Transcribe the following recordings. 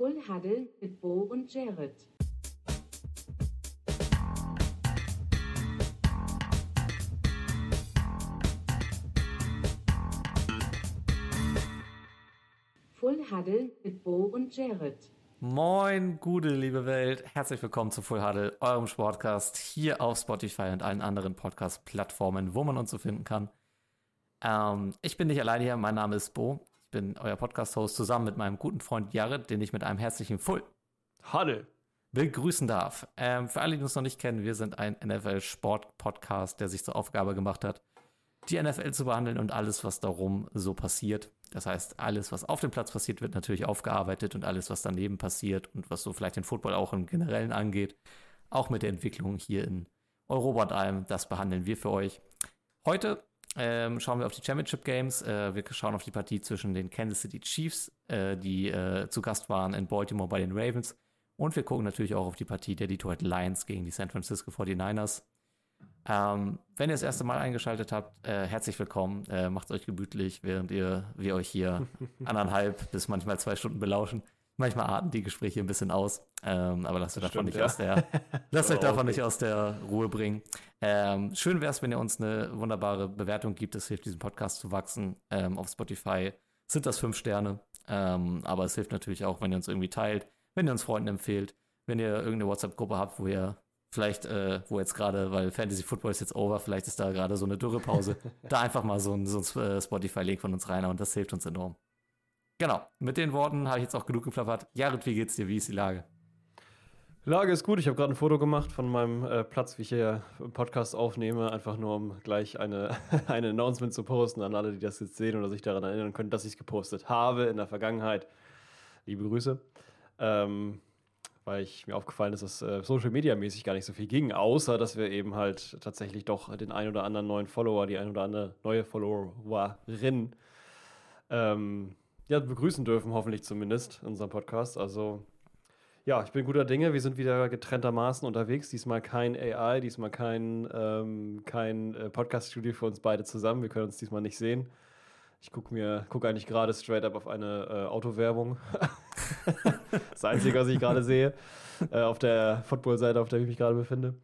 Full Huddle mit Bo und Jared. Full Huddle mit Bo und Jared. Moin, gute liebe Welt. Herzlich willkommen zu Full Huddle, eurem Sportcast hier auf Spotify und allen anderen Podcast-Plattformen, wo man uns so finden kann. Ähm, ich bin nicht alleine hier, mein Name ist Bo. Ich bin euer Podcast-Host zusammen mit meinem guten Freund Jared, den ich mit einem herzlichen Full Huddle begrüßen darf. Ähm, für alle, die uns noch nicht kennen, wir sind ein NFL-Sport-Podcast, der sich zur Aufgabe gemacht hat, die NFL zu behandeln und alles, was darum so passiert. Das heißt, alles, was auf dem Platz passiert, wird natürlich aufgearbeitet und alles, was daneben passiert und was so vielleicht den Football auch im Generellen angeht, auch mit der Entwicklung hier in Europa und allem, das behandeln wir für euch. Heute ähm, schauen wir auf die Championship Games. Äh, wir schauen auf die Partie zwischen den Kansas City Chiefs, äh, die äh, zu Gast waren in Baltimore bei den Ravens. Und wir gucken natürlich auch auf die Partie der Detroit Lions gegen die San Francisco 49ers. Ähm, wenn ihr das erste Mal eingeschaltet habt, äh, herzlich willkommen. Äh, macht euch gemütlich, während ihr, wir euch hier anderthalb bis manchmal zwei Stunden belauschen. Manchmal arten die Gespräche ein bisschen aus, ähm, aber lasst, euch davon, nicht ja. aus der, lasst euch davon nicht aus der Ruhe bringen. Ähm, schön wäre es, wenn ihr uns eine wunderbare Bewertung gibt. Es hilft, diesem Podcast zu wachsen. Ähm, auf Spotify sind das fünf Sterne, ähm, aber es hilft natürlich auch, wenn ihr uns irgendwie teilt, wenn ihr uns Freunden empfehlt, wenn ihr irgendeine WhatsApp-Gruppe habt, wo ihr Vielleicht, äh, wo jetzt gerade, weil Fantasy Football ist jetzt over, vielleicht ist da gerade so eine Dürrepause. da einfach mal so ein, so ein äh, Spotify-Link von uns rein und das hilft uns enorm. Genau, mit den Worten habe ich jetzt auch genug geplappert. Jared, wie geht's dir? Wie ist die Lage? Lage ist gut. Ich habe gerade ein Foto gemacht von meinem äh, Platz, wie ich hier Podcast aufnehme, einfach nur um gleich eine, eine Announcement zu posten an alle, die das jetzt sehen oder sich daran erinnern können, dass ich es gepostet habe in der Vergangenheit. Liebe Grüße. Ähm, weil ich, mir aufgefallen ist, dass äh, Social Media mäßig gar nicht so viel ging, außer dass wir eben halt tatsächlich doch den ein oder anderen neuen Follower, die ein oder andere neue Followerin ähm, ja, begrüßen dürfen, hoffentlich zumindest in unserem Podcast. Also ja, ich bin guter Dinge. Wir sind wieder getrenntermaßen unterwegs. Diesmal kein AI, diesmal kein, ähm, kein äh, Podcast-Studio für uns beide zusammen. Wir können uns diesmal nicht sehen. Ich gucke mir, gucke eigentlich gerade straight up auf eine äh, Autowerbung. das Einzige, was ich gerade sehe, äh, auf der Football-Seite, auf der ich mich gerade befinde.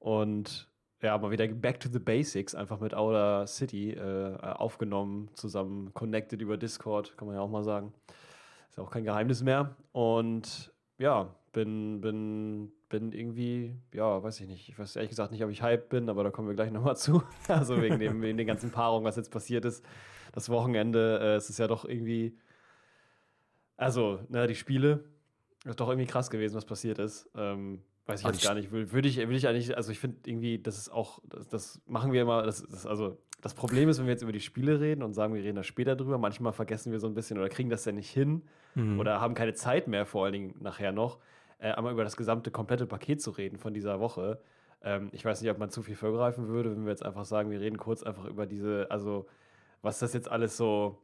Und ja, mal wieder back to the basics, einfach mit Outer City äh, aufgenommen, zusammen connected über Discord, kann man ja auch mal sagen. Ist ja auch kein Geheimnis mehr. Und ja, bin, bin, bin irgendwie, ja, weiß ich nicht. Ich weiß ehrlich gesagt nicht, ob ich hype bin, aber da kommen wir gleich nochmal zu. also wegen, dem, wegen den ganzen Paarungen, was jetzt passiert ist. Das Wochenende, äh, es ist ja doch irgendwie also, ne, die Spiele, ist doch irgendwie krass gewesen, was passiert ist. Ähm, weiß ich jetzt gar nicht. Würde ich, will ich eigentlich, also ich finde irgendwie, das ist auch, das, das machen wir immer, das, das, also das Problem ist, wenn wir jetzt über die Spiele reden und sagen, wir reden da später drüber, manchmal vergessen wir so ein bisschen oder kriegen das ja nicht hin mhm. oder haben keine Zeit mehr, vor allen Dingen nachher noch, äh, einmal über das gesamte, komplette Paket zu reden von dieser Woche. Ähm, ich weiß nicht, ob man zu viel vorgreifen würde, wenn wir jetzt einfach sagen, wir reden kurz einfach über diese, also was das jetzt alles so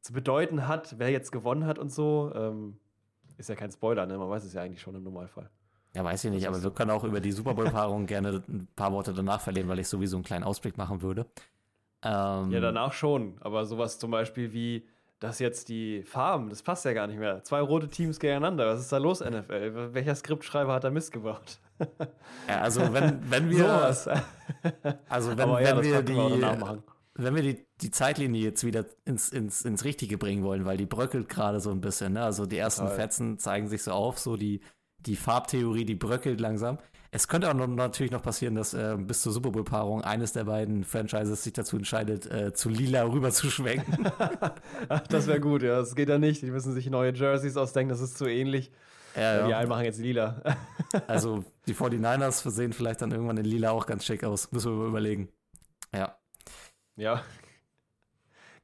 zu bedeuten hat, wer jetzt gewonnen hat und so. Ähm, ist ja kein Spoiler, ne? Man weiß es ja eigentlich schon im Normalfall. Ja, weiß ich nicht, aber wir können auch über die Super Bowl-Paarung gerne ein paar Worte danach verlieren, weil ich sowieso einen kleinen Ausblick machen würde. Ähm, ja, danach schon, aber sowas zum Beispiel wie, dass jetzt die Farben, das passt ja gar nicht mehr. Zwei rote Teams gegeneinander, was ist da los, NFL? Welcher Skriptschreiber hat da Mist gebaut? ja, also wenn, wenn wir. Sowas. Also wenn, aber wenn ja, wir die wenn wir die, die Zeitlinie jetzt wieder ins, ins, ins Richtige bringen wollen, weil die bröckelt gerade so ein bisschen, ne? Also die ersten. Fetzen zeigen sich so auf, so die, die Farbtheorie, die bröckelt langsam. Es könnte auch noch, natürlich noch passieren, dass äh, bis zur Super Bowl-Paarung eines der beiden Franchises sich dazu entscheidet, äh, zu lila rüber zu schwenken. das wäre gut, ja. Das geht ja nicht. Die müssen sich neue Jerseys ausdenken, das ist zu ähnlich. Ja, ja. Die einen machen jetzt lila. also die 49ers sehen vielleicht dann irgendwann in lila auch ganz schick aus. Müssen wir überlegen. Ja. Ja.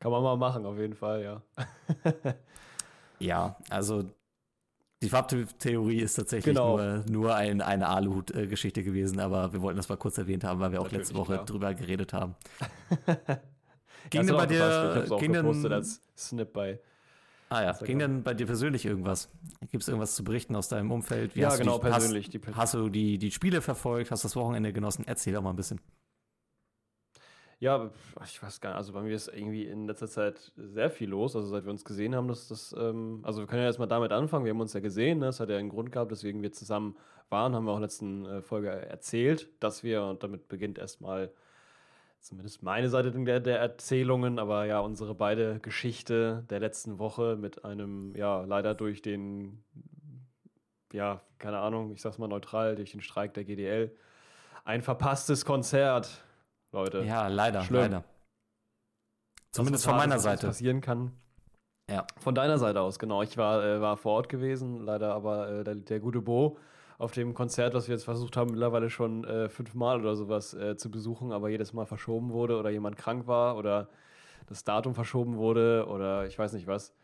Kann man mal machen, auf jeden Fall, ja. ja, also die Farbtheorie ist tatsächlich genau. nur, nur ein, eine Aluhut-Geschichte gewesen, aber wir wollten das mal kurz erwähnt haben, weil wir auch Natürlich, letzte Woche klar. drüber geredet haben. ging denn bei dir, ging denn, als Snip bei Ah ja, ging denn bei dir persönlich irgendwas? Gibt es irgendwas zu berichten aus deinem Umfeld? Wie ja, genau, die, persönlich. Hast, hast, du die, die Spiele verfolgt? Hast du das Wochenende genossen? Erzähl doch mal ein bisschen. Ja, ich weiß gar nicht. Also bei mir ist irgendwie in letzter Zeit sehr viel los. Also seit wir uns gesehen haben, dass das, ähm, also wir können ja erstmal damit anfangen. Wir haben uns ja gesehen. Ne? Das hat ja einen Grund gehabt, weswegen wir zusammen waren. Haben wir auch in der letzten äh, Folge erzählt, dass wir, und damit beginnt erstmal zumindest meine Seite der, der Erzählungen, aber ja, unsere beide Geschichte der letzten Woche mit einem, ja, leider durch den, ja, keine Ahnung, ich sag's mal neutral, durch den Streik der GDL, ein verpasstes Konzert Leute. Ja, leider, Schlimm. leider. Zumindest von meiner Seite. passieren kann. Ja. Von deiner Seite aus, genau. Ich war, äh, war vor Ort gewesen, leider aber äh, der, der, gute Bo auf dem Konzert, was wir jetzt versucht haben, mittlerweile schon äh, fünfmal oder sowas äh, zu besuchen, aber jedes Mal verschoben wurde oder jemand krank war oder das Datum verschoben wurde oder ich weiß nicht was.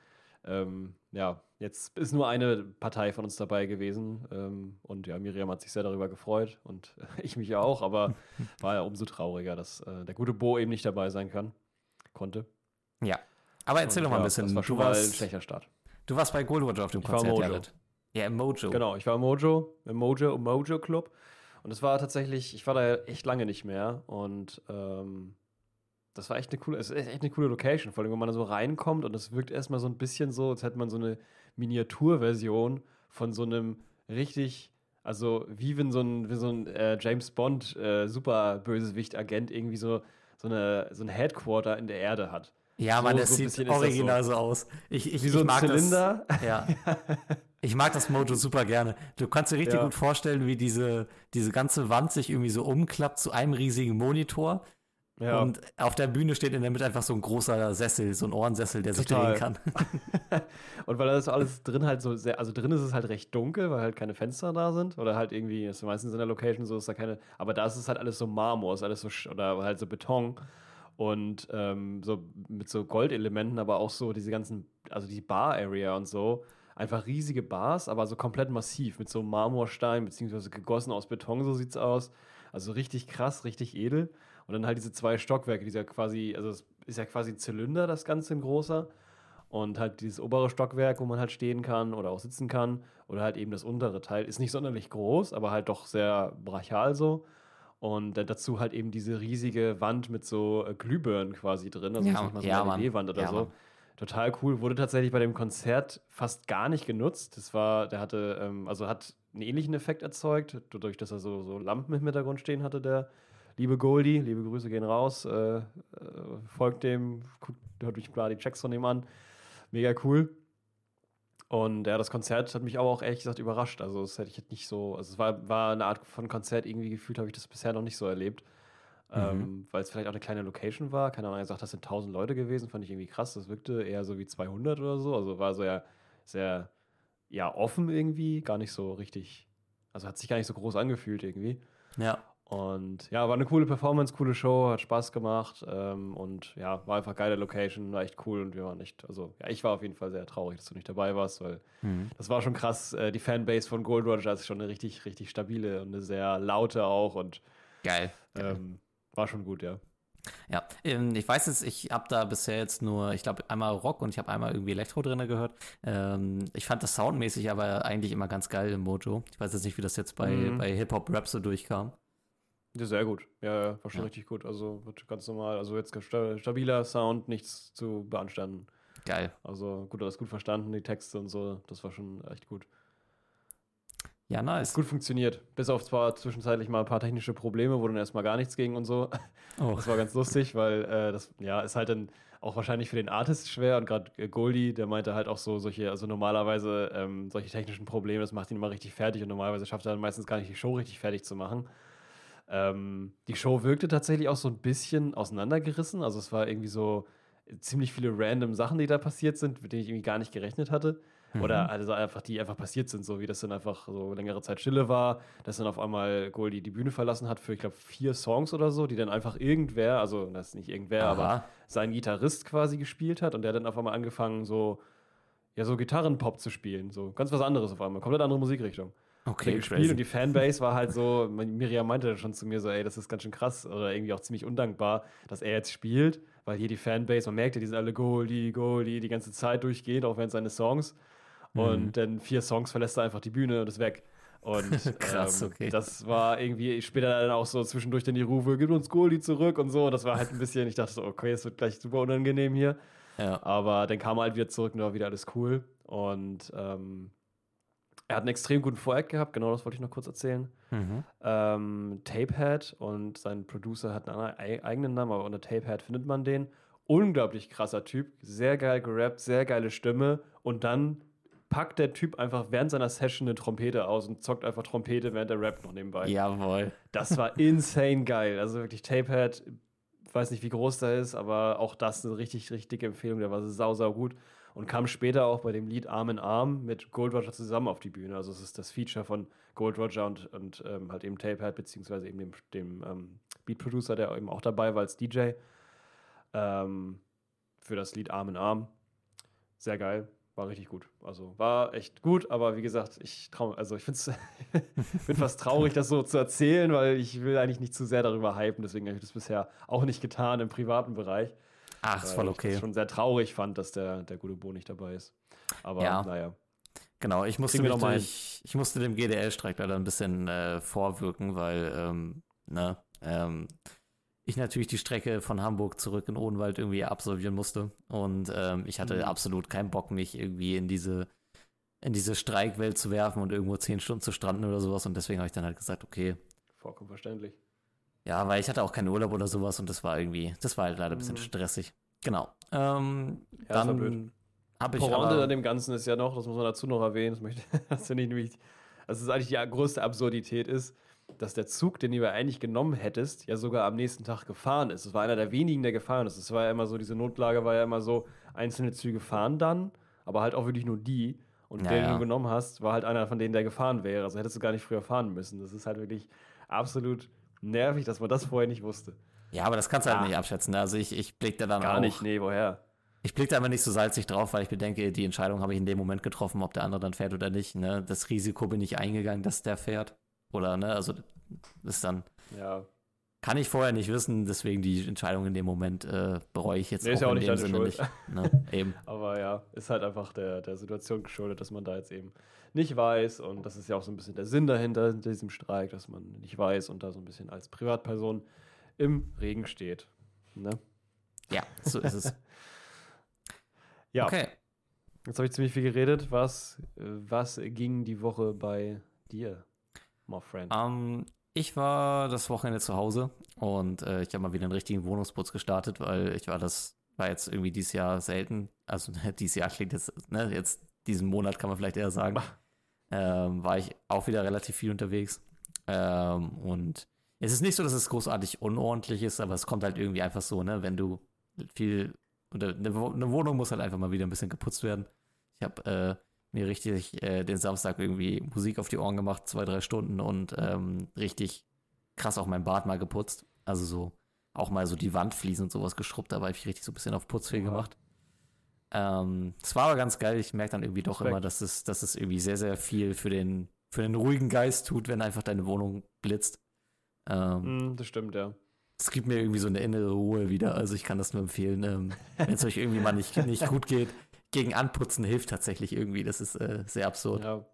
Ähm, ja, jetzt ist nur eine Partei von uns dabei gewesen. Ähm, und ja, Miriam hat sich sehr darüber gefreut und ich mich auch, aber war ja umso trauriger, dass äh, der gute Bo eben nicht dabei sein kann. Konnte. Ja. Aber erzähl und, doch mal ein bisschen. Das war schon du warst, ein schlechter Start. Du warst bei Goldwatch auf dem ich Konzert, war Mojo. Ja, im Mojo. Genau, ich war im Mojo, im Mojo, im Mojo Club. Und es war tatsächlich, ich war da echt lange nicht mehr und ähm, das war echt eine coole, es ist echt eine coole Location, vor allem wenn man da so reinkommt und es wirkt erstmal so ein bisschen so, als hätte man so eine Miniaturversion von so einem richtig, also wie wenn so ein, wie so ein äh, James Bond äh, super Bösewicht Agent irgendwie so so eine so ein Headquarter in der Erde hat. Ja, so, man, das so sieht original so. so. aus. Ich, ich, wie so ein mag Zylinder. Das, ja. Ich mag das Mojo super gerne. Du kannst dir richtig ja. gut vorstellen, wie diese, diese ganze Wand sich irgendwie so umklappt zu einem riesigen Monitor ja. Und auf der Bühne steht in der Mitte einfach so ein großer Sessel, so ein Ohrensessel, der Total. sich drehen kann. und weil das alles drin halt so sehr, also drin ist es halt recht dunkel, weil halt keine Fenster da sind. Oder halt irgendwie, ist meistens in der Location so, ist da keine, aber da ist es halt alles so Marmor, ist alles so, oder halt so Beton. Und ähm, so mit so Goldelementen, aber auch so diese ganzen, also die Bar-Area und so. Einfach riesige Bars, aber so komplett massiv, mit so Marmorstein, beziehungsweise gegossen aus Beton, so sieht's aus. Also richtig krass, richtig edel. Und dann halt diese zwei Stockwerke, die ja quasi, also es ist ja quasi ein Zylinder, das Ganze ein großer. Und halt dieses obere Stockwerk, wo man halt stehen kann oder auch sitzen kann. Oder halt eben das untere Teil. Ist nicht sonderlich groß, aber halt doch sehr brachial so. Und dazu halt eben diese riesige Wand mit so äh, Glühbirnen quasi drin. Also ja, mal so ja, eine LED-Wand oder ja, so. Mann. Total cool. Wurde tatsächlich bei dem Konzert fast gar nicht genutzt. Das war, der hatte, ähm, also hat einen ähnlichen Effekt erzeugt, dadurch, dass er so, so Lampen im Hintergrund stehen hatte, der liebe Goldie, liebe Grüße gehen raus. Äh, äh, folgt dem, guckt, hört mich klar die Checks von dem an. Mega cool. Und ja, das Konzert hat mich aber auch ehrlich gesagt überrascht. Also, das hätte ich jetzt nicht so. Also, es war, war eine Art von Konzert irgendwie gefühlt, habe ich das bisher noch nicht so erlebt. Mhm. Ähm, weil es vielleicht auch eine kleine Location war. Keine Ahnung, er sagt, das sind 1000 Leute gewesen. Fand ich irgendwie krass. Das wirkte eher so wie 200 oder so. Also, war so ja sehr, ja, offen irgendwie. Gar nicht so richtig. Also, hat sich gar nicht so groß angefühlt irgendwie. Ja. Und ja, war eine coole Performance, coole Show, hat Spaß gemacht ähm, und ja, war einfach geile Location, war echt cool und wir waren echt, also ja, ich war auf jeden Fall sehr traurig, dass du nicht dabei warst, weil mhm. das war schon krass. Äh, die Fanbase von Gold Roger ist schon eine richtig, richtig stabile und eine sehr laute auch und geil. Ähm, war schon gut, ja. Ja, ähm, ich weiß jetzt, ich habe da bisher jetzt nur, ich glaube, einmal Rock und ich habe einmal irgendwie Elektro drin gehört. Ähm, ich fand das soundmäßig aber eigentlich immer ganz geil im Mojo. Ich weiß jetzt nicht, wie das jetzt bei, mhm. bei Hip-Hop-Rap so durchkam. Ja, sehr gut. Ja, ja war schon ja. richtig gut. Also wird ganz normal. Also jetzt stabiler Sound, nichts zu beanstanden. Geil. Also gut, alles gut verstanden, die Texte und so. Das war schon echt gut. Ja, nice. Gut funktioniert. Bis auf zwar zwischenzeitlich mal ein paar technische Probleme, wo dann erstmal gar nichts ging und so. Oh. Das war ganz lustig, weil äh, das ja ist halt dann auch wahrscheinlich für den Artist schwer und gerade äh, Goldie, der meinte halt auch so solche, also normalerweise ähm, solche technischen Probleme, das macht ihn immer richtig fertig und normalerweise schafft er dann meistens gar nicht die Show richtig fertig zu machen. Ähm, die Show wirkte tatsächlich auch so ein bisschen auseinandergerissen. Also es war irgendwie so ziemlich viele random Sachen, die da passiert sind, mit denen ich irgendwie gar nicht gerechnet hatte. Mhm. Oder also einfach, die einfach passiert sind, so wie das dann einfach so längere Zeit Stille war, dass dann auf einmal Goldie die Bühne verlassen hat für, ich glaube, vier Songs oder so, die dann einfach irgendwer, also das ist nicht irgendwer, Aha. aber sein Gitarrist quasi gespielt hat und der hat dann auf einmal angefangen, so, ja, so Gitarrenpop zu spielen. So ganz was anderes auf einmal, komplett andere Musikrichtung. Okay, gespielt und die Fanbase war halt so, Miriam meinte schon zu mir so, ey, das ist ganz schön krass oder irgendwie auch ziemlich undankbar, dass er jetzt spielt, weil hier die Fanbase, man merkt ja, die sind alle Goldie, Goldie, die ganze Zeit durchgehend, auch während seines Songs. Mhm. Und dann vier Songs verlässt er einfach die Bühne und ist weg. Und Krass, ähm, okay. das war irgendwie später dann auch so zwischendurch dann die Rufe, gib uns Goldie zurück und so. Das war halt ein bisschen, ich dachte so, okay, es wird gleich super unangenehm hier. Ja. Aber dann kam er halt wieder zurück und war wieder alles cool. Und ähm, er hat einen extrem guten Vorhack gehabt, genau das wollte ich noch kurz erzählen. Mhm. Ähm, Tapehead und sein Producer hat einen anderen- eigenen Namen, aber unter Tapehead findet man den. Unglaublich krasser Typ, sehr geil gerappt, sehr geile Stimme und dann packt der Typ einfach während seiner Session eine Trompete aus und zockt einfach Trompete, während der Rap noch nebenbei. Jawohl. Das war insane geil. Also wirklich Tapehead, weiß nicht, wie groß der ist, aber auch das eine richtig, richtig dicke Empfehlung. Der war sau, sau gut und kam später auch bei dem Lied Arm in Arm mit Gold Roger zusammen auf die Bühne. Also es ist das Feature von Gold Roger und, und ähm, halt eben Tapehead, beziehungsweise eben dem, dem ähm, Beat Producer, der eben auch dabei war als DJ ähm, für das Lied Arm in Arm. Sehr geil. War richtig gut. Also war echt gut, aber wie gesagt, ich trau, also ich finde es fast traurig, das so zu erzählen, weil ich will eigentlich nicht zu sehr darüber hypen. Deswegen habe ich das bisher auch nicht getan im privaten Bereich. Ach, ist voll Ich okay. das schon sehr traurig fand, dass der, der gute Bo nicht dabei ist. Aber Ja. naja. Genau, ich musste, mich durch, ich musste dem GDL-Streik leider ein bisschen äh, vorwirken, weil ähm, ne, ähm, ich natürlich die Strecke von Hamburg zurück in Odenwald irgendwie absolvieren musste. Und ähm, ich hatte Mhm. absolut keinen Bock, mich irgendwie in diese, in diese Streikwelt zu werfen und irgendwo zehn Stunden zu stranden oder sowas. Und deswegen habe ich dann halt gesagt, okay, Vollkommen verständlich. Ja, weil ich hatte auch keinen Urlaub oder sowas und das war irgendwie, das war halt leider ein bisschen Mhm. stressig. Genau. Ähm, Ja, dann habe ich Pointe an dem Ganzen ist ja noch, das muss man dazu noch erwähnen, das, möchte, das finde ich nämlich, das ist eigentlich die größte Absurdität ist, dass der Zug, den du ja eigentlich genommen hättest, ja sogar am nächsten Tag gefahren ist. Es war einer der wenigen, der gefahren ist. Es war ja immer so, diese Notlage war ja immer so, einzelne Züge fahren dann, aber halt auch wirklich nur die. Und Ja, den, den du genommen hast, war halt einer von denen, der gefahren wäre. Also hättest du gar nicht früher fahren müssen. Das ist halt wirklich absolut nervig, dass man das vorher nicht wusste. ja, aber das kannst du halt Ah. nicht abschätzen. Also ich, ich blick da dann Gar auch, nicht, nee, woher? Ich blicke da immer nicht so salzig drauf, weil ich bedenke, die Entscheidung habe ich in dem Moment getroffen, ob der andere dann fährt oder nicht. Ne? Das Risiko bin ich eingegangen, dass der fährt. Oder, ne, also ist dann, Ja, kann ich vorher nicht wissen, deswegen die Entscheidung in dem Moment äh, bereue ich jetzt Nee, ist ja auch in nicht dem Sinne Schuld. nicht. Ne? Eben. Aber ja, ist halt einfach der, der Situation geschuldet, dass man da jetzt eben nicht weiß. Und das ist ja auch so ein bisschen der Sinn dahinter, hinter diesem Streik, dass man nicht weiß und da so ein bisschen als Privatperson im Regen steht. Ne? Ja, so ist es. Ja, Okay. jetzt habe ich ziemlich viel geredet. Was, was ging die Woche bei dir, my friend? Ähm, ich war das Wochenende zu Hause und äh, ich habe mal wieder einen richtigen Wohnungsputz gestartet, weil ich war das, war jetzt irgendwie dieses Jahr selten. Also dieses Jahr klingt jetzt, ne, jetzt diesen Monat kann man vielleicht eher sagen. ähm, war ich auch wieder relativ viel unterwegs. Ähm, und es ist nicht so, dass es großartig unordentlich ist, aber es kommt halt irgendwie einfach so, ne, wenn du viel, oder eine, Wo- eine Wohnung muss halt einfach mal wieder ein bisschen geputzt werden. Ich habe äh, mir richtig äh, den Samstag irgendwie Musik auf die Ohren gemacht, zwei, drei Stunden und ähm, richtig krass auch mein Bad mal geputzt. Also so auch mal so die Wandfliesen und sowas geschrubbt, da habe ich richtig so ein bisschen auf Putzfee Oha. gemacht. Ähm, das war aber ganz geil. Ich merke dann irgendwie doch Respekt. immer, dass es, dass es irgendwie sehr, sehr viel für den, für den ruhigen Geist tut, wenn einfach deine Wohnung blitzt. Ähm, Hm, das stimmt, ja. es gibt mir irgendwie so eine innere Ruhe wieder. Also ich kann das nur empfehlen. Ähm, wenn es euch irgendwie mal nicht, nicht gut geht, gegen Anputzen hilft tatsächlich irgendwie. Das ist äh, sehr absurd. ja.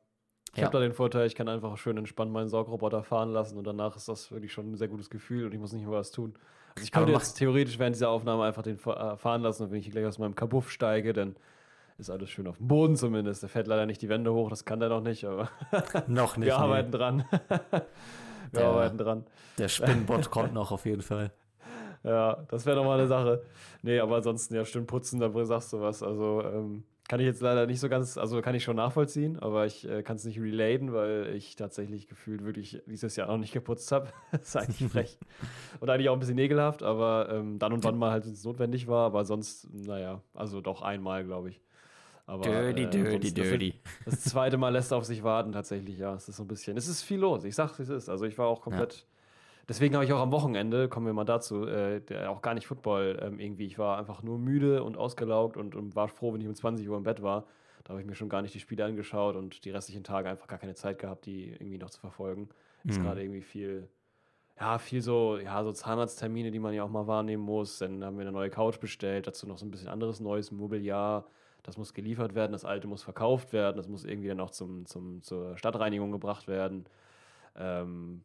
Ich Ja. habe da den Vorteil, ich kann einfach schön entspannt meinen Saugroboter fahren lassen und danach ist das wirklich schon ein sehr gutes Gefühl und ich muss nicht mehr was tun. Also ich könnte jetzt theoretisch während dieser Aufnahme einfach den äh, fahren lassen und wenn ich gleich aus meinem Kabuff steige, dann ist alles schön auf dem Boden zumindest. Der fährt leider nicht die Wände hoch, das kann der noch nicht, aber Noch nicht. wir nee. arbeiten dran. wir Ja. arbeiten dran. Der Spinnbot kommt noch auf jeden Fall. Ja, das wäre nochmal eine Sache. Nee, aber ansonsten, ja, stimmt, putzen, da sagst du was. Also, ähm, kann ich jetzt leider nicht so ganz, also kann ich schon nachvollziehen, aber ich äh, kann es nicht relaten, weil ich tatsächlich gefühlt wirklich dieses Jahr noch nicht geputzt habe. das ist eigentlich frech. Und eigentlich auch ein bisschen nägelhaft, aber ähm, dann und wann mal halt, wenn es notwendig war, aber sonst, naja, also doch einmal, glaube ich. Aber, Dirty, äh, dirty, das- dirty. Das zweite Mal lässt er auf sich warten, tatsächlich, ja. Es ist so ein bisschen. Es ist viel los. Ich sag's, es ist. Also ich war auch komplett. Deswegen habe ich auch am Wochenende, kommen wir mal dazu, äh, der, auch gar nicht Football ähm, irgendwie. Ich war einfach nur müde und ausgelaugt und, und war froh, wenn ich um 20 Uhr im Bett war. Da habe ich mir schon gar nicht die Spiele angeschaut und die restlichen Tage einfach gar keine Zeit gehabt, die irgendwie noch zu verfolgen. Ist Mhm. gerade irgendwie viel, ja, viel so, ja, so Zahnarzttermine, die man ja auch mal wahrnehmen muss. Dann haben wir eine neue Couch bestellt, dazu noch so ein bisschen anderes neues Mobiliar. das muss geliefert werden, das alte muss verkauft werden, das muss irgendwie dann auch zum, zum, zur Stadtreinigung gebracht werden. Ähm,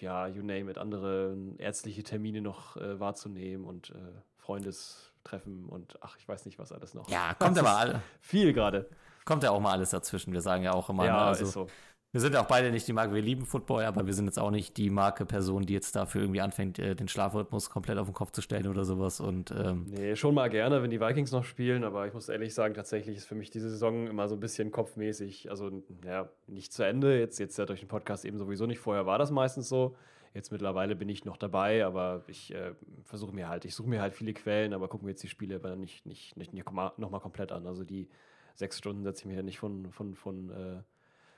ja, you name it, andere ärztliche Termine noch äh, wahrzunehmen und äh, Freundestreffen und ach, ich weiß nicht, was alles noch. Ja, kommt aber alle. Viel gerade. Kommt ja auch mal alles dazwischen. Wir sagen ja auch immer, Ja, ne, also, ist so. Wir sind auch beide nicht die Marke, wir lieben Football, aber wir sind jetzt auch nicht die Marke Person, die jetzt dafür irgendwie anfängt, äh, den Schlafrhythmus komplett auf den Kopf zu stellen oder sowas. Und ähm, Nee, schon mal gerne, wenn die Vikings noch spielen, aber ich muss ehrlich sagen, tatsächlich ist für mich diese Saison immer so ein bisschen kopfmäßig, also ja, nicht zu Ende, jetzt, jetzt ja durch den Podcast eben sowieso nicht, vorher war das meistens so, jetzt mittlerweile bin ich noch dabei, aber ich äh, versuche mir halt, ich suche mir halt viele Quellen, aber gucken wir jetzt die Spiele aber nicht, nicht, nicht, nicht nochmal komplett an, also die sechs Stunden setze ich mir ja nicht von, von, von äh,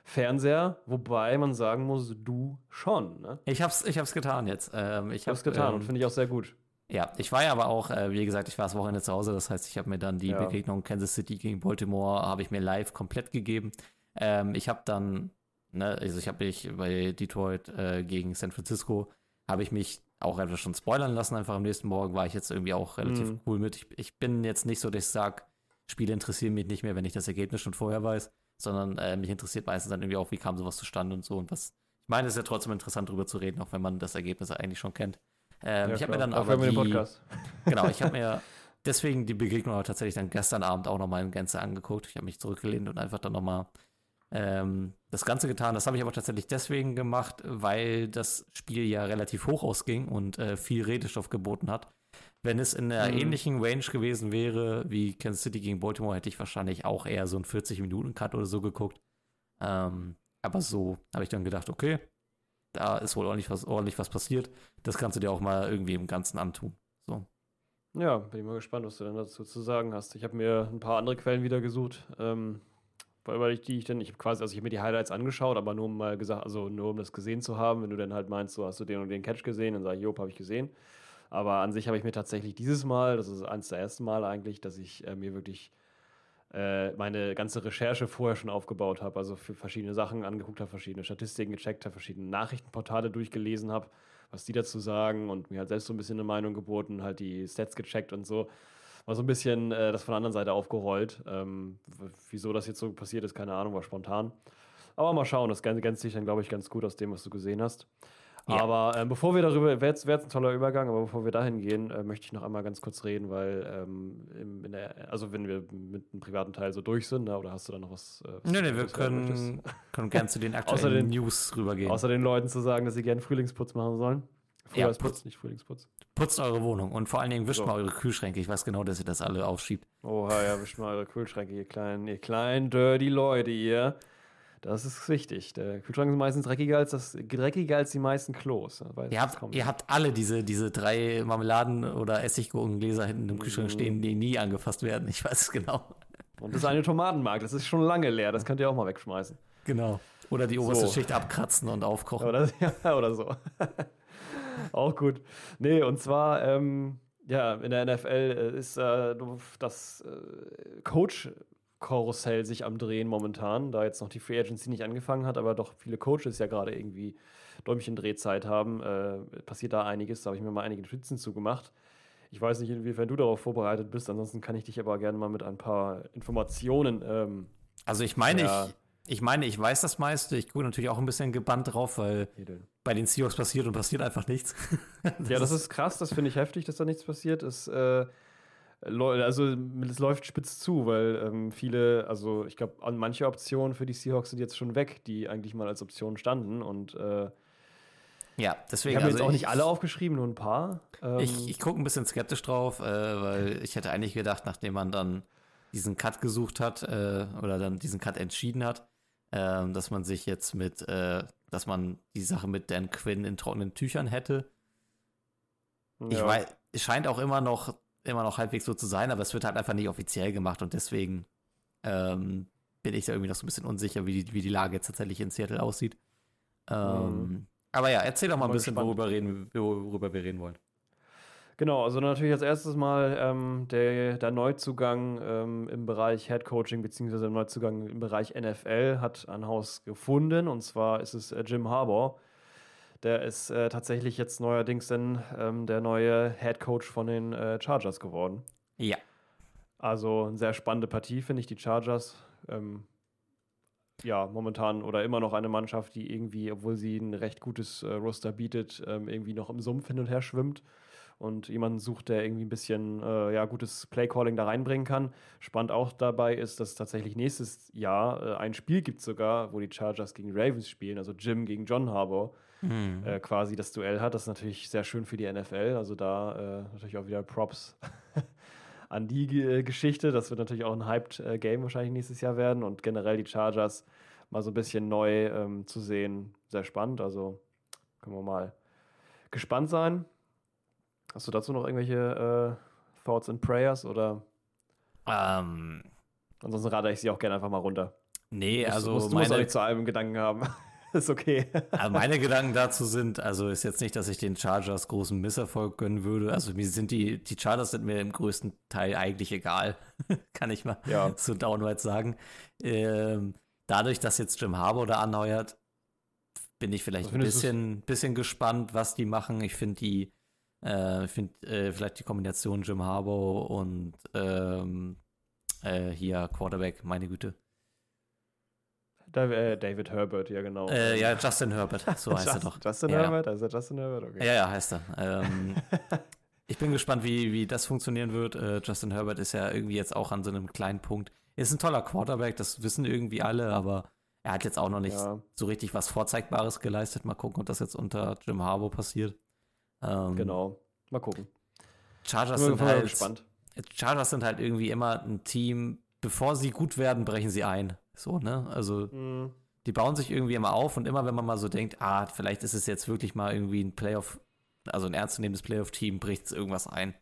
Fernseher, wobei man sagen muss, du schon, ne? ich hab's, ich hab's getan jetzt. Ähm, ich habe es getan ähm, und finde ich auch sehr gut. Ja, ich war ja aber auch, äh, wie gesagt, ich war das Wochenende zu Hause, das heißt, ich habe mir dann die Ja. Begegnung Kansas City gegen Baltimore, habe ich mir live komplett gegeben. Ähm, ich habe dann, ne, also ich habe mich bei Detroit äh, gegen San Francisco, habe ich mich auch einfach schon spoilern lassen, einfach am nächsten Morgen war ich jetzt irgendwie auch relativ Mhm. cool mit. Ich, ich bin jetzt nicht so, dass ich sage, Spiele interessieren mich nicht mehr, wenn ich das Ergebnis schon vorher weiß, sondern äh, mich interessiert meistens dann irgendwie auch, wie kam sowas zustande und so und was. Ich meine, es ist ja trotzdem interessant, drüber zu reden, auch wenn man das Ergebnis eigentlich schon kennt. Ähm, Ja, ich habe mir dann Auch aber die, Podcast. Genau, ich habe mir deswegen die Begegnung aber tatsächlich dann gestern Abend auch nochmal in Gänze angeguckt. Ich habe mich zurückgelehnt und einfach dann nochmal ähm, das Ganze getan. Das habe ich aber tatsächlich deswegen gemacht, weil das Spiel ja relativ hoch ausging und äh, viel Redestoff geboten hat. Wenn es in einer Mhm. ähnlichen Range gewesen wäre wie Kansas City gegen Baltimore, hätte ich wahrscheinlich auch eher so einen 40-Minuten-Cut oder so geguckt. Ähm, aber so habe ich dann gedacht, okay, da ist wohl ordentlich was, ordentlich was passiert. Das kannst du dir auch mal irgendwie im Ganzen antun. So. Ja, bin ich mal gespannt, was du dann dazu zu sagen hast. Ich habe mir ein paar andere Quellen wieder gesucht, ähm, weil ich die ich dann, ich habe quasi, also ich habe mir die Highlights angeschaut, aber nur um mal gesagt, also nur um das gesehen zu haben. Wenn du dann halt meinst, so hast du den und den Catch gesehen, dann sage ich, Job, habe ich gesehen. Aber an sich habe ich mir tatsächlich dieses Mal, das ist eines der ersten Mal eigentlich, dass ich äh, mir wirklich äh, meine ganze Recherche vorher schon aufgebaut habe, also für verschiedene Sachen angeguckt habe, verschiedene Statistiken gecheckt habe, verschiedene Nachrichtenportale durchgelesen habe, was die dazu sagen und mir halt selbst so ein bisschen eine Meinung geboten, halt die Stats gecheckt und so. War so ein bisschen äh, das von der anderen Seite aufgerollt. Ähm, wieso das jetzt so passiert ist, keine Ahnung, war spontan. Aber mal schauen, das ergänzt sich dann, glaube ich, ganz gut aus dem, was du gesehen hast. Ja. Aber ähm, bevor wir darüber, wäre jetzt, wär jetzt ein toller Übergang, aber bevor wir dahin gehen, äh, möchte ich noch einmal ganz kurz reden, weil, ähm, im, in der, also wenn wir mit dem privaten Teil so durch sind, ne, oder hast du da noch was? Äh, was Nee, wir können, können gern zu den aktuellen Außer den- News rübergehen. Außer den Leuten zu sagen, dass sie gerne Frühlingsputz machen sollen. Ja, Frühjahrsputz, Putz. nicht Frühlingsputz. Putzt eure Wohnung und vor allen Dingen wischt So. mal eure Kühlschränke. Ich weiß genau, dass ihr das alle aufschiebt. Oha, ja, wischt mal eure Kühlschränke, ihr kleinen, ihr kleinen dirty Leute, ihr. Das ist wichtig. Der Kühlschrank ist meistens dreckiger als, das, dreckiger als die meisten Klos. Ihr habt, ihr habt alle diese, diese drei Marmeladen- oder Essiggurkengläser hinten im Kühlschrank Mhm. stehen, die nie angefasst werden. Ich weiß es genau. Und das ist eine Tomatenmark, das ist schon lange leer, das könnt ihr auch mal wegschmeißen. Genau. Oder die oberste So. Schicht abkratzen und aufkochen. Oder, ja, oder so. Auch gut. Nee, und zwar, ähm, ja, in der NFL äh, ist äh, das äh, Coach-Karussell sich am Drehen momentan, da jetzt noch die Free Agency nicht angefangen hat, aber doch viele Coaches ja gerade irgendwie Däumchen Drehzeit haben, äh, passiert da einiges. Da habe ich mir mal einige Notizen zugemacht. Ich weiß nicht, inwiefern du darauf vorbereitet bist, ansonsten kann ich dich aber gerne mal mit ein paar Informationen. Ähm, Also ich meine, Ja. ich, ich meine, ich weiß das meiste. Ich gucke natürlich auch ein bisschen gebannt drauf, weil bei den Seahawks passiert und passiert einfach nichts. Ja, das ist krass, das finde ich heftig, dass da nichts passiert. Es, äh, also es läuft spitz zu, weil ähm, viele, also ich glaube, manche Optionen für die Seahawks sind jetzt schon weg, die eigentlich mal als Option standen. Und äh, ja, ich deswegen. habe mir also jetzt auch nicht ich- alle aufgeschrieben, nur ein paar. Ähm, Ich, ich gucke ein bisschen skeptisch drauf, äh, weil ich hätte eigentlich gedacht, nachdem man dann diesen Cut gesucht hat äh, oder dann diesen Cut entschieden hat, ähm, dass man sich jetzt mit, äh, dass man die Sache mit Dan Quinn in trockenen Tüchern hätte. Ich ja. weiß, es scheint auch immer noch, immer noch halbwegs so zu sein, aber es wird halt einfach nicht offiziell gemacht und deswegen ähm, bin ich da irgendwie noch so ein bisschen unsicher, wie die, wie die Lage jetzt tatsächlich in Seattle aussieht. Ähm, Aber ja, erzähl doch mal ein bisschen, worüber, reden, worüber wir reden wollen. Genau, also natürlich als erstes mal ähm, der, der Neuzugang ähm, im Bereich Head Coaching beziehungsweise der Neuzugang im Bereich NFL hat ein Haus gefunden und zwar ist es äh, Jim Harbour. Der ist äh, tatsächlich jetzt neuerdings dann ähm, der neue Head Coach von den äh, Chargers geworden. Ja. Also eine sehr spannende Partie, finde ich, die Chargers. Ähm, ja, momentan oder immer noch eine Mannschaft, die irgendwie, obwohl sie ein recht gutes äh, Roster bietet, ähm, irgendwie noch im Sumpf hin und her schwimmt und jemanden sucht, der irgendwie ein bisschen äh, ja, gutes Playcalling da reinbringen kann. Spannend auch dabei ist, dass es tatsächlich nächstes Jahr äh, ein Spiel gibt sogar, wo die Chargers gegen Ravens spielen, also Jim gegen John Harbour Mhm. äh, quasi das Duell hat. Das ist natürlich sehr schön für die NFL. Also da äh, natürlich auch wieder Props an die G- Geschichte. Das wird natürlich auch ein hyped äh, Game wahrscheinlich nächstes Jahr werden und generell die Chargers mal so ein bisschen neu ähm, zu sehen. Sehr spannend. Also können wir mal gespannt sein. Hast du dazu noch irgendwelche äh, Thoughts and Prayers oder Ähm, ansonsten rate ich sie auch gerne einfach mal runter. nee, Musst- also musst, du musst auch meine, nicht zu allem Gedanken haben. ist okay. Also meine Gedanken dazu sind, also ist jetzt nicht, dass ich den Chargers großen Misserfolg gönnen würde. Also mir sind die, die Chargers sind mir im größten Teil eigentlich egal. Kann ich mal Ja. so downward sagen. Ähm, dadurch, dass jetzt Jim Harbour da anheuert, bin ich vielleicht ein du's? bisschen, bisschen gespannt, was die machen. Ich finde die, äh, ich finde äh, vielleicht die Kombination Jim Harbour und ähm, äh, hier Quarterback, meine Güte. Äh, David Herbert, ja genau. Äh, ja, Justin Herbert, so heißt er doch. Justin Ja. Herbert? Also Justin Herbert? Okay. Ja, ja, heißt er. Ähm, ich bin gespannt, wie, wie das funktionieren wird. Äh, Justin Herbert ist ja irgendwie jetzt auch an so einem kleinen Punkt. Ist ein toller Quarterback, das wissen irgendwie alle, aber er hat jetzt auch noch nicht Ja. so richtig was Vorzeigbares geleistet. Mal gucken, ob das jetzt unter Jim Harbour passiert. Ähm, Genau. Mal gucken. Chargers Sind halt, gespannt. Chargers sind halt irgendwie immer ein Team, bevor sie gut werden, brechen sie ein. So, ne? Also Mhm. die bauen sich irgendwie immer auf und immer wenn man mal so denkt, ah, vielleicht ist es jetzt wirklich mal irgendwie ein Playoff, also ein ernstzunehmendes Playoff-Team, bricht es irgendwas ein.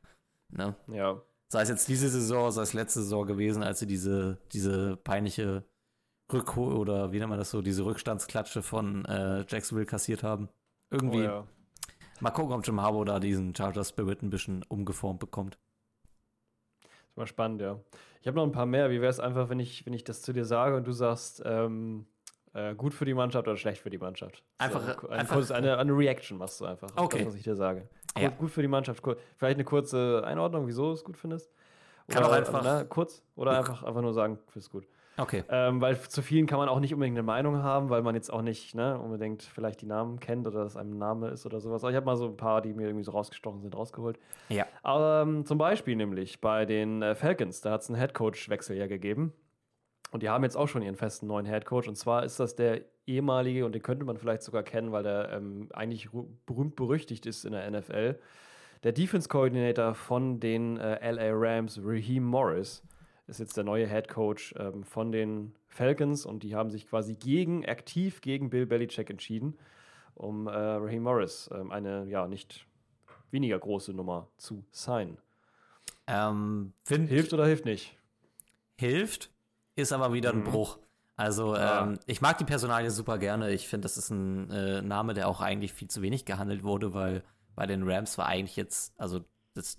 Ne? Ja. Sei es jetzt diese Saison, sei es letzte Saison gewesen, als sie diese, diese peinliche Rückhol oder wie nennt man das so, diese Rückstandsklatsche von äh, Jacksonville kassiert haben. Irgendwie, Oh, ja. mal gucken, ob Jim Harbour da diesen Chargers Spirit ein bisschen umgeformt bekommt. Mal spannend, ja. Ich habe noch ein paar mehr. Wie wäre es einfach, wenn ich, wenn ich das zu dir sage und du sagst, ähm, äh, gut für die Mannschaft oder schlecht für die Mannschaft? Einfach- So, ein, einfach- kurz, eine, eine Reaction machst du einfach. Okay. Das, was ich dir sage. Gut, Ja. gut für die Mannschaft. Vielleicht eine kurze Einordnung, wieso du es gut findest? Kann Oder, auch einfach- Na, kurz? Oder einfach, einfach nur sagen, findest gut. Okay. Ähm, weil zu vielen kann man auch nicht unbedingt eine Meinung haben, weil man jetzt auch nicht ne, unbedingt vielleicht die Namen kennt oder dass einem ein Name ist oder sowas. Aber ich habe mal so ein paar, die mir irgendwie so rausgestochen sind, rausgeholt. Ja. Ähm, zum Beispiel nämlich bei den äh, Falcons, da hat es einen Headcoach-Wechsel ja gegeben. Und die haben jetzt auch schon ihren festen neuen Headcoach. Und zwar ist das der ehemalige, und den könnte man vielleicht sogar kennen, weil der ähm, eigentlich berühmt berüchtigt ist in der NFL. Der Defense Coordinator von den äh, LA Rams, Raheem Morris, ist jetzt der neue Head Coach ähm, von den Falcons und die haben sich quasi gegen, aktiv gegen Bill Belichick entschieden, um äh, Raheem Morris ähm, eine ja nicht weniger große Nummer zu sein. Ähm, Hilft oder hilft nicht? hilft, ist aber wieder ein Mhm. Bruch. Also Ah. ähm, ich mag die Personalie super gerne. Ich finde, das ist ein äh, Name, der auch eigentlich viel zu wenig gehandelt wurde, weil bei den Rams war eigentlich jetzt, also das,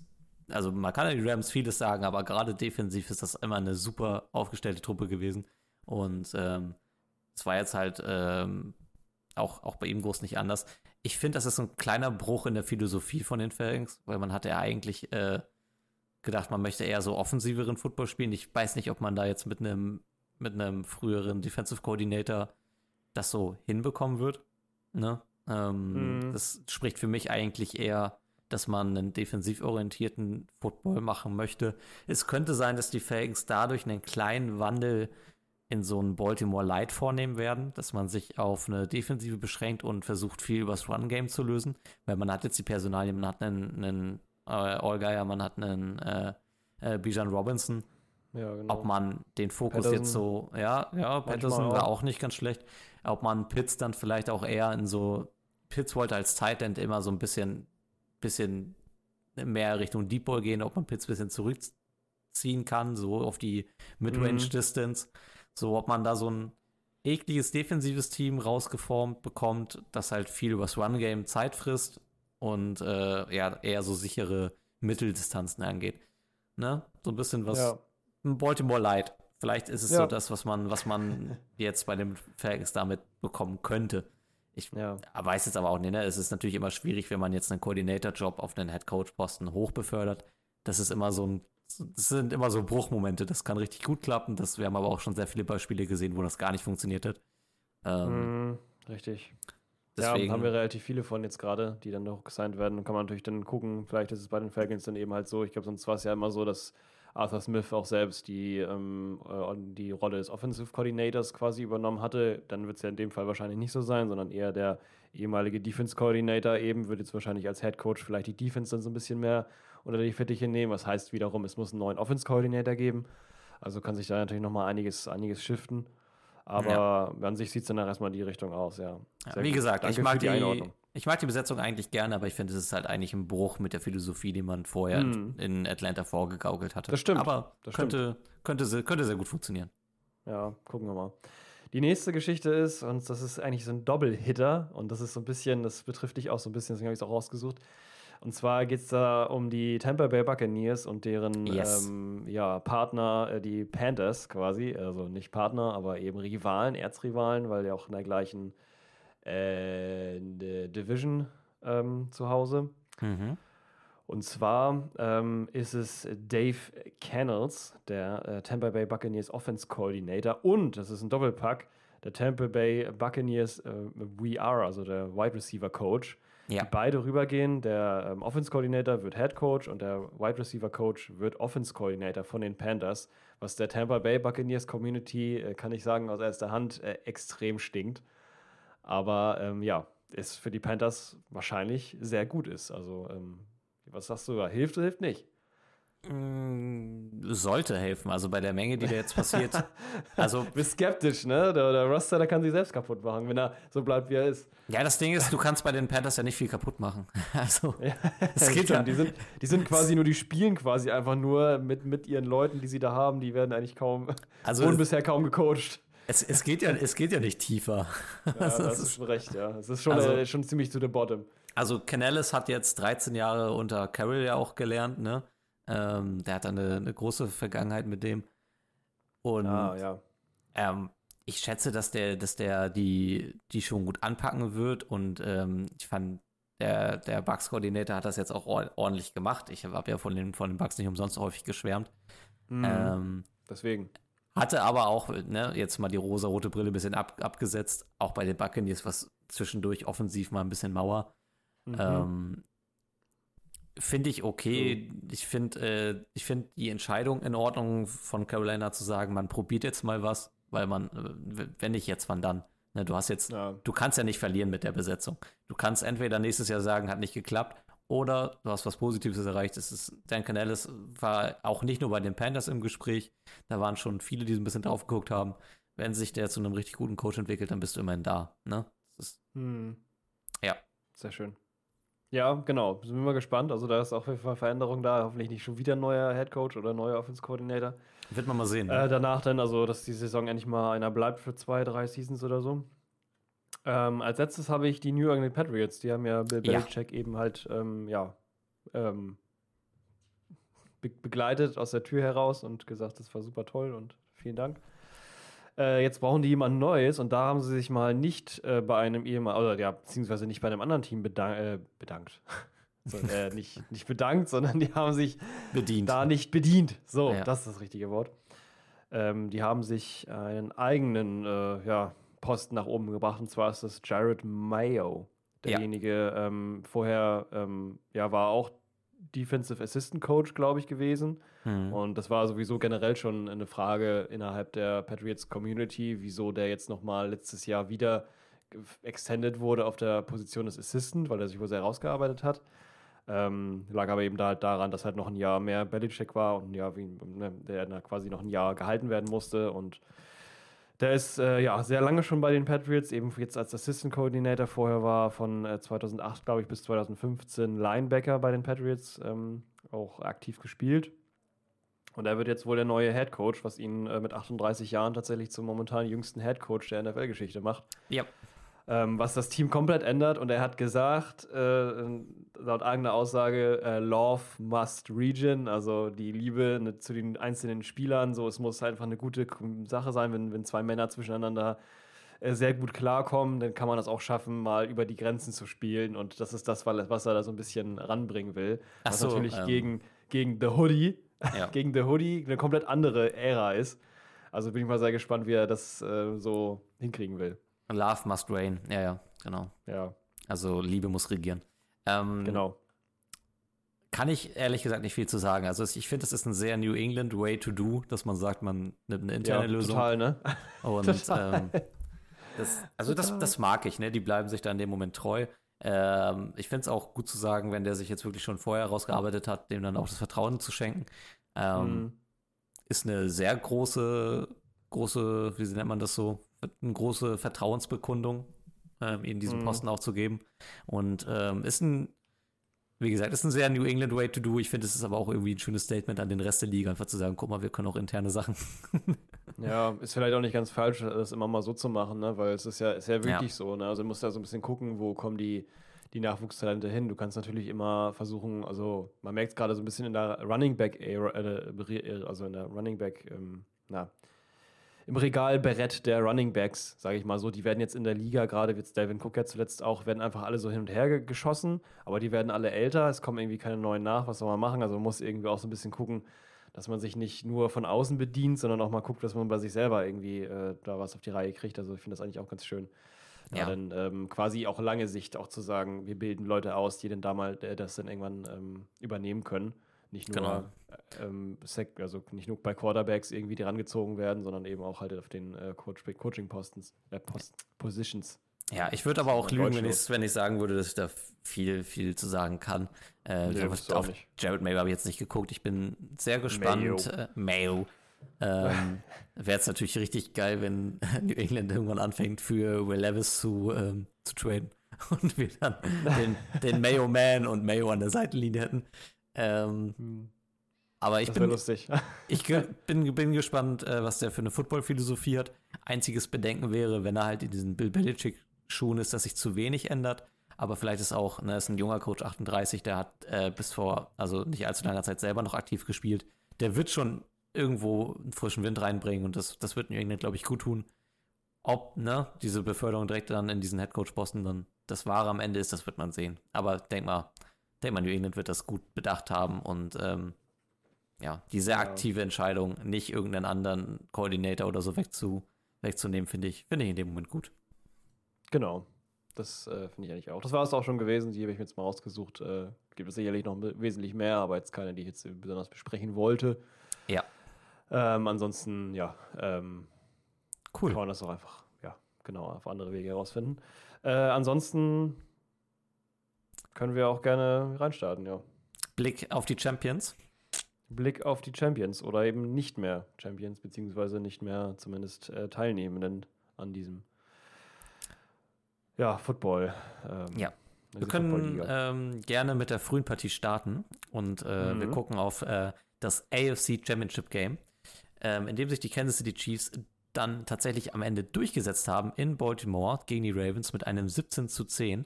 also man kann ja die Rams vieles sagen, aber gerade defensiv ist das immer eine super aufgestellte Truppe gewesen. Und ähm, es war jetzt halt ähm, auch, auch bei ihm groß nicht anders. Ich finde, das ist ein kleiner Bruch in der Philosophie von den Falcons, weil man hatte ja eigentlich äh, gedacht, man möchte eher so offensiveren Football spielen. Ich weiß nicht, ob man da jetzt mit einem mit einem früheren Defensive Coordinator das so hinbekommen wird. Ne? Ähm, Mhm. Das spricht für mich eigentlich eher, dass man einen defensiv orientierten Football machen möchte. Es könnte sein, dass die Falcons dadurch einen kleinen Wandel in so ein Baltimore Light vornehmen werden, dass man sich auf eine Defensive beschränkt und versucht, viel übers Run-Game zu lösen. Weil man hat jetzt die Personalien, man hat einen, einen äh, Allgeier, man hat einen äh, äh, Bijan Robinson. Ja, genau. Ob man den Fokus Patterson jetzt so, ja, ja, Patterson auch. war auch nicht ganz schlecht. Ob man Pitts dann vielleicht auch eher in so, Pitts wollte als Tight End immer so ein bisschen, bisschen mehr Richtung Deep Ball gehen, ob man Pitts ein bisschen zurückziehen kann, so auf die Midrange Mhm. Distance. So, ob man da so ein ekliges defensives Team rausgeformt bekommt, das halt viel übers Run-Game Zeit frisst und äh, ja, eher so sichere Mitteldistanzen angeht. Ne? So ein bisschen was, ja. Baltimore Light. Vielleicht ist es Ja. so das, was man, was man jetzt bei den Falcons damit bekommen könnte. Ich ja. weiß jetzt aber auch nicht, ne? Es ist natürlich immer schwierig, wenn man jetzt einen Coordinator-Job auf einen Head-Coach-Posten hochbefördert. Das ist immer so ein, das sind immer so Bruchmomente. Das kann richtig gut klappen. Das, wir haben aber auch schon sehr viele Beispiele gesehen, wo das gar nicht funktioniert hat. Ähm, Mhm, richtig. deswegen, Ja, haben wir relativ viele von jetzt gerade, die dann noch gesigned werden. Und kann man natürlich dann gucken, vielleicht ist es bei den Falcons dann eben halt so. Ich glaube, sonst war es ja immer so, dass Arthur Smith auch selbst die, ähm, äh, die Rolle des Offensive Coordinators quasi übernommen hatte. Dann wird es ja in dem Fall wahrscheinlich nicht so sein, sondern eher der ehemalige Defense Coordinator eben wird jetzt wahrscheinlich als Head Coach vielleicht die Defense dann so ein bisschen mehr unter die Fittiche nehmen. Was heißt wiederum, es muss einen neuen Offense Coordinator geben. Also kann sich da natürlich nochmal einiges, einiges shiften. Aber an sich sieht es dann erstmal die Richtung aus, ja. ja, wie gut. gesagt, Danke ich mag, die, Einordnung. Ich mag die Besetzung eigentlich gerne, aber ich finde, es ist halt eigentlich ein Bruch mit der Philosophie, die man vorher in- Mhm. in Atlanta vorgegaukelt hatte. Das stimmt, Aber das könnte, könnte, sehr, könnte sehr gut funktionieren. Ja, gucken wir mal. Die nächste Geschichte ist, und das ist eigentlich so ein Doppelhitter, und das ist so ein bisschen, das betrifft dich auch so ein bisschen, deswegen habe ich es auch rausgesucht. Und zwar geht es da um die Tampa Bay Buccaneers und deren Yes. ähm, ja, Partner, äh, die Panthers quasi, also nicht Partner, aber eben Rivalen, Erzrivalen, weil ja auch in der gleichen äh, in der Division ähm, zu Hause. Mhm. Und zwar ähm, ist es Dave Kennels, der äh, Tampa Bay Buccaneers Offense Coordinator und, das ist ein Doppelpack, der Tampa Bay Buccaneers äh, VR, also der Wide Receiver Coach. Ja. Die beide rübergehen. Der ähm, Offense Coordinator wird Head Coach und der Wide Receiver Coach wird Offense Coordinator von den Panthers, was der Tampa Bay Buccaneers Community, äh, kann ich sagen, aus erster Hand äh, extrem stinkt. Aber ähm, ja, ist für die Panthers wahrscheinlich sehr gut ist. Also, ähm, was sagst du da? Hilft oder hilft nicht? Mm, Sollte helfen, also bei der Menge, die da jetzt passiert. Also, Du bist skeptisch, ne? Der, der Roster, der kann sich selbst kaputt machen, wenn er so bleibt, wie er ist. ja, das Ding ist, du kannst bei den Panthers ja nicht viel kaputt machen. Also, Ja, Es geht ja. Die sind, die sind quasi nur, die spielen quasi einfach nur mit, mit ihren Leuten, die sie da haben. Die werden eigentlich kaum, also wurden es, bisher kaum gecoacht. Es, es, geht ja, es geht ja nicht tiefer. Ja, Das das ist- schon recht, ja. Es ist schon, Also- äh, schon ziemlich zu the bottom. Also Canellis hat jetzt 13 Jahre unter Carroll ja auch gelernt, ne? Ähm, der hat dann eine, eine große Vergangenheit mit dem. Und Ah, ja. ähm, ich schätze, dass der, dass der die, die schon gut anpacken wird. Und ähm, ich fand, der, der Bugs-Koordinator hat das jetzt auch or- ordentlich gemacht. Ich habe ja von den, von den Bugs nicht umsonst häufig geschwärmt. Mhm. Ähm, Deswegen. Hatte aber auch, ne, jetzt mal die rosa-rote Brille ein bisschen ab, abgesetzt. Auch bei den Buccaneers, was zwischendurch offensiv mal ein bisschen Mauer. Mhm. Ähm, finde ich okay. Ich finde äh, ich finde die Entscheidung in Ordnung von Carolina zu sagen, man probiert jetzt mal was, weil man, äh, wenn nicht jetzt, wann dann? Ne, du hast jetzt, ja. du kannst ja nicht verlieren mit der Besetzung. Du kannst entweder nächstes Jahr sagen, hat nicht geklappt, oder du hast was Positives erreicht. Es ist, Dan Canellis war auch nicht nur bei den Panthers im Gespräch, da waren schon viele, die so ein bisschen drauf geguckt haben. Wenn sich der zu einem richtig guten Coach entwickelt, dann bist du immerhin da. Ne? Ist, Hm. Ja. Sehr schön. Ja, genau. Sind wir mal gespannt. Also da ist auf jeden Fall Veränderung da. Hoffentlich nicht schon wieder ein neuer Head Coach oder neuer Offense Coordinator. wird man mal sehen. ne? Äh, danach dann, also dass die Saison endlich mal einer bleibt für zwei, drei Seasons oder so. Ähm, als letztes habe ich die New England Patriots. Die haben ja Bill Ja. Belichick eben halt, ähm, ja, ähm, be begleitet aus der Tür heraus und gesagt, das war super toll und vielen Dank. Äh, jetzt brauchen die jemand Neues und da haben sie sich mal nicht äh, bei einem ehemaligen, oder ja, beziehungsweise nicht bei einem anderen Team bedank äh, bedankt. so, äh, nicht, nicht bedankt, sondern die haben sich bedient. da nicht bedient. So, Ja. das ist das richtige Wort. Ähm, die haben sich einen eigenen äh, ja, Posten nach oben gebracht und zwar ist das Jared Mayo. Ja. Derjenige ähm, vorher ähm, ja, war auch Defensive Assistant Coach, glaube ich, gewesen. Hm. Und das war sowieso generell schon eine Frage innerhalb der Patriots Community, wieso der jetzt nochmal letztes Jahr wieder extended wurde auf der Position des Assistant, weil er sich wohl sehr rausgearbeitet hat. Ähm, lag aber eben da halt daran, dass halt noch ein Jahr mehr Belichick war und ein Jahr, wie, ne, der quasi noch ein Jahr gehalten werden musste. Und der ist äh, ja sehr lange schon bei den Patriots, eben jetzt als Assistant Coordinator. Vorher war von äh, 2008, glaube ich, bis 2015 Linebacker bei den Patriots, ähm, auch aktiv gespielt. Und er wird jetzt wohl der neue Head Coach, was ihn äh, mit 38 Jahren tatsächlich zum momentan jüngsten Head Coach der NFL-Geschichte macht. Ja. Ähm, was das Team komplett ändert. Und er hat gesagt, äh, laut eigener Aussage, äh, Love must region, also die Liebe ne, zu den einzelnen Spielern. So, es muss einfach eine gute Sache sein, wenn, wenn zwei Männer zwischeneinander äh, sehr gut klarkommen, dann kann man das auch schaffen, mal über die Grenzen zu spielen. Und das ist das, was er da so ein bisschen ranbringen will. Ach was so, natürlich ähm. gegen, gegen The Hoodie Ja. gegen The Hoodie eine komplett andere Ära ist. Also bin ich mal sehr gespannt, wie er das äh, so hinkriegen will. Love must reign. Ja, ja, genau. Ja, Also Liebe muss regieren. Ähm, genau. Kann ich ehrlich gesagt nicht viel zu sagen. Also ich finde, es ist ein sehr New England Way to do, dass man sagt, man nimmt eine interne ja, Lösung. Total, ne? Und Total. ähm, das, also das, Total. das mag ich, ne? Die bleiben sich da in dem Moment treu. Ähm, ich finde es auch gut zu sagen, wenn der sich jetzt wirklich schon vorher rausgearbeitet hat, dem dann auch das Vertrauen zu schenken. Ähm, Mhm. Ist eine sehr große, große, wie nennt man das so, eine große Vertrauensbekundung, ähm, ihm diesen Mhm. Posten auch zu geben. Und ähm, ist ein, wie gesagt, ist ein sehr New England Way to do. Ich finde, es ist aber auch irgendwie ein schönes Statement an den Rest der Liga, einfach zu sagen, guck mal, wir können auch interne Sachen. Ja, ist vielleicht auch nicht ganz falsch, das immer mal so zu machen, ne? weil es ist ja, ist ja wirklich so. Ne? Also du musst da so ein bisschen gucken, wo kommen die, die Nachwuchstalente hin. Du kannst natürlich immer versuchen, also man merkt es gerade so ein bisschen in der Running Back, äh, also in der Running Back, ähm, na, im Regalbrett der Running Backs, sage ich mal so, die werden jetzt in der Liga, gerade wird Devin Cook ja zuletzt auch, werden einfach alle so hin und her ge- geschossen, aber die werden alle älter, es kommen irgendwie keine neuen nach, was soll man machen? Also man muss irgendwie auch so ein bisschen gucken, dass man sich nicht nur von außen bedient, sondern auch mal guckt, dass man bei sich selber irgendwie äh, da was auf die Reihe kriegt. Also ich finde das eigentlich auch ganz schön. Ja, Ja. dann ähm, quasi auch lange Sicht auch zu sagen, wir bilden Leute aus, die dann da mal äh, das dann irgendwann ähm, übernehmen können. Nicht nur, Genau. äh, ähm, also nicht nur bei Quarterbacks irgendwie, die rangezogen werden, sondern eben auch halt auf den äh, Coach Coaching-Postens, äh, Post Positions. Ja, ich würde aber auch lügen, wenn ich, wenn ich sagen würde, dass ich da viel, viel zu sagen kann. Äh, Nee, auf. Jared Mayo habe ich jetzt nicht geguckt. Ich bin sehr gespannt. Mayo. Äh, Mayo. Ähm, Wäre es natürlich richtig geil, wenn New England irgendwann anfängt, für Will Levis zu, ähm, zu traden und wir dann den, den Mayo Man und Mayo an der Seitenlinie hätten. Ähm, aber ich das bin, lustig. ich bin, bin gespannt, äh, was der für eine Football-Philosophie hat. Einziges Bedenken wäre, wenn er halt in diesen Bill Belichick-Schuhen ist, dass sich zu wenig ändert. Aber vielleicht ist auch, ne, ist ein junger Coach 38, der hat äh, bis vor, also nicht allzu langer Zeit selber noch aktiv gespielt. Der wird schon irgendwo einen frischen Wind reinbringen und das, das wird New England, glaube ich, gut tun. Ob, ne, diese Beförderung direkt dann in diesen Headcoach-Posten dann das Wahre am Ende ist, das wird man sehen. Aber denk mal, denk mal, New England wird das gut bedacht haben und ähm, ja, diese Ja. aktive Entscheidung, nicht irgendeinen anderen Koordinator oder so wegzu, wegzunehmen, finde ich, finde ich in dem Moment gut. Genau. Das äh, finde ich eigentlich auch. Das war es auch schon gewesen. Die habe ich mir jetzt mal rausgesucht. Äh, gibt es sicherlich noch wesentlich mehr, aber jetzt keine, die ich jetzt besonders besprechen wollte. Ja. Ähm, ansonsten, ja, ähm, Cool. kann man das auch einfach, ja, genau, auf andere Wege herausfinden. Äh, ansonsten können wir auch gerne reinstarten, ja. Blick auf die Champions. Blick auf die Champions oder eben nicht mehr Champions, beziehungsweise nicht mehr zumindest äh, Teilnehmenden an diesem ja, Football. Ähm, Ja. Wir können ähm, gerne mit der frühen Partie starten und äh, wir Mhm. gucken auf äh, das AFC Championship Game, ähm, in dem sich die Kansas City Chiefs dann tatsächlich am Ende durchgesetzt haben in Baltimore gegen die Ravens mit einem 17 zu 10.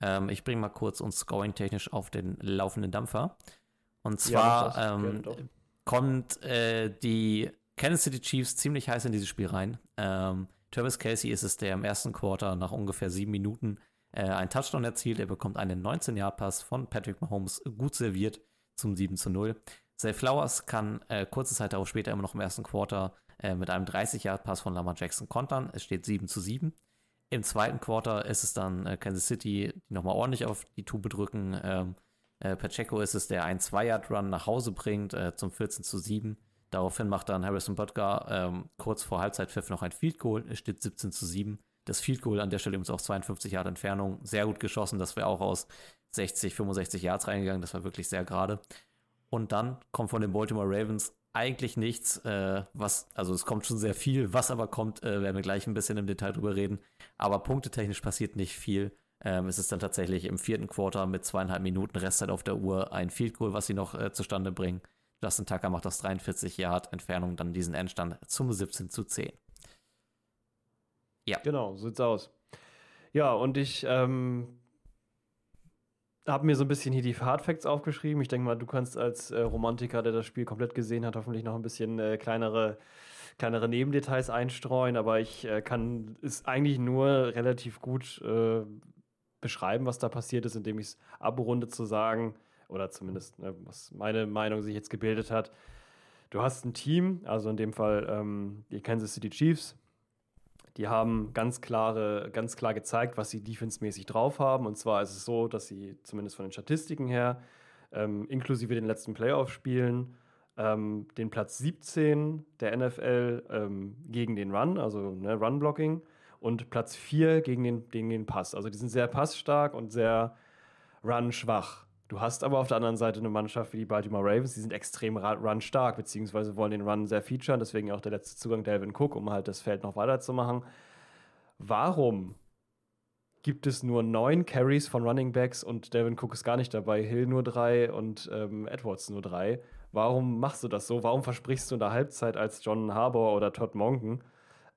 Ähm, ich bringe mal kurz uns scoring-technisch auf den laufenden Dampfer. Und Ja, zwar. Gerne ähm, kommt äh, die Kansas City Chiefs ziemlich heiß in dieses Spiel rein. Ähm, Travis Kelsey ist es, der im ersten Quarter nach ungefähr sieben Minuten äh, einen Touchdown erzielt. Er bekommt einen 19-Jahr-Pass von Patrick Mahomes gut serviert zum 7 zu 0. Zay Flowers kann äh, kurze Zeit darauf später immer noch im ersten Quarter äh, mit einem 30-Jahr-Pass von Lamar Jackson kontern. Es steht 7 zu 7. Im zweiten Quarter ist es dann äh, Kansas City, die nochmal ordentlich auf die Tube drücken. Ähm, äh, Pacheco ist es, der einen 2-Yard-Run nach Hause bringt äh, zum 14 zu 7. Daraufhin macht dann Harrison Butker ähm, kurz vor Halbzeitpfiff noch ein Field Goal. Es steht 17 zu 7. Das Field Goal an der Stelle übrigens auch 52 Yard Entfernung. Sehr gut geschossen. Das wäre auch aus 60, 65 Yards reingegangen. Das war wirklich sehr gerade. Und dann kommt von den Baltimore Ravens eigentlich nichts, äh, was, also es kommt schon sehr viel, was aber kommt, äh, werden wir gleich ein bisschen im Detail drüber reden. Aber punktetechnisch passiert nicht viel. Ähm, es ist dann tatsächlich im vierten Quarter mit zweieinhalb Minuten Restzeit auf der Uhr ein Field Goal, was sie noch äh, zustande bringen. Justin Tucker macht aus 43 Yard Entfernung dann diesen Endstand zum 17 zu 10. Genau, so sieht's aus. Ja, und ich ähm, habe mir so ein bisschen hier die Hard Facts aufgeschrieben. Ich denke mal, du kannst als äh, Romantiker, der das Spiel komplett gesehen hat, hoffentlich noch ein bisschen äh, kleinere, kleinere Nebendetails einstreuen. Aber ich äh, kann es eigentlich nur relativ gut äh, beschreiben, was da passiert ist, indem ich es abrunde zu sagen, oder zumindest, ne, was meine Meinung sich jetzt gebildet hat. Du hast ein Team, also in dem Fall ähm, die Kansas City Chiefs, die haben ganz, klare, ganz klar gezeigt, was sie defensemäßig drauf haben. Und zwar ist es so, dass sie zumindest von den Statistiken her, ähm, inklusive den letzten Playoff-Spielen, ähm, den Platz 17 der NFL ähm, gegen den Run, also ne, Run-Blocking, und Platz 4 gegen den, gegen den Pass. Also die sind sehr passstark und sehr run-schwach. Du hast aber auf der anderen Seite eine Mannschaft wie die Baltimore Ravens, die sind extrem run-stark, beziehungsweise wollen den Run sehr featuren, deswegen auch der letzte Zugang Delvin Cook, um halt das Feld noch weiterzumachen. Warum gibt es nur neun Carries von Running Backs und Delvin Cook ist gar nicht dabei, Hill nur drei und ähm, Edwards nur drei? Warum machst du das so? Warum versprichst du in der Halbzeit als John Harbour oder Todd Monken,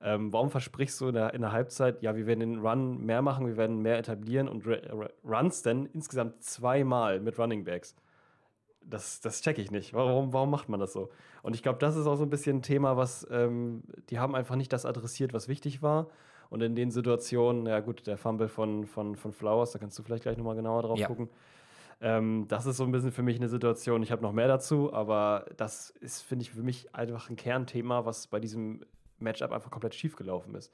ähm, warum versprichst du in der, in der, Halbzeit, ja, wir werden den Run mehr machen, wir werden mehr etablieren und Runs denn insgesamt zweimal mit Running Backs? Das, das checke ich nicht. Warum, warum macht man das so? Und ich glaube, das ist auch so ein bisschen ein Thema, was ähm, die haben einfach nicht das adressiert, was wichtig war. Und in den Situationen, ja gut, der Fumble von, von, von Flowers, da kannst du vielleicht gleich nochmal genauer drauf ja. gucken. Ähm, das ist so ein bisschen für mich eine Situation. Ich habe noch mehr dazu, aber das ist, finde ich, für mich einfach ein Kernthema, was bei diesem Matchup einfach komplett schief gelaufen ist.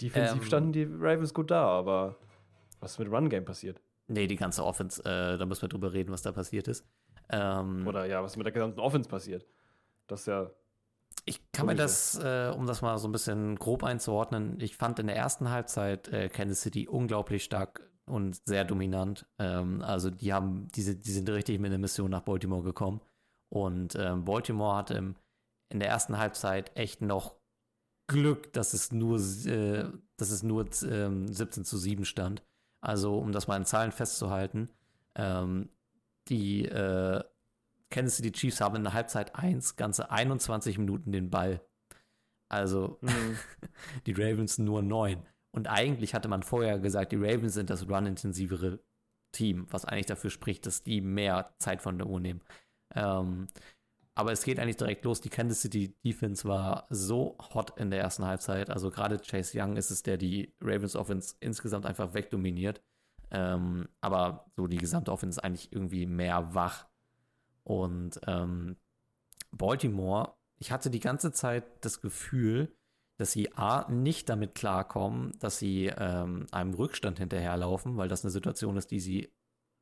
Defensiv ähm, standen die Ravens gut da, aber was ist mit Run Game passiert? Nee, die ganze Offense, äh, da müssen wir drüber reden, was da passiert ist. Ähm, Oder ja, was mit der gesamten Offense passiert. Das ist ja. Ich kann mir das, äh, um das mal so ein bisschen grob einzuordnen, ich fand in der ersten Halbzeit äh, Kansas City unglaublich stark und sehr dominant. Ähm, also die haben, diese, die sind richtig mit einer Mission nach Baltimore gekommen. Und ähm, Baltimore hat im in der ersten Halbzeit echt noch Glück, dass es nur, äh, dass es nur äh, 17 zu 7 stand. Also, um das mal in Zahlen festzuhalten, ähm, die äh, Kansas City Chiefs haben in der Halbzeit 1 ganze 21 Minuten den Ball. Also, mhm. die Ravens nur 9. Und eigentlich hatte man vorher gesagt, die Ravens sind das run-intensivere Team, was eigentlich dafür spricht, dass die mehr Zeit von der Uhr nehmen. Ähm, aber es geht eigentlich direkt los. Die Kansas City Defense war so hot in der ersten Halbzeit. Also gerade Chase Young ist es, der die Ravens Offense insgesamt einfach wegdominiert. Ähm, aber so die gesamte Offense ist eigentlich irgendwie mehr wach. Und ähm, Baltimore, ich hatte die ganze Zeit das Gefühl, dass sie A, nicht damit klarkommen, dass sie ähm, einem Rückstand hinterherlaufen, weil das eine Situation ist, die sie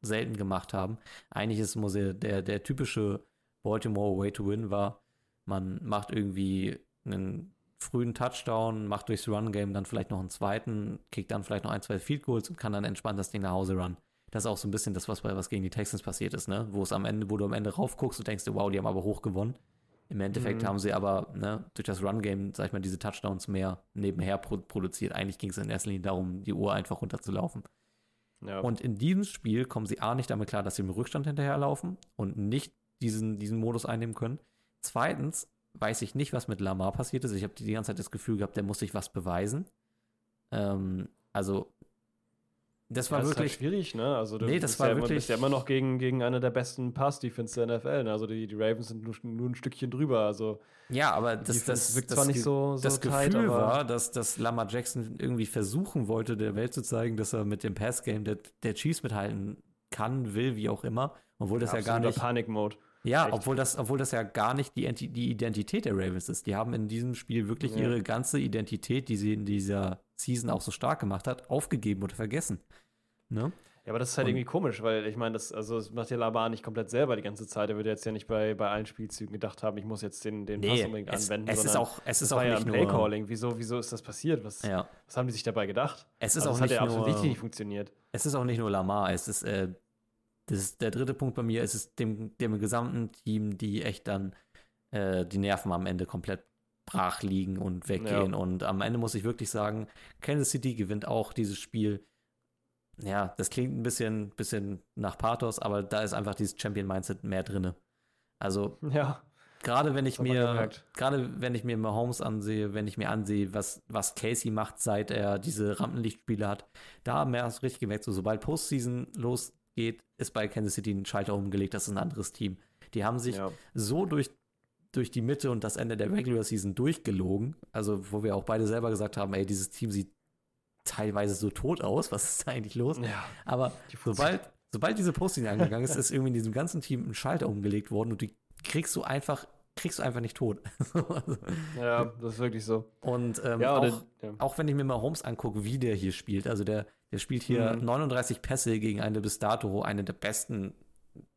selten gemacht haben. Eigentlich ist es der, der typische Baltimore Way to Win war. Man macht irgendwie einen frühen Touchdown, macht durchs Run-Game dann vielleicht noch einen zweiten, kriegt dann vielleicht noch ein, zwei Field Goals und kann dann entspannt das Ding nach Hause run. Das ist auch so ein bisschen das, was bei was gegen die Texans passiert ist, ne? Wo es am Ende, wo du am Ende raufguckst und denkst, wow, die haben aber hoch gewonnen. Im Endeffekt mhm. haben sie aber ne, durch das Run-Game, sag ich mal, diese Touchdowns mehr nebenher pro produziert. Eigentlich ging es in erster Linie darum, die Uhr einfach runterzulaufen. Ja. Und in diesem Spiel kommen sie A nicht damit klar, dass sie im Rückstand hinterherlaufen und nicht diesen, diesen Modus einnehmen können. Zweitens weiß ich nicht, was mit Lamar passiert ist. Ich habe die ganze Zeit das Gefühl gehabt, der muss sich was beweisen. Ähm, also, das war ja, wirklich. Das ist halt schwierig, ne? Also, du nee, das war ja wirklich. Immer, bist ja immer noch gegen, gegen eine der besten Pass-Defense der NFL. Ne? Also, die, die Ravens sind nur, nur ein Stückchen drüber. Also, ja, aber das, das, wirkt das, zwar nicht so, so das tight, Gefühl war, dass, dass Lamar Jackson irgendwie versuchen wollte, der Welt zu zeigen, dass er mit dem Pass-Game der, der Chiefs mithalten kann, will, wie auch immer. Obwohl das ja, ja gar nicht. Panik-Mode. Ja, obwohl das, obwohl das ja gar nicht die, die Identität der Ravens ist. Die haben in diesem Spiel wirklich ja. ihre ganze Identität, die sie in dieser Season auch so stark gemacht hat, aufgegeben oder vergessen. Ne? Ja, aber das ist halt Und, irgendwie komisch, weil ich meine, das, also das macht ja Labar nicht komplett selber die ganze Zeit. Er würde jetzt ja nicht bei, bei allen Spielzügen gedacht haben, ich muss jetzt den, den nee, Pass unbedingt es, anwenden. Es ist auch, es ist auch nicht ja nur Playcalling. Wieso, wieso ist das passiert? Was, ja. was haben die sich dabei gedacht? Es ist also auch nicht hat ja nur, absolut nicht funktioniert. Es ist auch nicht nur Lamar, es ist äh, das ist der dritte Punkt bei mir, ist es dem, dem gesamten Team, die echt dann äh, die Nerven am Ende komplett brach liegen und weggehen. Ja. Und am Ende muss ich wirklich sagen, Kansas City gewinnt auch dieses Spiel. Ja, das klingt ein bisschen, bisschen nach Pathos, aber da ist einfach dieses Champion-Mindset mehr drin. Also, ja. gerade wenn ich mir, gerade wenn ich mir Mahomes ansehe, wenn ich mir ansehe, was, was Casey macht, seit er diese Rampenlichtspiele hat, da mehr als richtig gemerkt, so sobald Postseason los geht, ist bei Kansas City ein Schalter umgelegt, das ist ein anderes Team. Die haben sich ja. so durch, durch die Mitte und das Ende der Regular Season durchgelogen, also wo wir auch beide selber gesagt haben, ey, dieses Team sieht teilweise so tot aus, was ist da eigentlich los? Ja. Aber sobald, sobald diese Posting angegangen ist, ist irgendwie in diesem ganzen Team ein Schalter umgelegt worden und die kriegst du einfach, kriegst du einfach nicht tot. Ja, das ist wirklich so. und ähm, Ja, auch, oder- ja. auch wenn ich mir mal Holmes angucke, wie der hier spielt, also der, der spielt hier Mhm. 39 Pässe gegen eine bis dato, eine der besten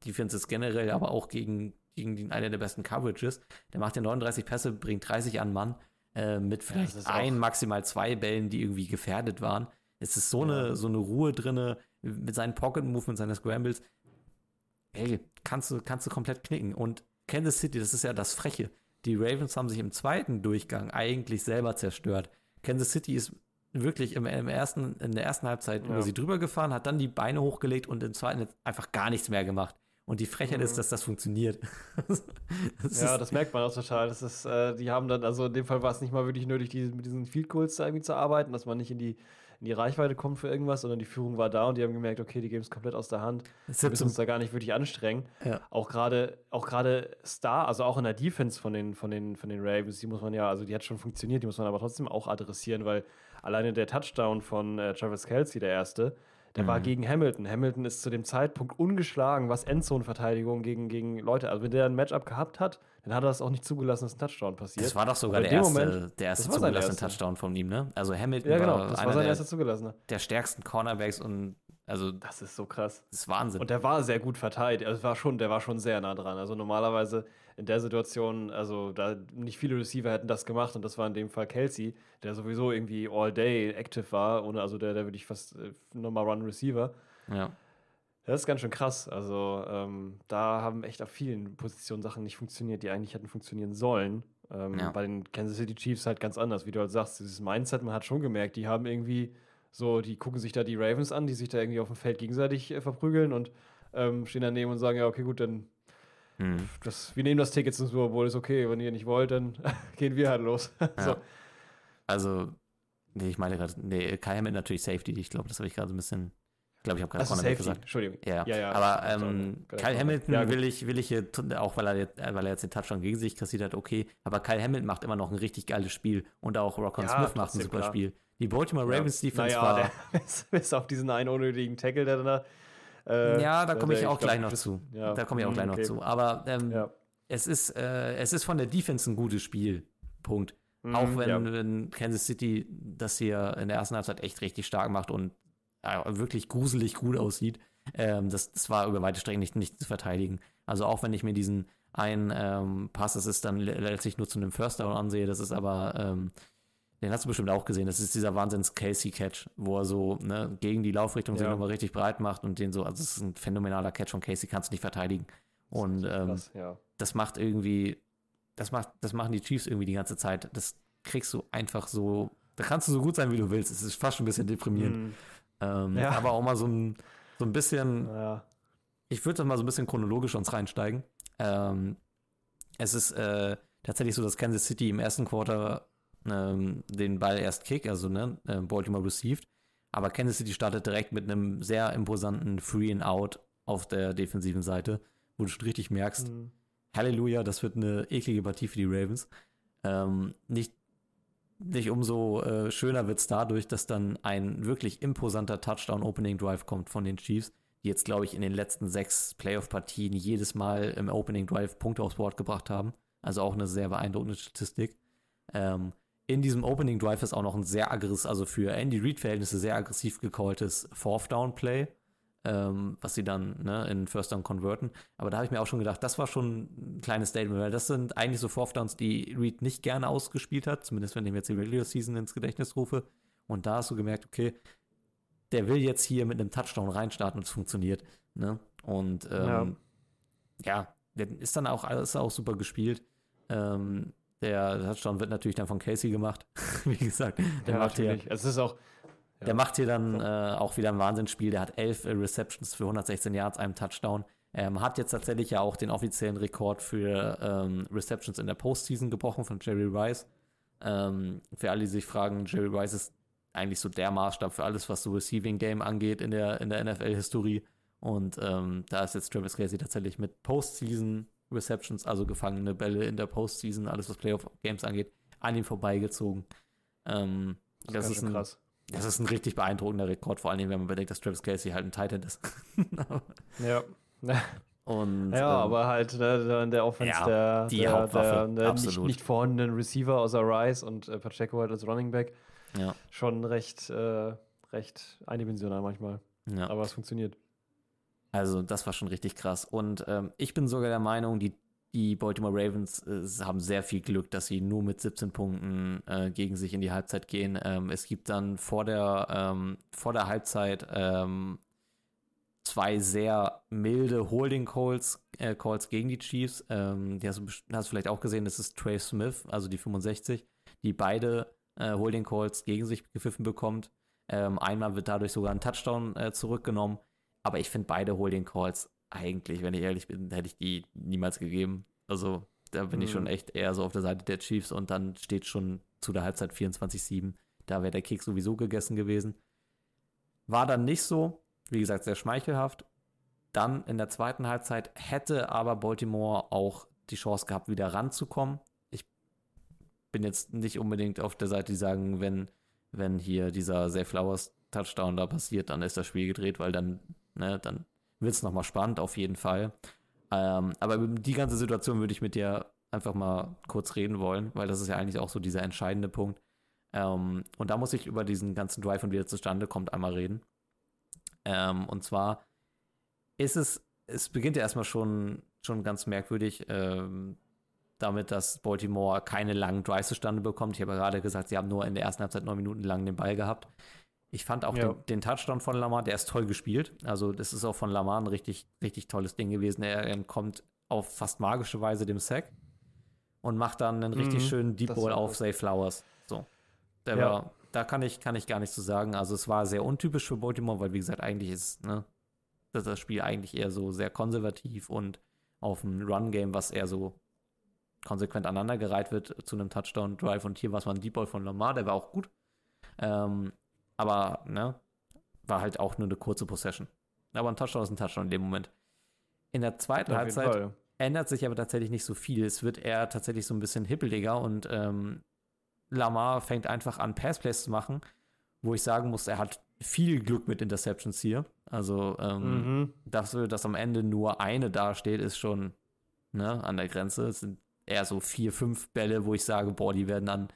Defenses generell, aber auch gegen, gegen die, eine der besten Coverages. Der macht ja 39 Pässe, bringt 30 an Mann, äh, mit vielleicht auch- ein, maximal zwei Bällen, die irgendwie gefährdet waren. Es ist so, eine, so eine Ruhe drinne mit seinen Pocket-Move, mit seinen Scrambles. Ey, kannst du, kannst du komplett knicken. Und Kansas City, das ist ja das Freche. Die Ravens haben sich im zweiten Durchgang eigentlich selber zerstört. Kansas City ist wirklich im, im ersten, in der ersten Halbzeit Ja. über sie drüber gefahren, hat dann die Beine hochgelegt und im zweiten einfach gar nichts mehr gemacht. Und die Frechheit Mhm. ist, dass das funktioniert. das Ja, das merkt man auch total. Das ist, äh, die haben dann, also in dem Fall war es nicht mal wirklich nötig, die, mit diesen Field Goals da irgendwie zu arbeiten, dass man nicht in die, in die Reichweite kommt für irgendwas, sondern die Führung war da und die haben gemerkt, okay, die geben es komplett aus der Hand. es Wir müssen uns da gar nicht wirklich anstrengen. Ja. Auch gerade, auch gerade Star, also auch in der Defense von den, von den, von den Ravens, die muss man ja, also die hat schon funktioniert, die muss man aber trotzdem auch adressieren, weil alleine der Touchdown von äh, Travis Kelsey, der erste, der war Mhm. gegen Hamilton. Hamilton ist zu dem Zeitpunkt ungeschlagen, was Endzone-Verteidigung gegen, gegen Leute, also wenn der ein Matchup gehabt hat, dann hat er das auch nicht zugelassen, dass ein Touchdown passiert. das war doch sogar der erste, Moment- der erste war zugelassene. Touchdown von ihm, ne? Also Hamilton ja, genau, war das einer war sein der, erster zugelassener. der stärksten Cornerbacks und also Das ist so krass. das ist Wahnsinn. Und der war sehr gut verteidigt. Also war schon, der war schon sehr nah dran. Also normalerweise in der Situation, also da nicht viele Receiver hätten das gemacht und das war in dem Fall Kelsey, der sowieso irgendwie all day active war, ohne, also der, der wirklich fast äh, Number Run Receiver. ja. Das ist ganz schön krass. Also ähm, da haben echt auf vielen Positionen Sachen nicht funktioniert, die eigentlich hätten funktionieren sollen. Ähm, Ja. Bei den Kansas City Chiefs halt ganz anders, wie du halt sagst, dieses Mindset, man hat schon gemerkt, die haben irgendwie so, die gucken sich da die Ravens an, die sich da irgendwie auf dem Feld gegenseitig äh, verprügeln und ähm, stehen daneben und sagen, ja, okay, gut, dann Hm. das, wir nehmen das Ticket zum Super Bowl, ist okay, wenn ihr nicht wollt, dann gehen wir halt los. so. Ja. Also, nee, ich meine gerade, nee, Kai Hamilton natürlich Safety. Ich glaube, das habe ich gerade so ein bisschen, ich glaube, ich habe gerade Cornerback Safety, gesagt. Entschuldigung. Ja, Ja, ja, aber ähm. Kyle Hamilton Ja, will ich, will ich hier, auch weil er, jetzt, äh, weil er jetzt den Touchdown gegen sich kassiert hat, okay. Aber Kyle Hamilton macht immer noch ein richtig geiles Spiel und auch Rockon Smith macht ein super klar. Spiel. Die Baltimore Ravens Defense naja, war. Der, bis, auf diesen einen unnötigen Tackle, der da. Äh, ja, da komme ich auch glaub, gleich noch bis- zu. ja, Da komme ich auch gleich noch okay. zu. Aber ähm, Ja. es, ist, äh, es ist von der Defense ein gutes Spiel. Punkt. Auch Mhm, wenn, ja. wenn Kansas City das hier in der ersten Halbzeit echt richtig stark macht und äh, wirklich gruselig gut aussieht, ähm, das, das war über weite Strecken nicht, nicht zu verteidigen. Also auch wenn ich mir diesen einen ähm, Pass, das ist dann le- letztlich nur zu einem First Down ansehe, das ist aber, ähm, den hast du bestimmt auch gesehen, das ist dieser Wahnsinns-Casey-Catch, wo er so ne, gegen die Laufrichtung sich Ja. nochmal richtig breit macht und den so, also es ist ein phänomenaler Catch von Casey, kannst du nicht verteidigen. Und ähm, Krass, ja. das macht irgendwie, das macht, das machen die Chiefs irgendwie die ganze Zeit. Das kriegst du einfach so, da kannst du so gut sein, wie du willst. Es ist fast schon ein bisschen deprimierend. Mhm. Ähm, Ja. Aber auch mal so ein, so ein bisschen, ich würde das mal so ein bisschen chronologisch uns reinsteigen. Ähm, es ist äh, tatsächlich so, dass Kansas City im ersten Quarter ähm, den Ball erst kick, also ne, äh, Baltimore received. Aber Kansas City startet direkt mit einem sehr imposanten Free and Out auf der defensiven Seite, wo du schon richtig merkst, Mhm. Halleluja, das wird eine eklige Partie für die Ravens. Ähm, nicht, nicht umso äh, schöner wird es dadurch, dass dann ein wirklich imposanter Touchdown-Opening-Drive kommt von den Chiefs, die jetzt, glaube ich, in den letzten sechs Playoff-Partien jedes Mal im Opening-Drive Punkte aufs Board gebracht haben. Also auch eine sehr beeindruckende Statistik. Ähm, in diesem Opening Drive ist auch noch ein sehr aggressiv, also für Andy Reid-Verhältnisse sehr aggressiv gecalltes Fourth Down Play, ähm, was sie dann ne, in First Down konverten. Aber da habe ich mir auch schon gedacht, das war schon ein kleines Statement, weil das sind eigentlich so Fourth Downs, die Reid nicht gerne ausgespielt hat, zumindest wenn ich mir jetzt die Regular Season ins Gedächtnis rufe. Und da hast du gemerkt, okay, der will jetzt hier mit einem Touchdown reinstarten und es funktioniert. Ne? Und ähm, ja. der ist dann auch, ist auch super gespielt. Ähm, der Touchdown wird natürlich dann von Casey gemacht. Wie gesagt, der ja, macht hier natürlich. Es ist auch. der macht hier dann äh, auch wieder ein Wahnsinnsspiel. Der hat elf äh, Receptions für 116 Yards, einem Touchdown. Ähm, hat jetzt tatsächlich ja auch den offiziellen Rekord für ähm, Receptions in der Postseason gebrochen von Jerry Rice. Ähm, für alle, die sich fragen, Jerry Rice ist eigentlich so der Maßstab für alles, was so Receiving Game angeht in der, in der NFL-Historie. Und ähm, da ist jetzt Travis Casey tatsächlich mit Postseason Receptions, also gefangene Bälle in der Postseason, alles was Playoff Games angeht, an ihm vorbeigezogen. Ähm, das, ganz ist ein, krass. Das ist ein richtig beeindruckender Rekord, vor allem wenn man bedenkt, dass Travis Kelsey halt ein Titan ist. Ja. Und, Ja, ähm, aber halt ne, in der Offense Ja, der, die der, der, der nicht, nicht vorhandenen Receiver außer Rice und äh, Pacheco halt als Running Back ja, schon recht, äh, recht eindimensional manchmal. ja. Aber es funktioniert. Also, das war schon richtig krass. Und ähm, ich bin sogar der Meinung, die, die Baltimore Ravens äh, haben sehr viel Glück, dass sie nur mit 17 Punkten äh, gegen sich in die Halbzeit gehen. Ähm, es gibt dann vor der, ähm, vor der Halbzeit ähm, zwei sehr milde Holding Calls, äh, Calls gegen die Chiefs. Ähm, die hast du, hast du vielleicht auch gesehen, das ist Trey Smith, also die 65, die beide äh, Holding Calls gegen sich gepfiffen bekommt. Ähm, einmal wird dadurch sogar ein Touchdown äh, zurückgenommen. Aber ich finde beide Holding Calls eigentlich, wenn ich ehrlich bin, hätte ich die niemals gegeben. Also da bin ich Hm. schon echt eher so auf der Seite der Chiefs und dann steht schon zu der Halbzeit 24-7. Da wäre der Kick sowieso gegessen gewesen. War dann nicht so. Wie gesagt, sehr schmeichelhaft. Dann in der zweiten Halbzeit hätte aber Baltimore auch die Chance gehabt, wieder ranzukommen. Ich bin jetzt nicht unbedingt auf der Seite, die sagen, wenn, wenn hier dieser Zay Flowers Touchdown da passiert, dann ist das Spiel gedreht, weil dann, ne, dann wird es nochmal spannend, auf jeden Fall. Ähm, aber über die ganze Situation würde ich mit dir einfach mal kurz reden wollen, weil das ist ja eigentlich auch so dieser entscheidende Punkt. Ähm, und da muss ich über diesen ganzen Drive und wie er zustande kommt einmal reden. Ähm, und zwar ist es, es beginnt ja erstmal schon, schon ganz merkwürdig, ähm, damit, dass Baltimore keine langen Drives zustande bekommt. Ich habe ja gerade gesagt, sie haben nur in der ersten Halbzeit neun Minuten lang den Ball gehabt. Ich fand auch Ja. den, den Touchdown von Lamar, der ist toll gespielt. Also, das ist auch von Lamar ein richtig, richtig tolles Ding gewesen. Er entkommt auf fast magische Weise dem Sack und macht dann einen richtig Mhm, schönen Deep Ball auf. Zay Flowers. So. Der Ja. war, da kann ich, kann ich gar nichts zu sagen. Also, es war sehr untypisch für Baltimore, weil, wie gesagt, eigentlich ist ne, das, das Spiel eigentlich eher so sehr konservativ und auf ein Run-Game, was eher so konsequent aneinandergereiht wird zu einem Touchdown-Drive. Und hier war es mal ein Deep Ball von Lamar, der war auch gut. Ähm, aber, ne, war halt auch nur eine kurze Possession. Aber ein Touchdown ist ein Touchdown in dem Moment. In der zweiten Auf Halbzeit ändert sich aber tatsächlich nicht so viel. Es wird eher tatsächlich so ein bisschen hippeliger und ähm, Lamar fängt einfach an, Passplays zu machen, wo ich sagen muss, er hat viel Glück mit Interceptions hier. Also, ähm, Mhm. dafür, dass am Ende nur eine dasteht, ist schon ne, an der Grenze. Es sind eher so vier, fünf Bälle, wo ich sage, boah, die werden an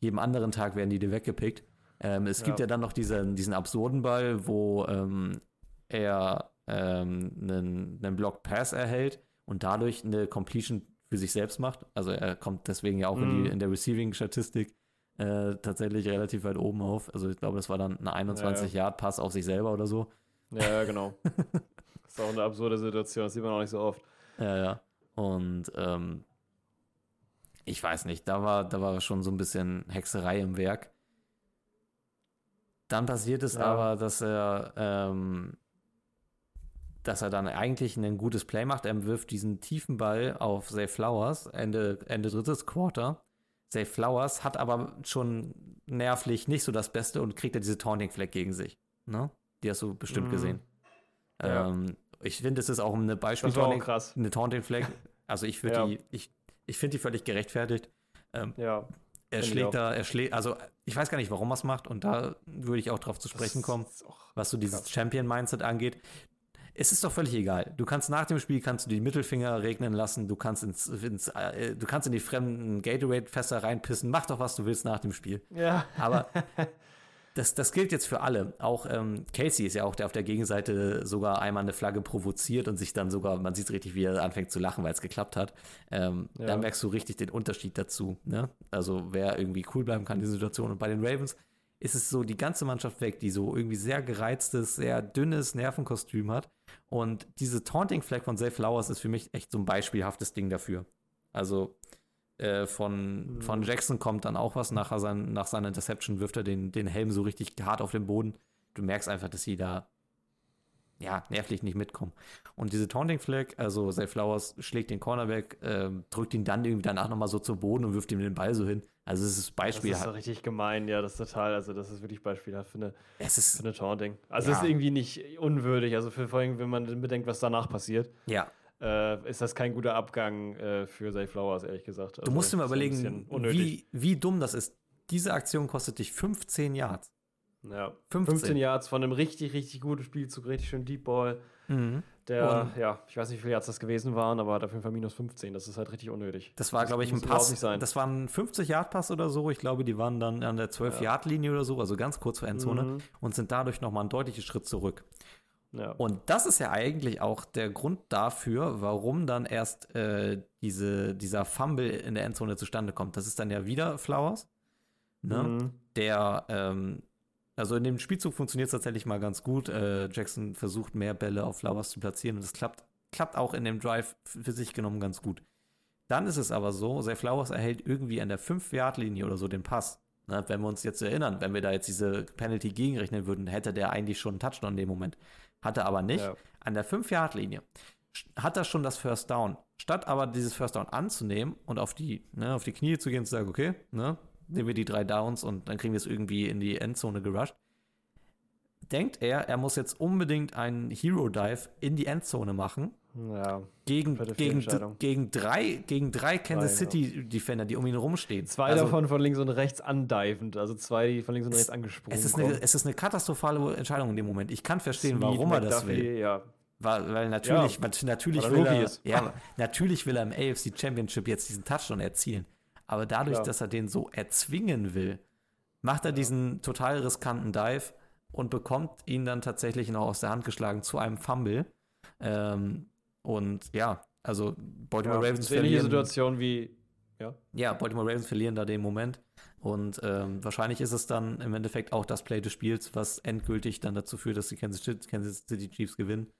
jedem anderen Tag werden die dir weggepickt. Ähm, es gibt Ja. ja dann noch diesen, diesen absurden Ball, wo ähm, er ähm, einen, einen Block Pass erhält und dadurch eine Completion für sich selbst macht. Also er kommt deswegen ja auch in, Mhm. die, in der Receiving-Statistik äh, tatsächlich relativ weit oben auf. Also ich glaube, das war dann ein 21-Yard-Pass auf sich selber oder so. Ja, ja, genau. das ist auch eine absurde Situation, das sieht man auch nicht so oft. Ja, ja. Und ähm, ich weiß nicht, da war, da war schon so ein bisschen Hexerei im Werk. Dann passiert es Ja. aber, dass er, ähm, dass er dann eigentlich ein gutes Play macht. Er wirft diesen tiefen Ball auf Zay Flowers, Ende, Ende drittes Quarter. Zay Flowers hat aber schon nervlich nicht so das Beste und kriegt er diese Taunting Flag gegen sich. Ne? Die hast du bestimmt Mhm. gesehen. Ja. Ähm, ich finde, es ist auch eine Beispiel Das Taunting- krass. eine Taunting Flag. Also ich würde Ja. die, ich, ich finde die völlig gerechtfertigt. Ähm, Ja. Er schlägt da, er schlägt, also ich weiß gar nicht, warum er es macht und da würde ich auch drauf zu sprechen kommen, was so dieses. Champion-Mindset angeht. Es ist doch völlig egal. Du kannst nach dem Spiel kannst du die Mittelfinger regnen lassen, du kannst ins, ins äh, du kannst in die fremden Gatorade-Fässer reinpissen, mach doch was du willst nach dem Spiel. Ja. Aber das, das gilt jetzt für alle. Auch ähm, Casey ist ja auch der auf der Gegenseite sogar einmal eine Flagge provoziert und sich dann sogar, man sieht richtig, wie er anfängt zu lachen, weil es geklappt hat. Ähm, Ja. Da merkst du richtig den Unterschied dazu. Ne? Also wer irgendwie cool bleiben kann in dieser Situation. Und bei den Ravens ist es so die ganze Mannschaft weg, die so irgendwie sehr gereiztes, sehr dünnes Nervenkostüm hat. Und diese Taunting Flag von Zay Flowers ist für mich echt so ein beispielhaftes Ding dafür. Also äh, von, Mhm. von Jackson kommt dann auch was. Nach, sein, nach seiner Interception wirft er den, den Helm so richtig hart auf den Boden. Du merkst einfach, dass sie da ja, nervlich nicht mitkommen. Und diese Taunting Flag, also Zay Flowers schlägt den Cornerback, ähm, drückt ihn dann irgendwie danach nochmal so zu Boden und wirft ihm den Ball so hin. Also es ist Das Beispiel. ist so richtig gemein, ja, das ist total, also das ist wirklich beispielhaft für eine, es für ist, eine Taunting. Also Ja. es ist irgendwie nicht unwürdig, also für, vor allem, wenn man bedenkt, was danach passiert, ja, äh, ist das kein guter Abgang äh, für Zay Flowers, ehrlich gesagt. du Also, musst dir mal überlegen, wie, wie dumm das ist. Diese Aktion kostet dich 15 Yards. Ja. 15. 15 Yards von einem richtig, richtig guten Spielzug, richtig schön Deep Ball. Mhm. Der, Und- ja, ich weiß nicht, wie viele Yards das gewesen waren, aber auf jeden Fall minus 15. Das ist halt richtig unnötig. Das war, glaube ich, ein Pass. nicht sein. Das war ein 50-Yard-Pass oder so. Ich glaube, die waren dann an der 12-Yard-Linie oder so, also ganz kurz vor Endzone Mhm. und sind dadurch nochmal einen deutlichen Schritt zurück. Ja. Und das ist ja eigentlich auch der Grund dafür, warum dann erst äh, diese, dieser Fumble in der Endzone zustande kommt. Das ist dann ja wieder Flowers, ne? Mhm. der, ähm, also in dem Spielzug funktioniert es tatsächlich mal ganz gut. Äh, Jackson versucht mehr Bälle auf Flowers zu platzieren und das klappt, klappt auch in dem Drive für sich genommen ganz gut. Dann ist es aber so, Zay Flowers erhält irgendwie an der 5-Yard-Linie oder so den Pass. Ne, wenn wir uns jetzt erinnern, wenn wir da jetzt diese Penalty gegenrechnen würden, hätte der eigentlich schon einen Touchdown in dem Moment. Hatte aber nicht. Ja. An der 5-Yard-Linie hat er schon das First Down. Statt aber dieses First Down anzunehmen und auf die, ne, auf die Knie zu gehen und zu sagen, okay, ne, nehmen wir die drei Downs und dann kriegen wir es irgendwie in die Endzone gerusht, denkt er, er muss jetzt unbedingt einen Hero Dive in die Endzone machen ja. gegen, gegen, gegen, drei, gegen drei Kansas ja. City Defender, die um ihn rumstehen. Zwei Also, davon von links und rechts andivend, also zwei, die von links und rechts angesprungen Es ist, eine, es ist eine katastrophale Entscheidung in dem Moment. Ich kann verstehen, Snead, warum er das McDuffie, will. Ja, Weil, weil natürlich, Ja, nat- natürlich, weil will er, ja, natürlich will er im AFC Championship jetzt diesen Touchdown erzielen. Aber dadurch, Klar. dass er den so erzwingen will, macht er diesen total riskanten Dive und bekommt ihn dann tatsächlich noch aus der Hand geschlagen zu einem Fumble. Ähm, und ja, also Baltimore ja. Ravens eine ähnliche verlieren. Situation wie. Ja. Ja, Baltimore Ravens verlieren da den Moment. Und ähm, wahrscheinlich ist es dann im Endeffekt auch das Play des Spiels, was endgültig dann dazu führt, dass die Kansas City, Kansas City Chiefs gewinnen.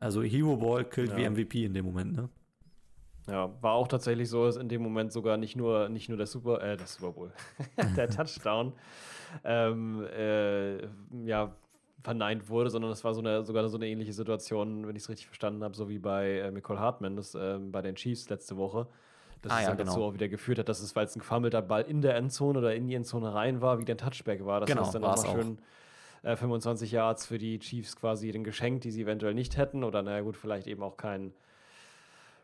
Also Hero Ball killt Ja. wie MVP in dem Moment, ne? Ja, war auch tatsächlich so, dass in dem Moment sogar nicht nur, nicht nur der Super, äh, der Super Bowl, der Touchdown, ähm, äh, ja, verneint wurde, sondern es war so eine, sogar so eine ähnliche Situation, wenn ich es richtig verstanden habe, so wie bei äh, Nicole Hartman, das, ähm, bei den Chiefs letzte Woche. Dass Ah, es ja, dann dazu genau. auch wieder geführt hat, dass es, weil es ein gefummelter Ball in der Endzone oder in die Endzone rein war, wieder ein Touchback war. Das Genau, heißt dann auch. schön äh, 25 Yards für die Chiefs quasi den geschenkt, die sie eventuell nicht hätten. Oder naja gut, vielleicht eben auch kein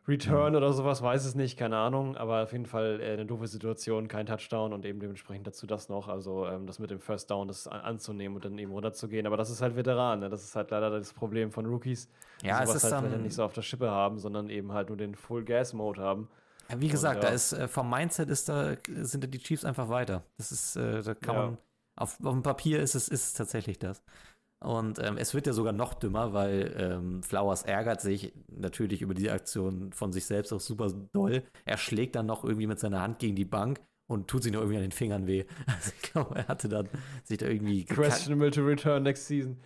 Return oder sowas, weiß es nicht, keine Ahnung. Aber auf jeden Fall äh, eine doofe Situation, kein Touchdown und eben dementsprechend dazu das noch. Also ähm, das mit dem First Down, das an anzunehmen und dann eben runterzugehen. Aber das ist halt Veteran, ne? das ist halt leider das Problem von Rookies. die Ja, sowas ist halt dann- vielleicht nicht so auf der Schippe haben, sondern eben halt nur den Full-Gas-Mode haben. Ja, wie gesagt, ja. da ist äh, vom Mindset ist da, sind da die Chiefs einfach weiter. Das ist, äh, da kann man, auf, auf dem Papier ist es, ist es tatsächlich das. Und ähm, es wird ja sogar noch dümmer, weil ähm, Flowers ärgert sich natürlich über die Aktion von sich selbst auch super doll. Er schlägt dann noch irgendwie mit seiner Hand gegen die Bank und tut sich noch irgendwie an den Fingern weh. Also ich glaube, er hatte dann sich da irgendwie Questionable to return next season.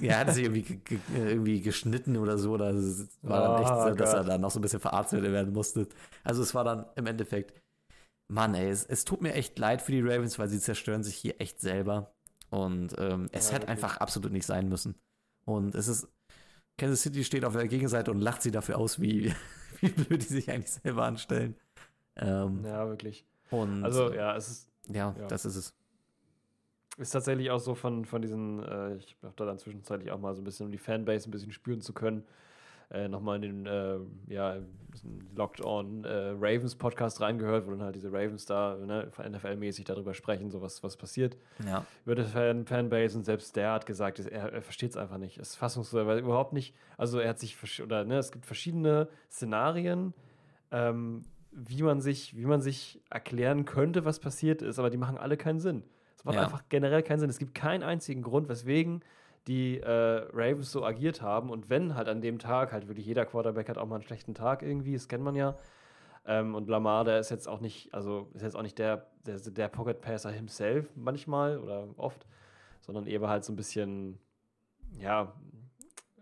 ja, er hatte sich irgendwie, ge ge irgendwie geschnitten oder so. Oder es war dann echt Oh so, dass er dann noch so ein bisschen verarztet werden musste. Also es war dann im Endeffekt, Mann, ey, es, es tut mir echt leid für die Ravens, weil sie zerstören sich hier echt selber. Und ähm, es Ja, hätte wirklich. einfach absolut nicht sein müssen. Und es ist, Kansas City steht auf der Gegenseite und lacht sie dafür aus, wie, wie blöd die sich eigentlich selber anstellen. Ähm, Ja, wirklich. Und Also ja, es ist ja, ja. das ist es. Ist tatsächlich auch so von, von diesen, äh, ich habe da dann zwischenzeitlich auch mal so ein bisschen, um die Fanbase ein bisschen spüren zu können, äh, nochmal in den, äh, ja, Locked On äh, Ravens Podcast reingehört, wo dann halt diese Ravens da ne, NFL-mäßig darüber sprechen, so was, was passiert Ja. über die Fan Fanbase und selbst der hat gesagt, er, er versteht es einfach nicht. Es ist fassungslos, weil überhaupt nicht, also er hat sich, oder ne, es gibt verschiedene Szenarien, ähm, wie man sich, wie man sich erklären könnte, was passiert ist, aber die machen alle keinen Sinn. Es macht Ja. einfach generell keinen Sinn. Es gibt keinen einzigen Grund, weswegen die äh, Ravens so agiert haben. Und wenn halt an dem Tag, halt wirklich jeder Quarterback hat auch mal einen schlechten Tag irgendwie, das kennt man ja. Ähm, und Lamar, der ist jetzt auch nicht, also ist jetzt auch nicht der, der, der Pocket Passer himself manchmal oder oft, sondern eher halt so ein bisschen, ja,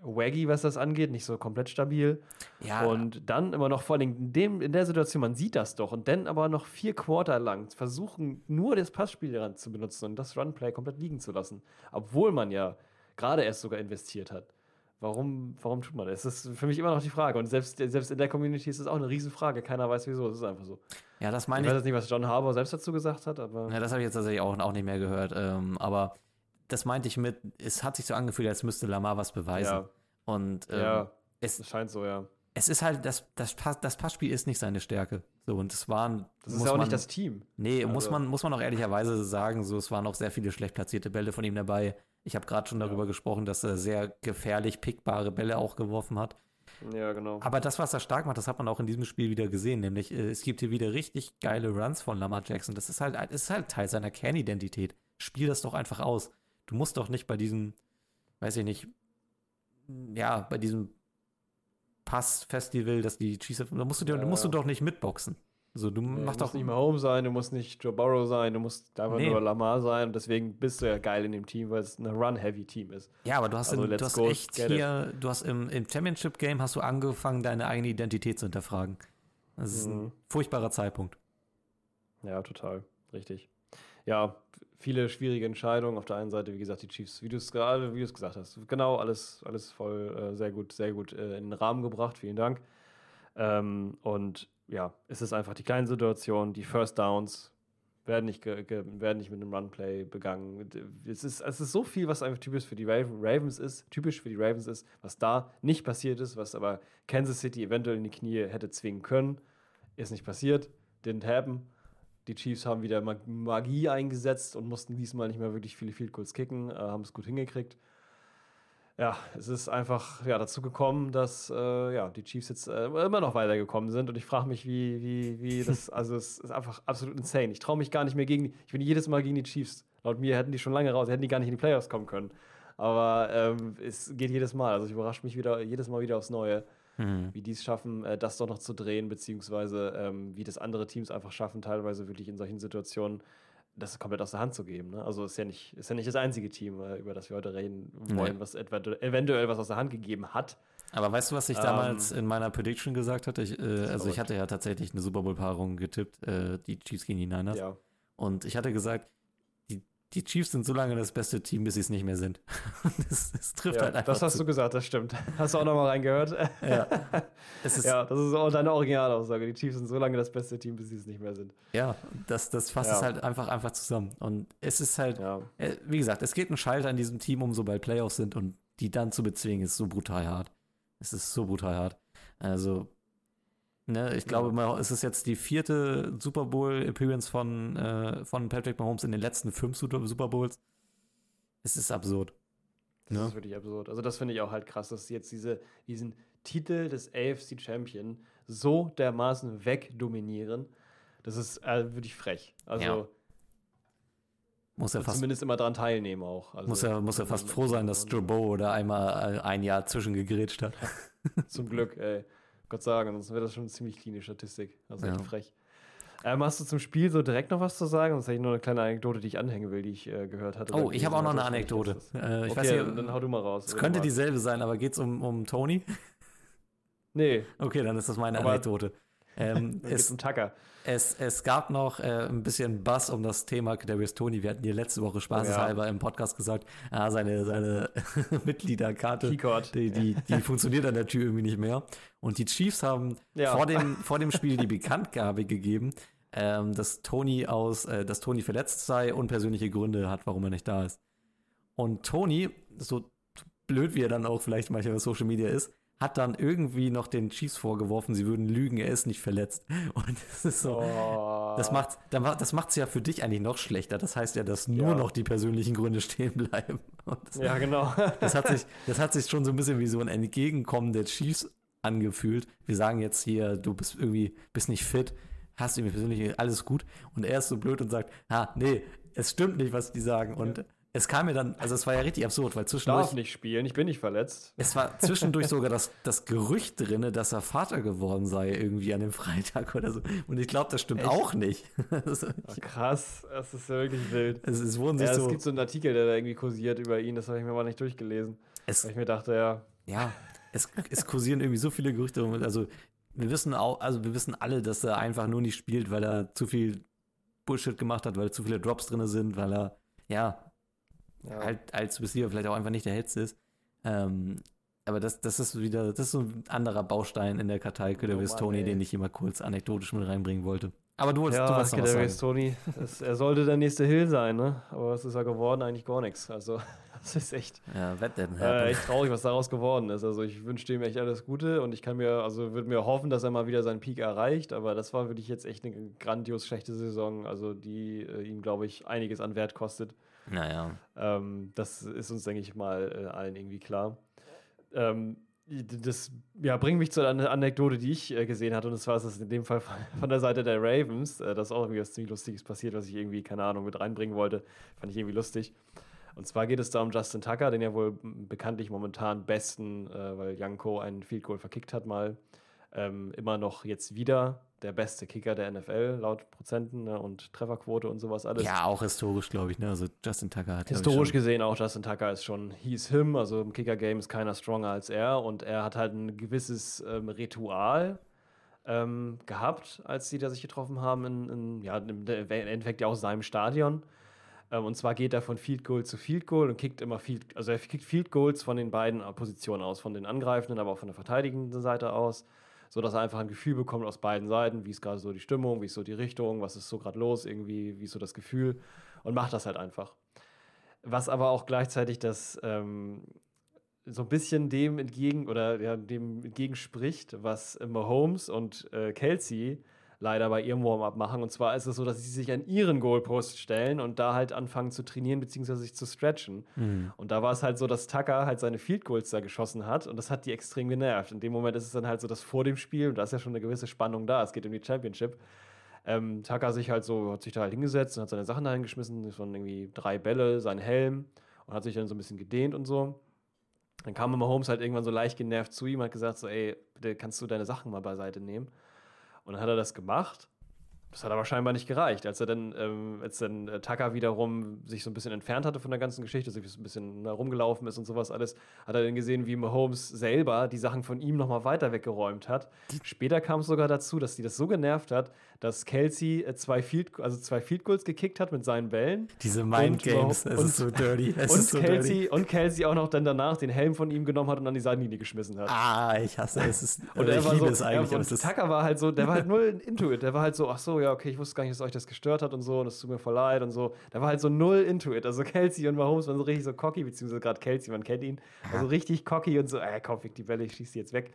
waggy, was das angeht, nicht so komplett stabil. Ja, Und dann immer noch vor allem in, dem, in der Situation, man sieht das doch, und dann aber noch vier Quarter lang versuchen, nur das Passspiel daran zu benutzen und das Runplay komplett liegen zu lassen. Obwohl man ja gerade erst sogar investiert hat. Warum, warum tut man das? Das ist für mich immer noch die Frage. Und selbst, selbst in der Community ist es auch eine Riesenfrage. Keiner weiß wieso. Es ist einfach so. ja, das Ich meine weiß ich. jetzt nicht, was John Harbour selbst dazu gesagt hat, aber. Ja, das habe ich jetzt tatsächlich auch, auch nicht mehr gehört. Ähm, aber das meinte ich mit, es hat sich so angefühlt, als müsste Lamar was beweisen. Ja, Und ähm, ja es, es scheint so, ja. es ist halt, das, das, Pass, das Passspiel ist nicht seine Stärke. So, und es waren. Das ist ja auch man, nicht das Team. Nee, Also- muss, man, muss man auch ehrlicherweise sagen, so, es waren auch sehr viele schlecht platzierte Bälle von ihm dabei. Ich habe gerade schon darüber gesprochen, dass er sehr gefährlich pickbare Bälle auch geworfen hat. Ja, genau. Aber das, was er stark macht, das hat man auch in diesem Spiel wieder gesehen. Nämlich, äh, es gibt hier wieder richtig geile Runs von Lamar Jackson. Das ist halt, das ist halt Teil seiner Kernidentität. Spiel das doch einfach aus. Du musst doch nicht bei diesem, weiß ich nicht, ja, bei diesem Pass-Festival, dass die Chiefs, da musst du, dir, Ja. musst du doch nicht mitboxen. So, du Nee, machst du doch musst nicht mehr Home sein, du musst nicht Joe Burrow sein, du musst einfach Nee. nur Lamar sein und deswegen bist du ja geil in dem Team, weil es ein Run-Heavy-Team ist. Ja, aber du hast, Also, in, let's du hast echt get it. hier, du hast im, im Championship-Game hast du angefangen, deine eigene Identität zu hinterfragen. Das ist ein Mhm. furchtbarer Zeitpunkt. Ja, total. Richtig. Ja, viele schwierige Entscheidungen. Auf der einen Seite, wie gesagt, die Chiefs, wie du es gerade, wie du es gesagt hast. Genau, alles, alles voll äh, sehr gut, sehr gut äh, in den Rahmen gebracht. Vielen Dank. Ähm, und ja, es ist einfach die kleine Situation, die First Downs werden nicht, werden nicht mit einem Runplay begangen. Es ist, es ist so viel, was einfach typisch für die Raven- Ravens ist, typisch für die Ravens ist, was da nicht passiert ist, was aber Kansas City eventuell in die Knie hätte zwingen können. Ist nicht passiert, didn't happen. Die Chiefs haben wieder Mag- Magie eingesetzt und mussten diesmal nicht mehr wirklich viele Field Goals kicken, äh, haben es gut hingekriegt. Ja, es ist einfach ja, dazu gekommen, dass äh, ja, die Chiefs jetzt äh, immer noch weitergekommen sind und ich frage mich, wie, wie, wie das, also es ist einfach absolut insane. Ich traue mich gar nicht mehr gegen die, ich bin jedes Mal gegen die Chiefs. Laut mir hätten die schon lange raus, hätten die gar nicht in die Playoffs kommen können. Aber ähm, es geht jedes Mal, also ich überrasche mich wieder, jedes Mal wieder aufs Neue Hm. wie die es schaffen, äh, das doch noch zu drehen, beziehungsweise ähm, wie das andere Teams einfach schaffen, teilweise wirklich in solchen Situationen das komplett aus der Hand zu geben. Ne? Also ist ja nicht, ist ja nicht das einzige Team, äh, über das wir heute reden wollen, Nee. was etwa, eventuell was aus der Hand gegeben hat. Aber weißt du, was ich Ähm, damals in meiner Prediction gesagt hatte? Ich, äh, also ich hatte ja tatsächlich eine Super Bowl-Paarung getippt, äh, die Chiefs gegen die Niners. Ja. Und ich hatte gesagt, die, Chiefs sind so lange das beste Team, bis sie es nicht mehr sind. das, das trifft ja halt einfach das hast zu. du gesagt, das stimmt. Hast du auch nochmal reingehört? Ja. Ist, ja. ja, das ist auch deine Originalaussage. Die Chiefs sind so lange das beste Team, bis sie es nicht mehr sind. das, das fasst Ja. es halt einfach, einfach zusammen. Und es ist halt, Ja. äh, wie gesagt, es geht ein Schalter in diesem Team um, sobald Playoffs sind und die dann zu bezwingen, ist so brutal hart. Es ist so brutal hart. Also, ne, ich glaube Ja. es ist jetzt die vierte Super Bowl-Appearance von, äh, von Patrick Mahomes in den letzten fünf Super Bowls. Es ist absurd. Das Ja. ist wirklich absurd. Also, das finde ich auch halt krass, dass sie jetzt diese, diesen Titel des AFC Champion so dermaßen wegdominieren. Das ist äh, wirklich frech. Also, Ja. Muss ja und fast, zumindest immer dran teilnehmen auch. Also, muss ja, muss ja fast froh sein, dass Joe Bow da einmal äh, ein Jahr zwischengegrätscht hat. Zum Glück, ey. Gott sagen, sonst wäre das schon eine ziemlich cleane Statistik. Also echt Ja. frech. Ähm, hast du zum Spiel so direkt noch was zu sagen? Sonst hätte ich nur eine kleine Anekdote, die ich anhängen will, die ich äh, gehört hatte. Oh, ich habe auch noch eine. Anekdote. Äh, ich okay, weiß dann, nicht, dann hau du mal raus. es könnte dieselbe sein, aber geht es um, um Tony? Nee, Okay, dann ist das meine Aber- Anekdote. Ähm, es, um Tucker. es, es gab noch äh, ein bisschen Bass um das Thema Kadarius Tony. Wir hatten hier letzte Woche spaßeshalber im Podcast gesagt, ah, seine, seine Mitgliederkarte, Keycord. die, die, die funktioniert an der Tür irgendwie nicht mehr. Und die Chiefs haben Ja. vor, dem, vor dem Spiel die Bekanntgabe gegeben, ähm, dass Tony aus, äh, dass Tony verletzt sei und persönliche Gründe hat, warum er nicht da ist. Und Tony, so blöd wie er dann auch vielleicht manchmal auf Social Media ist, hat dann irgendwie noch den Chiefs vorgeworfen, sie würden lügen, er ist nicht verletzt. Und das ist so, Oh. das macht das macht's ja für dich eigentlich noch schlechter. Das heißt ja, dass nur Ja. noch die persönlichen Gründe stehen bleiben. Das, Ja, genau. das, hat sich, das hat sich schon so ein bisschen wie so ein Entgegenkommen der Chiefs angefühlt. Wir sagen jetzt hier, du bist irgendwie, bist nicht fit, hast irgendwie persönlich alles gut. Und er ist so blöd und sagt, ah, nee, es stimmt nicht, was die sagen. Und es kam mir dann, also es war ja richtig absurd, weil zwischendurch, Darf nicht spielen, ich bin nicht verletzt. es war zwischendurch sogar das, das Gerücht drinne, dass er Vater geworden sei irgendwie an dem Freitag oder so. Und ich glaube, das stimmt Echt? auch nicht. Oh, krass, das ist ja wirklich wild. es, es wurden sich Ja, es so, gibt so einen Artikel, der da irgendwie kursiert über ihn, das habe ich mir mal nicht durchgelesen. es, Weil ich mir dachte, ja, ja, es, es kursieren irgendwie so viele Gerüchte. rum. Also wir wissen auch, also wir wissen alle, dass er einfach nur nicht spielt, weil er zu viel Bullshit gemacht hat, weil zu viele Drops drin sind, weil er, ja, ja. halt als Receiver vielleicht auch einfach nicht der hellste ist. Ähm, aber das, das ist wieder, das ist so ein anderer Baustein in der Kartei Kadarius Oh Tony, ey. den ich immer kurz anekdotisch mit reinbringen wollte. Aber du wolltest, du Ja, wolltest noch was Kadarius sagen. Tony, das, er sollte der nächste Hill sein, ne? Aber was ist er geworden? Eigentlich gar nichts. Also Das ist echt, Ja, äh, echt traurig, was daraus geworden ist. Also ich wünsche ihm echt alles Gute und ich kann mir, also würde mir hoffen, dass er mal wieder seinen Peak erreicht, aber das war wirklich jetzt echt eine grandios schlechte Saison, also die äh, ihm, glaube ich, einiges an Wert kostet. Naja. Ähm, das ist uns, denke ich mal, äh, allen irgendwie klar. Ähm, das ja, bringt mich zu einer Anekdote, die ich äh, gesehen hatte, und das war es in dem Fall von, der Seite der Ravens. Äh, das ist auch irgendwie was ziemlich Lustiges passiert, was ich irgendwie, keine Ahnung, mit reinbringen wollte. Fand ich irgendwie lustig. Und zwar geht es da um Justin Tucker, den ja wohl bekanntlich momentan besten, äh, weil Janko einen Field Goal verkickt hat, mal ähm, immer noch jetzt wieder der beste Kicker der NFL, laut Prozenten ne, und Trefferquote und sowas alles. Ja, auch historisch, glaube ich. Ne? Also Justin Tucker hat Historisch gesehen auch Justin Tucker ist schon he's him, also im Kicker-Game ist keiner stronger als er und er hat halt ein gewisses ähm, Ritual ähm, gehabt, als die da sich getroffen haben, in, in, ja, im im Endeffekt ja auch seinem Stadion. Ähm, und zwar geht er von Field Goal zu Field Goal und kickt immer Field, also er kickt Field Goals von den beiden Positionen aus, von den angreifenden, aber auch von der verteidigenden Seite aus, so dass er einfach ein Gefühl bekommt aus beiden Seiten, wie ist gerade so die Stimmung, wie ist so die Richtung, was ist so gerade los, irgendwie, wie ist so das Gefühl? Und macht das halt einfach. Was aber auch gleichzeitig das ähm, so ein bisschen dem entgegen oder ja, dem entgegenspricht, was Mahomes und äh, Kelsey leider bei ihrem Warm-up machen. Und zwar ist es so, dass sie sich an ihren Goalpost stellen und da halt anfangen zu trainieren bzw. sich zu stretchen. Mhm. Und da war es halt so, dass Tucker halt seine Field Goals da geschossen hat und das hat die extrem genervt. In dem Moment ist es dann halt so, dass vor dem Spiel, und da ist ja schon eine gewisse Spannung da, es geht um die Championship, ähm, Tucker sich halt so, hat sich da halt hingesetzt und hat seine Sachen da hingeschmissen, das waren irgendwie drei Bälle, sein Helm und hat sich dann so ein bisschen gedehnt und so. Dann kam Mahomes halt irgendwann so leicht genervt zu ihm, hat gesagt so, ey, bitte kannst du deine Sachen mal beiseite nehmen. Und dann hat er das gemacht. Das hat aber scheinbar nicht gereicht. Als er dann, ähm, als dann äh, Tucker wiederum sich so ein bisschen entfernt hatte von der ganzen Geschichte, sich so ein bisschen ne, rumgelaufen ist und sowas alles, hat er dann gesehen, wie Mahomes selber die Sachen von ihm nochmal weiter weggeräumt hat. Später kam es sogar dazu, dass die das so genervt hat, dass Kelsey äh, zwei Field, also zwei Field Goals gekickt hat mit seinen Bällen. Diese Mind Und Games, überhaupt- es ist so dirty. Es und, ist so dirty. Kelsey, und Kelsey auch noch dann danach den Helm von ihm genommen hat und an die Seitenlinie geschmissen hat. Ah, ich hasse es. Ist, Und also er ich war liebe so, es eigentlich, ja, und Tucker war halt so, der war halt null into it. Der war halt so, ach so, ja, okay, ich wusste gar nicht, dass euch das gestört hat und so, und es tut mir voll leid und so. Der war halt so null into it. Also Kelsey und Mahomes waren so richtig so cocky, beziehungsweise gerade Kelsey, man kennt ihn, also richtig cocky und so, ey, komm, fick die Bälle, ich schieß die jetzt weg.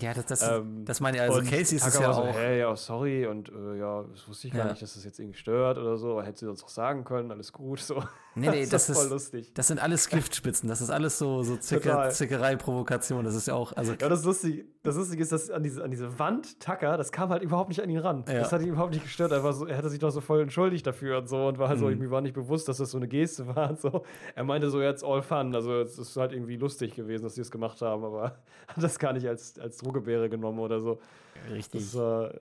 Ja, das, das, Ähm, das meine ich, also Casey ist es ja so, auch. hey, ja, sorry, und äh, ja, das wusste ich gar Ja. nicht, dass das jetzt irgendwie stört oder so, hätte sie uns auch sagen können, alles gut, so. Nee, nee, das voll ist, lustig. das sind alles Giftspitzen, das ist alles so, so Zicker, Total. Zickerei, Provokation, das ist ja auch, also Ja, das Lustige, das Lustige ist, dass an diese, an diese Wand Tucker, das kam halt überhaupt nicht an ihn ran. Ja. Das hat ihn überhaupt nicht gestört. Er, war so, er hatte sich doch so voll entschuldigt dafür und so und war halt so, Mhm. mir war nicht bewusst, dass das so eine Geste war und so. Er meinte so, jetzt all fun. Also es ist halt irgendwie lustig gewesen, dass sie es gemacht haben, aber hat das gar nicht als, als Drohgebäre genommen oder so. richtig. Das war,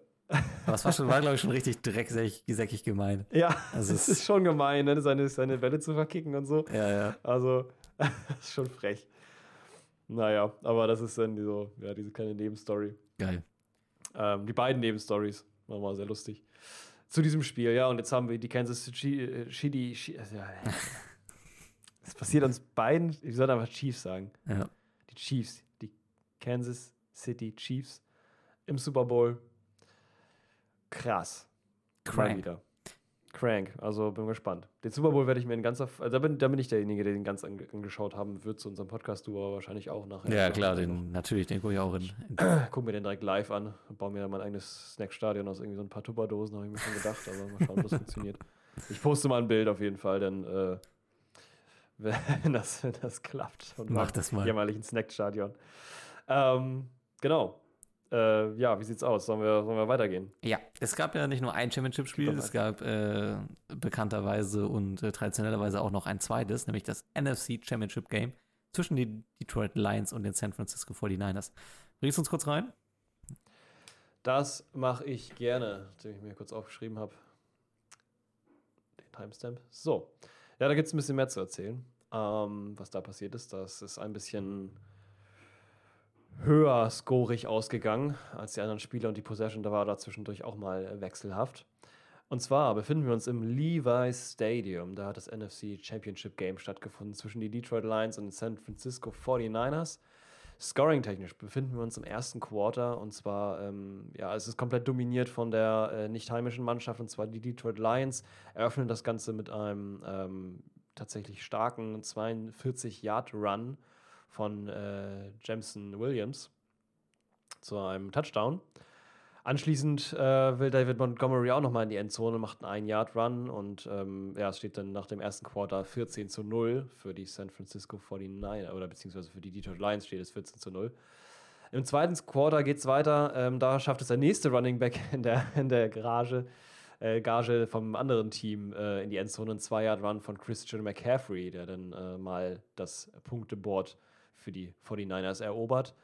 Aber es war, schon, war glaube ich, schon richtig drecksäckig gemein. ja, Also es ist schon gemein, ne? seine, seine Welle zu verkicken und so. Ja, ja. Also, das ist schon frech. Naja, aber das ist dann so, ja, diese kleine Nebenstory. Geil. Ähm, die beiden Nebenstories. War mal sehr lustig. Zu diesem Spiel, ja, und jetzt haben wir die Kansas City, äh, City, Chi- also, ja, es passiert uns beiden, ich sollte einfach Chiefs sagen. Ja. Die Chiefs, die Kansas City Chiefs im Super Bowl. Krass. Mal Crank. wieder. Crank, also bin gespannt. Den Super Bowl werde ich mir in ganzer, also da bin, da bin ich derjenige, der den ganz ange angeschaut haben wird zu unserem Podcast, du aber wahrscheinlich auch nachher. Ja, klar, den, natürlich, den gucke ich auch in. Guck mir den direkt live an baue mir dann mein eigenes Snackstadion aus irgendwie so ein paar Tupperdosen, habe ich mir schon gedacht, aber mal schauen, ob das funktioniert. Ich poste mal ein Bild auf jeden Fall, denn äh, wenn, das, wenn das klappt. Und Mach das mal. Jämmerlichen Snackstadion. Ähm, genau. Äh, ja, wie sieht's aus? Sollen wir, sollen wir weitergehen? Ja, es gab ja nicht nur ein Championship-Spiel, es gab äh, bekannterweise und äh, traditionellerweise auch noch ein zweites, nämlich das NFC Championship Game zwischen den Detroit Lions und den San Francisco 49ers. Bringst du uns kurz rein? Das mache ich gerne, nachdem ich mir kurz aufgeschrieben habe. Den Timestamp. So. Ja, da gibt es ein bisschen mehr zu erzählen, ähm, was da passiert ist. Das ist ein bisschen höher scorig ausgegangen als die anderen Spiele und die Possession, da war da zwischendurch auch mal wechselhaft. Und zwar befinden wir uns im Levi's Stadium. Da hat das NFC Championship Game stattgefunden zwischen die Detroit Lions und den San Francisco 49ers. Scoring-technisch befinden wir uns im ersten Quarter und zwar, ähm, ja, es ist komplett dominiert von der äh, nicht heimischen Mannschaft und zwar die Detroit Lions eröffnen das Ganze mit einem ähm, tatsächlich starken 42-Yard-Run von äh, Jameson Williams zu einem Touchdown. Anschließend äh, will David Montgomery auch nochmal in die Endzone, macht einen Ein-Yard-Run und ähm, ja, es steht dann nach dem ersten Quarter 14 zu 0 für die San Francisco 49 oder beziehungsweise für die Detroit Lions steht es 14 zu 0. Im zweiten Quarter geht es weiter. Ähm, da schafft es der nächste Running Back in der, in der Garage, äh, Gage vom anderen Team äh, in die Endzone. Ein Zwei-Yard-Run von Christian McCaffrey, der dann äh, mal das Punkteboard für die 49ers erobert.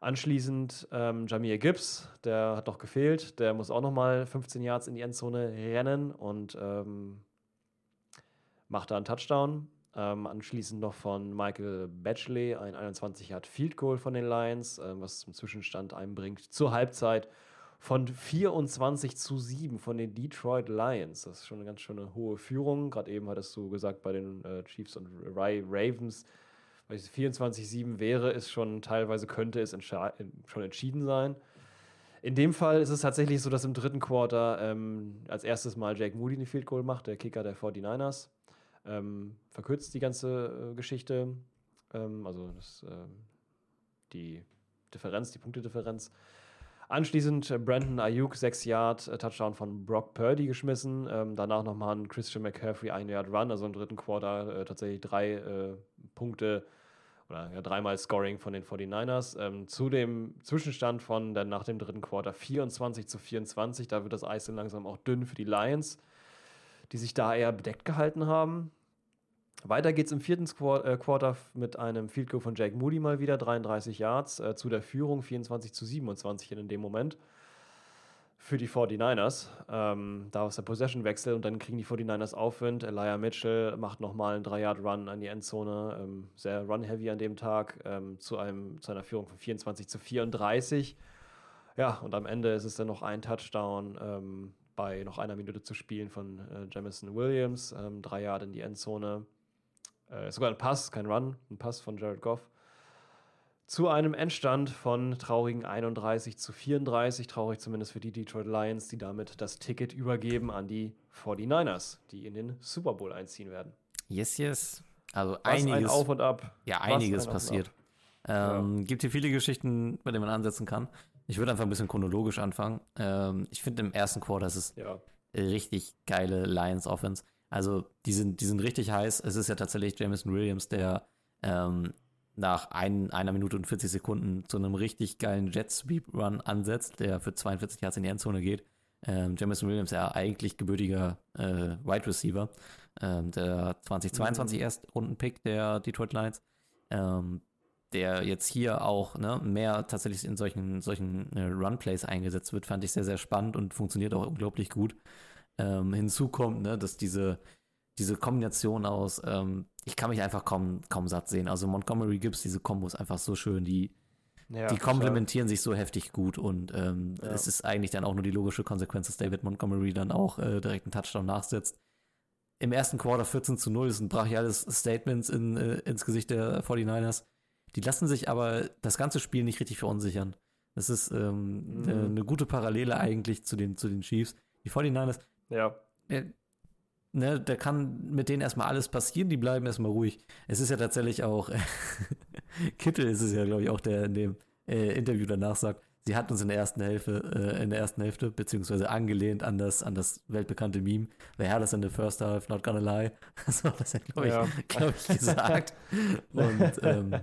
Anschließend ähm, Jamir Gibbs, der hat noch gefehlt. Der muss auch noch mal 15 Yards in die Endzone rennen und ähm, macht da einen Touchdown. Ähm, anschließend noch von Michael Batchley ein 21 Yard Field Goal von den Lions, äh, was zum Zwischenstand einbringt zur Halbzeit von 24 zu 7 von den Detroit Lions. Das ist schon eine ganz schöne hohe Führung. Gerade eben hattest du gesagt, bei den äh, Chiefs und Ravens 24-7 wäre, ist schon teilweise könnte es schon entschieden sein. In dem Fall ist es tatsächlich so, dass im dritten Quarter ähm, als erstes Mal Jake Moody den Field Goal macht, der Kicker der 49ers. Ähm, verkürzt die ganze äh, Geschichte, ähm, also das, ähm, die Differenz, die Punktedifferenz. Anschließend äh, Brandon Ayuk, 6 Yard, äh, Touchdown von Brock Purdy geschmissen. Ähm, danach nochmal ein Christian McCaffrey, 1 Yard Run, also im dritten Quarter äh, tatsächlich drei äh, Punkte oder ja, dreimal Scoring von den 49ers. Ähm, zu dem Zwischenstand von dann nach dem dritten Quarter 24 zu 24. Da wird das Eis dann langsam auch dünn für die Lions, die sich da eher bedeckt gehalten haben. Weiter geht es im vierten äh, Quarter mit einem Field Goal von Jake Moody mal wieder, 33 Yards, äh, zu der Führung 24 zu 27 in dem Moment für die 49ers. Ähm, da ist der Possession-Wechsel und dann kriegen die 49ers Aufwind. Elijah Mitchell macht nochmal einen 3-Yard-Run an die Endzone. Ähm, sehr run-heavy an dem Tag ähm, zu, einem, zu einer Führung von 24 zu 34. Ja, und am Ende ist es dann noch ein Touchdown ähm, bei noch einer Minute zu spielen von äh, Jamison Williams. Ähm, drei Yard in die Endzone. Äh, sogar ein Pass, kein Run, ein Pass von Jared Goff zu einem Endstand von traurigen 31 zu 34. Traurig zumindest für die Detroit Lions, die damit das Ticket übergeben an die 49ers, die in den Super Bowl einziehen werden. Yes, yes. Also Was einiges. ein Auf und Ab. Ja, einiges ein passiert. Ähm, Gibt hier viele Geschichten, bei denen man ansetzen kann. Ich würde einfach ein bisschen chronologisch anfangen. Ähm, ich finde im ersten Quarter ist es Ja. richtig geile Lions Offense. Also die sind, die sind richtig heiß. Es ist ja tatsächlich Jameson Williams, der ähm, nach ein, einer Minute und 40 Sekunden zu einem richtig geilen Jet Sweep Run ansetzt, der für 42 Yards in die Endzone geht. Ähm, Jameson Williams ja eigentlich gebürtiger äh, Wide Receiver, ähm, der 2022 Mhm. erst Runden-Pick der Detroit Lions, ähm, der jetzt hier auch ne, mehr tatsächlich in solchen, solchen äh, Run-Plays eingesetzt wird, fand ich sehr, sehr spannend und funktioniert auch unglaublich gut. Ähm, hinzu kommt, ne, dass diese, diese Kombination aus, ähm, ich kann mich einfach kaum, kaum satt sehen. Also Montgomery Gibbs, diese Kombos einfach so schön, die, ja die komplementieren sich so heftig gut und ähm, Ja. es ist eigentlich dann auch nur die logische Konsequenz, dass David Montgomery dann auch äh, direkt einen Touchdown nachsetzt. Im ersten Quarter 14 zu 0 ist ein brachiales Statement in, äh, ins Gesicht der 49ers. Die lassen sich aber das ganze Spiel nicht richtig verunsichern. Das ist ähm, Mhm. äh, eine gute Parallele eigentlich zu den, zu den Chiefs. Die 49ers, Ja. Ne, da kann mit denen erstmal alles passieren, die bleiben erstmal ruhig. Es ist ja tatsächlich auch, Kittel ist es ja, glaube ich, auch, der in dem äh, Interview danach sagt, sie hat uns in der ersten Hälfte, äh, in der ersten Hälfte, beziehungsweise angelehnt an das, an das weltbekannte Meme, they had us in the first half, not gonna lie. So hat das ja, glaube ich, Ja. glaub ich, gesagt. Und ähm,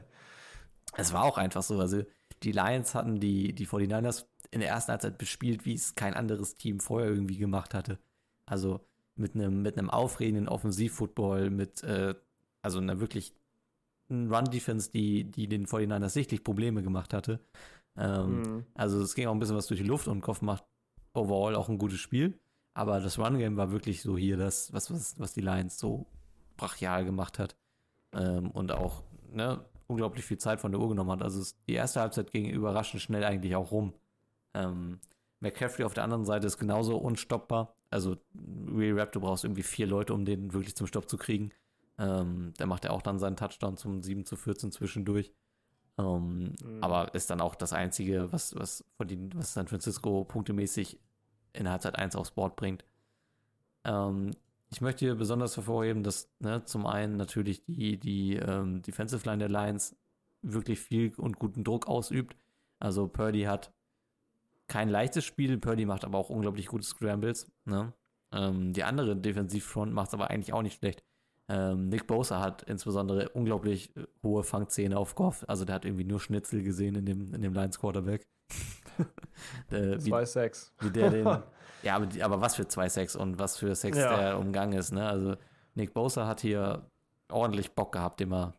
es war auch einfach so. Also die Lions hatten die, die 49ers in der ersten Halbzeit bespielt, wie es kein anderes Team vorher irgendwie gemacht hatte. Also mit einem mit einem aufregenden Offensivfootball, mit äh, also einer wirklich Run-Defense, die, die den 49ers sichtlich Probleme gemacht hatte. Ähm, Mhm. Also es ging auch ein bisschen was durch die Luft und Kopf macht overall auch ein gutes Spiel. Aber das Run-Game war wirklich so hier das, was, was, was die Lions so brachial gemacht hat. Ähm, und auch ne, unglaublich viel Zeit von der Uhr genommen hat. Also die erste Halbzeit ging überraschend schnell eigentlich auch rum. Ähm, McCaffrey auf der anderen Seite ist genauso unstoppbar. Also Real Rap, du brauchst irgendwie vier Leute, um den wirklich zum Stopp zu kriegen. Ähm, der macht ja auch dann seinen Touchdown zum 7 zu 14 zwischendurch. Ähm, Mhm. Aber ist dann auch das Einzige, was, was, von den, was San Francisco punktemäßig in Halbzeit 1 aufs Board bringt. Ähm, ich möchte hier besonders hervorheben, dass ne, zum einen natürlich die, die ähm, Defensive Line der Lions wirklich viel und guten Druck ausübt. Also Purdy hat kein leichtes Spiel, Purdy macht aber auch unglaublich gute Scrambles. Ne? Ähm, die andere Defensivfront macht es aber eigentlich auch nicht schlecht. Ähm, Nick Bosa hat insbesondere unglaublich äh, hohe Fangzähne auf Goff. Also der hat irgendwie nur Schnitzel gesehen in dem, in dem Lions Quarterback. äh, zwei Sex. Wie der den, ja, aber, aber was für zwei Sex und was für Sex ja. der umgang ist. Ne? Also Nick Bosa hat hier ordentlich Bock gehabt, den mal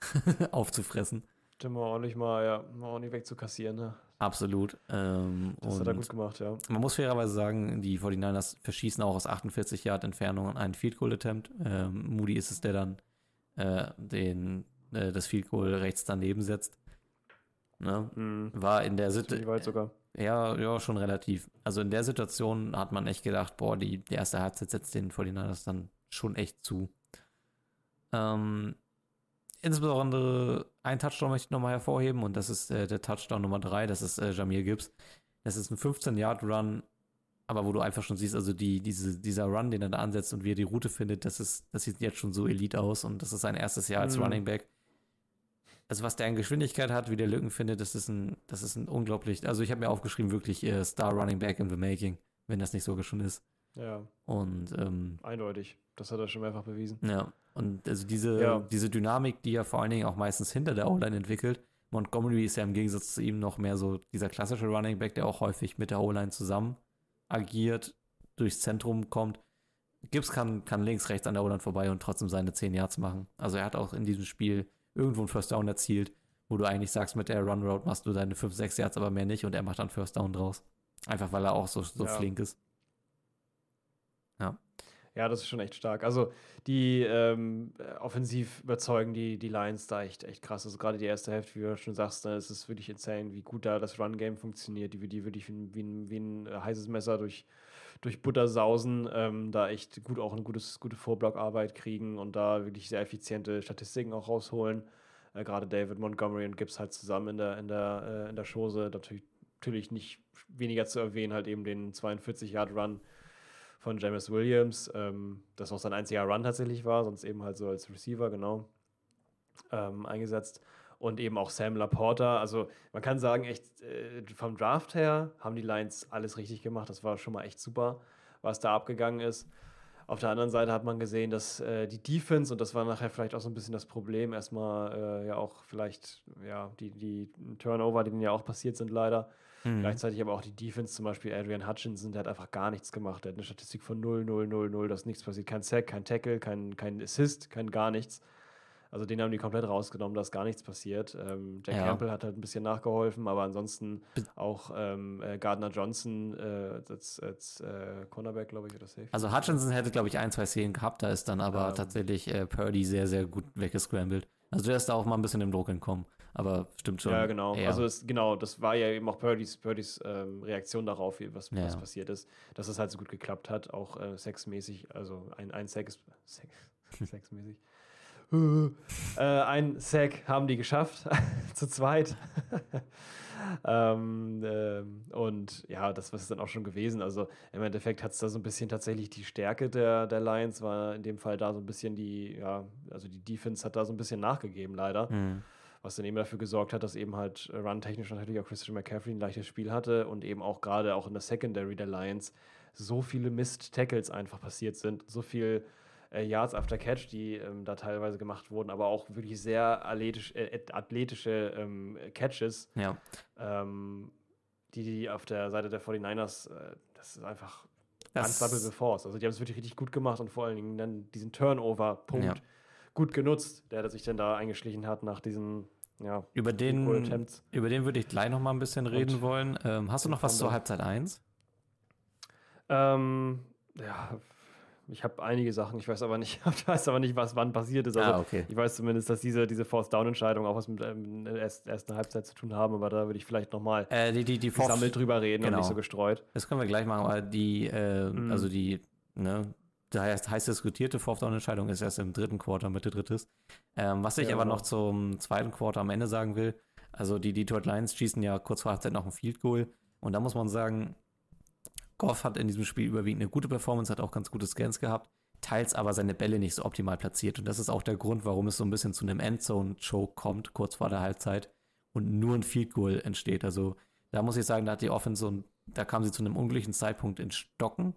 aufzufressen. Den mal ordentlich mal, ja, mal ordentlich wegzukassieren. Ne? Absolut. Ähm, das hat er gut gemacht, ja. Man muss fairerweise sagen, die 49ers verschießen auch aus 48 Yard Entfernung einen Field Goal Attempt. Ähm, Moody ist es, der dann äh, den, äh, das Field Goal rechts daneben setzt. Ne? Mhm. War in der Situation. Ja, ja, schon relativ. Also in der Situation hat man echt gedacht, boah, die, die erste Halbzeit setzt den 49ers dann schon echt zu. Ähm, insbesondere ein Touchdown möchte ich nochmal hervorheben und das ist äh, der Touchdown Nummer 3, das ist äh, Jamir Gibbs. Das ist ein 15-Yard-Run, aber wo du einfach schon siehst, also die, diese, dieser Run, den er da ansetzt und wie er die Route findet, das, ist, das sieht jetzt schon so elite aus und das ist sein erstes Jahr als mhm. Running Back. Also was der an Geschwindigkeit hat, wie der Lücken findet, das ist ein, das ist ein unglaublich, also ich habe mir aufgeschrieben, wirklich äh, Star Running Back in the Making, wenn das nicht sogar schon ist. Ja. Und ähm, eindeutig. Das hat er schon mehrfach bewiesen. Ja. Und also diese, ja. diese Dynamik, die er vor allen Dingen auch meistens hinter der O-Line entwickelt. Montgomery ist ja im Gegensatz zu ihm noch mehr so dieser klassische Running Back, der auch häufig mit der O-Line zusammen agiert, durchs Zentrum kommt. Gibbs kann, kann links, rechts an der O-Line vorbei und trotzdem seine 10 Yards machen. Also er hat auch in diesem Spiel irgendwo einen First Down erzielt, wo du eigentlich sagst, mit der Run Road machst du deine 5, 6 Yards aber mehr nicht und er macht dann First Down draus. Einfach weil er auch so, so ja. flink ist. Ja. Das ist schon echt stark. Also die ähm, offensiv überzeugen die, die Lions da echt, echt krass. Also gerade die erste Hälfte, wie du schon sagst, da ist es wirklich insane, wie gut da das Run-Game funktioniert, die, die wirklich wie ein, wie ein, wie ein heißes Messer durch, durch Butter sausen, ähm, da echt gut auch eine gutes, gute Vorblockarbeit kriegen und da wirklich sehr effiziente Statistiken auch rausholen. Äh, gerade David Montgomery und Gibbs halt zusammen in der, in der, äh, in der Chose. Natürlich, natürlich nicht weniger zu erwähnen, halt eben den 42-Yard-Run von James Williams, ähm, das auch sein einziger Run tatsächlich war, sonst eben halt so als Receiver, genau, ähm, eingesetzt. Und eben auch Sam Laporta. Also man kann sagen, echt äh, vom Draft her haben die Lions alles richtig gemacht. Das war schon mal echt super, was da abgegangen ist. Auf der anderen Seite hat man gesehen, dass äh, die Defense, und das war nachher vielleicht auch so ein bisschen das Problem, erstmal äh, ja auch vielleicht, ja, die, die Turnover, die denen ja auch passiert sind leider, Mhm. Gleichzeitig aber auch die Defense, zum Beispiel Adrian Hutchinson, der hat einfach gar nichts gemacht. Der hat eine Statistik von 0, 0, 0, 0, dass nichts passiert. Kein Sack, kein Tackle, kein, kein Assist, kein gar nichts. Also den haben die komplett rausgenommen, dass gar nichts passiert. Ähm, Jack ja. Campbell hat halt ein bisschen nachgeholfen, aber ansonsten auch ähm, äh, Gardner Johnson äh, als, als äh, Cornerback, glaube ich, oder safe. Also Hutchinson hätte, glaube ich, ein, zwei Szenen gehabt, da ist dann aber ähm, tatsächlich äh, Purdy sehr, sehr gut weggescrambled. Also der ist da auch mal ein bisschen im Druck entkommen. Aber stimmt schon. Ja, genau. Eher. Also es, genau, das war ja eben auch Purdy's, Purdy's ähm, Reaktion darauf, was, ja. was passiert ist, dass es halt so gut geklappt hat, auch äh, sexmäßig, also ein, ein Sex, Sex sexmäßig. äh, ein Sack haben die geschafft, zu zweit. ähm, ähm, und ja, das war es dann auch schon gewesen. Also im Endeffekt hat es da so ein bisschen tatsächlich die Stärke der, der Lions, war in dem Fall da so ein bisschen die, ja, also die Defense hat da so ein bisschen nachgegeben, leider. Mhm was dann eben dafür gesorgt hat, dass eben halt run-technisch natürlich auch Christian McCaffrey ein leichtes Spiel hatte und eben auch gerade auch in der Secondary der Lions so viele Mist-Tackles einfach passiert sind, so viel äh, Yards after Catch, die ähm, da teilweise gemacht wurden, aber auch wirklich sehr athletisch, äh, athletische ähm, Catches, ja. ähm, die, die auf der Seite der 49ers, äh, das ist einfach das unstoppable force. Also die haben es wirklich richtig gut gemacht und vor allen Dingen dann diesen Turnover-Punkt ja gut genutzt, der sich dann da eingeschlichen hat nach diesen ja, über den, über den würde ich gleich noch mal ein bisschen reden und wollen. Ähm, hast du noch was zur Halbzeit 1? Ähm, ja, ich habe einige Sachen, ich weiß aber nicht, ich weiß aber nicht, was wann passiert ist. Also ah, okay. ich weiß zumindest, dass diese, diese Force-Down-Entscheidung auch was mit ähm, der ersten Halbzeit zu tun haben, aber da würde ich vielleicht nochmal äh, die, die, die gesammelt drüber reden genau. und nicht so gestreut. Das können wir gleich machen, aber die, äh, mhm. also die, ne, heißt, heiß diskutierte Fourth Down Entscheidung ist erst im dritten Quarter, Mitte drittes. Ähm, was ich ja, aber genau. noch zum zweiten Quarter am Ende sagen will, also die Detroit Lions schießen ja kurz vor Halbzeit noch ein Field Goal und da muss man sagen, Goff hat in diesem Spiel überwiegend eine gute Performance, hat auch ganz gute Scans gehabt. teils aber seine Bälle nicht so optimal platziert. Und das ist auch der Grund, warum es so ein bisschen zu einem Endzone-Choke kommt, kurz vor der Halbzeit und nur ein Field Goal entsteht. Also da muss ich sagen, da hat die Offense so ein, da kam sie zu einem unglücklichen Zeitpunkt in Stocken,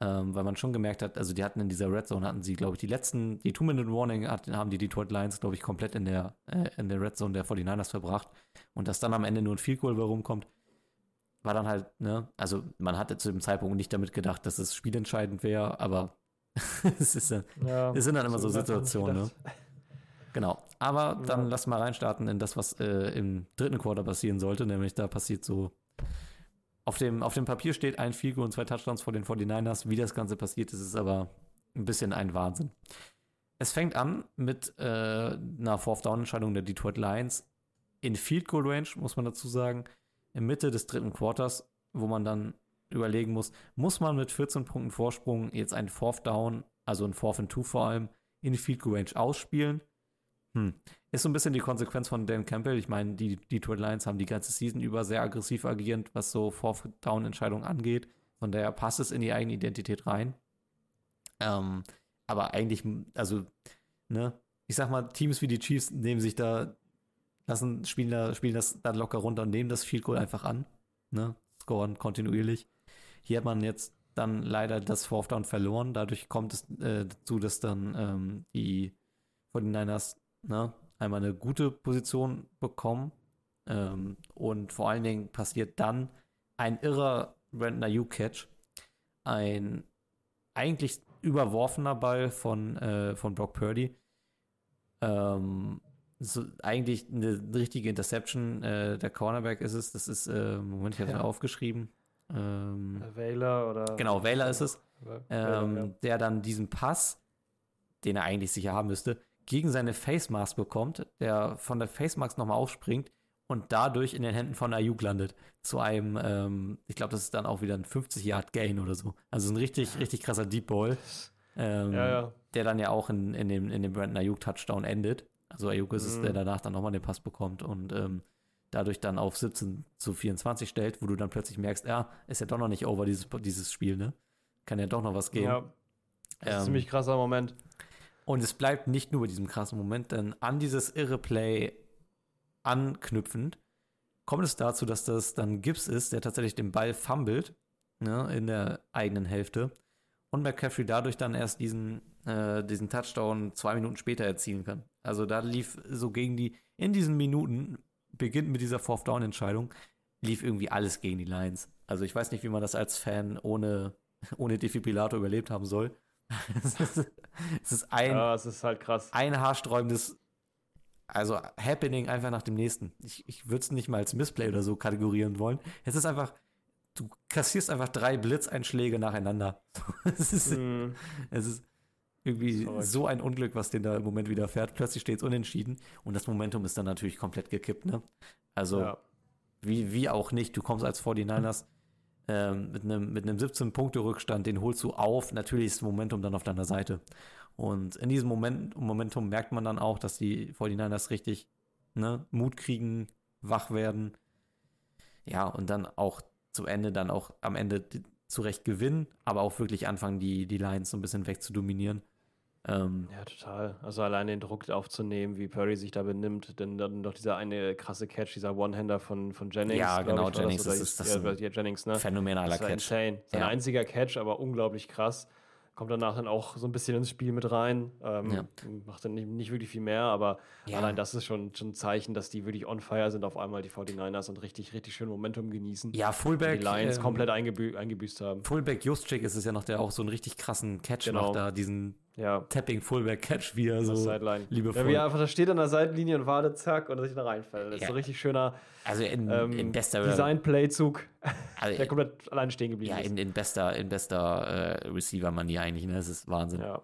ähm, weil man schon gemerkt hat, also die hatten in dieser Red Zone, hatten sie, glaube ich, die letzten, die Two-Minute-Warning haben die Detroit Lions, glaube ich, komplett in der, äh, in der Red Zone der 49ers verbracht. Und dass dann am Ende nur ein Field Goal rumkommt, war dann halt, ne, also man hatte zu dem Zeitpunkt nicht damit gedacht, dass es spielentscheidend wäre, aber es, ist, ja, es sind dann immer so Situationen, ne? Genau. Aber dann ja. lass mal reinstarten in das, was äh, im dritten Quarter passieren sollte, nämlich da passiert so. Auf dem, auf dem Papier steht ein Field und zwei Touchdowns vor den 49ers. Wie das Ganze passiert, ist es aber ein bisschen ein Wahnsinn. Es fängt an mit äh, einer Fourth-Down-Entscheidung der Detroit Lions in Field Goal Range, muss man dazu sagen, in Mitte des dritten Quarters, wo man dann überlegen muss, muss man mit 14 Punkten Vorsprung jetzt einen Fourth Down, also ein Fourth and Two vor allem, in Field Goal Range ausspielen? Hm. Ist so ein bisschen die Konsequenz von Dan Campbell. Ich meine, die Detroit Lions haben die ganze Season über sehr aggressiv agierend, was so Fourth Down Entscheidungen angeht. Von daher passt es in die eigene Identität rein. Ähm, aber eigentlich, also, ne, ich sag mal, Teams wie die Chiefs nehmen sich da, lassen, spielen, da, spielen das dann locker runter und nehmen das Field Goal einfach an, ne, scoren kontinuierlich. Hier hat man jetzt dann leider das Fourth Down verloren. Dadurch kommt es äh, dazu, dass dann ähm, die 49ers ne, einmal eine gute Position bekommen. Ähm, und vor allen Dingen passiert dann ein irrer Brandon Ayuk-Catch. Ein eigentlich überworfener Ball von, äh, von Brock Purdy. Ähm, so, eigentlich eine richtige Interception. Äh, der Cornerback ist es. Das ist, äh, Moment, ich habe ja. aufgeschrieben. Ähm, Wähler oder. Genau, Wähler ist es. Ähm, ja. Der dann diesen Pass, den er eigentlich sicher haben müsste, gegen seine Face Mask bekommt, der von der Face Mask nochmal aufspringt und dadurch in den Händen von Ayuk landet. Zu einem, ähm, ich glaube, das ist dann auch wieder ein 50-Yard-Gain oder so. Also ein richtig, richtig krasser Deep Ball. Ähm, ja, ja. Der dann ja auch in, in, dem, in dem Brandon Ayuk-Touchdown endet. Also Ayuk ist es, der mhm. danach dann nochmal den Pass bekommt und ähm, dadurch dann auf 17 zu 24 stellt, wo du dann plötzlich merkst, ja, ist ja doch noch nicht over, dieses, dieses Spiel, ne? Kann ja doch noch was geben. Ja. Das ist ein ähm, ziemlich krasser Moment. Und es bleibt nicht nur bei diesem krassen Moment, denn an dieses irre Play anknüpfend kommt es dazu, dass das dann Gibbs ist, der tatsächlich den Ball fummelt ne, in der eigenen Hälfte und McCaffrey dadurch dann erst diesen, äh, diesen Touchdown zwei Minuten später erzielen kann. Also da lief so gegen die, in diesen Minuten, beginnt mit dieser Fourth Down Entscheidung, lief irgendwie alles gegen die Lions. Also ich weiß nicht, wie man das als Fan ohne, ohne Defibrillator überlebt haben soll. es ist ein, ja, es ist halt krass. Ein haarsträubendes, also Happening einfach nach dem nächsten. Ich, ich würde es nicht mal als Missplay oder so kategorieren wollen. Es ist einfach, du kassierst einfach drei Blitzeinschläge nacheinander. es, ist, mm. es ist irgendwie Sorry. so ein Unglück, was den da im Moment widerfährt. Plötzlich steht es unentschieden und das Momentum ist dann natürlich komplett gekippt. Ne? Also, ja. wie, wie auch nicht, du kommst als 49ers ähm, mit einem mit 17-Punkte-Rückstand, den holst du auf. Natürlich ist Momentum dann auf deiner Seite. Und in diesem Moment, Momentum merkt man dann auch, dass die 49ers richtig ne, Mut kriegen, wach werden. Ja, und dann auch zum Ende, dann auch am Ende zurecht gewinnen, aber auch wirklich anfangen, die, die Lines so ein bisschen wegzudominieren. Ähm, ja, total. Also allein den Druck aufzunehmen, wie Purdy sich da benimmt, denn dann doch dieser eine krasse Catch, dieser One-Hander von, von Jennings. Ja, genau, ich, Jennings. Das, ist das ja, Jennings, ne? phänomenaler das Catch. Insane. Sein ja. einziger Catch, aber unglaublich krass kommt danach dann auch so ein bisschen ins Spiel mit rein. Ähm, ja. Macht dann nicht, nicht, wirklich viel mehr, aber ja. allein das ist schon, schon ein Zeichen, dass die wirklich on fire sind auf einmal, die 49ers, und richtig, richtig schön Momentum genießen. Ja, Fullback. Die Lions ähm, komplett eingebü eingebüßt haben. Fullback Juszczyk ist es ja noch, der auch so einen richtig krassen Catch genau. macht da, diesen ja. Tapping Fullback Catch, wie er so Sideline. liebevoll. Ja, wie er einfach da steht an der Seitenlinie und wartet, zack, und sich da reinfällt. Das ja. ist so richtig schöner also in, ähm, in bester Design-Playzug, also der komplett allein stehen geblieben ja, ist. Ja, in, in bester, in bester äh, Receiver-Manier eigentlich, ne? Das ist Wahnsinn. Ja.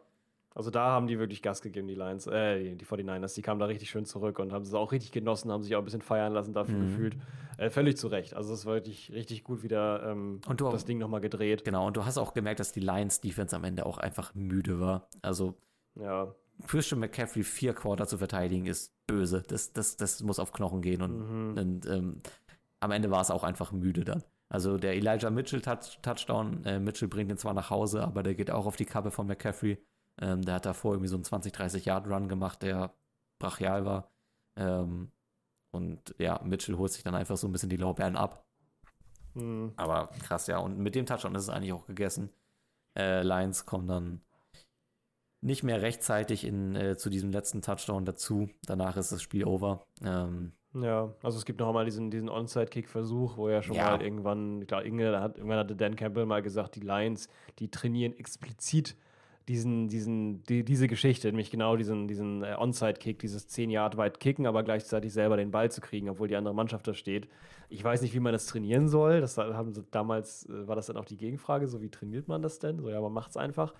Also da haben die wirklich Gas gegeben, die Lions, äh, die 49ers. Die kamen da richtig schön zurück und haben es auch richtig genossen, haben sich auch ein bisschen feiern lassen dafür mhm. gefühlt. Äh, völlig zu Recht. Also es war wirklich richtig gut wieder ähm, und du, das Ding nochmal gedreht. Genau, und du hast auch gemerkt, dass die Lions-Defense am Ende auch einfach müde war. Also ja. Christian McCaffrey vier Quarter zu verteidigen ist böse. Das, das, das muss auf Knochen gehen und, mhm. und ähm, am Ende war es auch einfach müde dann. Also der Elijah Mitchell Touch Touchdown, äh, Mitchell bringt ihn zwar nach Hause, aber der geht auch auf die Kappe von McCaffrey. Ähm, der hat davor irgendwie so einen 20, 30 Yard Run gemacht, der brachial war. Ähm, und ja, Mitchell holt sich dann einfach so ein bisschen die Lorbeeren ab. Hm. Aber krass, ja. Und mit dem Touchdown ist es eigentlich auch gegessen. Äh, Lions kommen dann nicht mehr rechtzeitig in, äh, zu diesem letzten Touchdown dazu. Danach ist das Spiel over. Ähm, Ja, also es gibt noch einmal diesen, diesen Onside-Kick-Versuch, wo ja schon Ja. mal irgendwann, ich glaube, Inge, hat, irgendwann hatte Dan Campbell mal gesagt, die Lions, die trainieren explizit diesen, diesen, die, diese Geschichte, nämlich genau diesen, diesen äh, Onside-Kick, dieses 10 Yard weit kicken, aber gleichzeitig selber den Ball zu kriegen, obwohl die andere Mannschaft da steht. Ich weiß nicht, wie man das trainieren soll. Das haben sie damals, äh, war das dann auch die Gegenfrage, so wie trainiert man das denn? So, ja, man macht es einfach.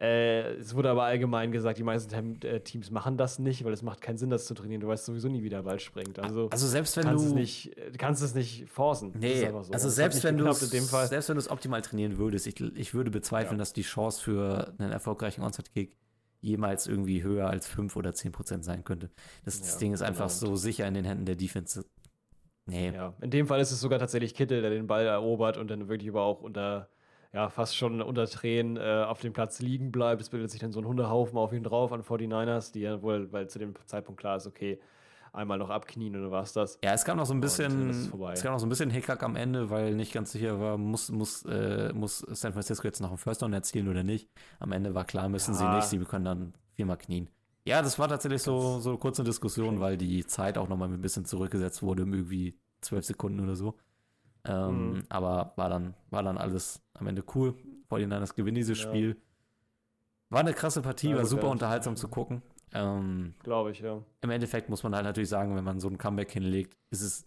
Äh, es wurde aber allgemein gesagt, die meisten äh, Teams machen das nicht, weil es macht keinen Sinn, das zu trainieren. Du weißt sowieso nie, wie der Ball springt. Also, also selbst wenn kannst du es nicht, äh, kannst es nicht forcen. Nee, so. also selbst wenn Fall. selbst wenn du es optimal trainieren würdest, ich, ich würde bezweifeln, Ja. dass die Chance für einen erfolgreichen Onside-Kick jemals irgendwie höher als 5 oder 10 Prozent sein könnte. Das, das Ja, Ding ist genau. einfach so sicher in den Händen der Defense. Nee, Ja, in dem Fall ist es sogar tatsächlich Kittel, der den Ball erobert und dann wirklich aber auch unter, ja, fast schon unter Tränen äh, auf dem Platz liegen bleibt. Es bildet sich dann so ein Hundehaufen auf ihn drauf an 49ers, die ja wohl, weil zu dem Zeitpunkt klar ist, okay, einmal noch abknien und dann war's das. Ja, es kam noch so ein bisschen, es es kam noch so ein bisschen Hickhack am Ende, weil nicht ganz sicher war, muss, muss, äh, muss San Francisco jetzt noch einen First Down erzielen oder nicht. Am Ende war klar, müssen sie Ja. nicht, sie können dann viermal knien. Ja, das war tatsächlich so, so eine kurze Diskussion, weil die Zeit auch nochmal ein bisschen zurückgesetzt wurde, um irgendwie zwölf Sekunden oder so. Ähm, Mhm. Aber war dann, war dann alles am Ende cool. 49ers gewinnen dieses Ja. Spiel. War eine krasse Partie, Ja, war super ja. unterhaltsam zu gucken. Ähm, Glaube ich, ja. im Endeffekt muss man halt natürlich sagen, wenn man so ein Comeback hinlegt, ist es,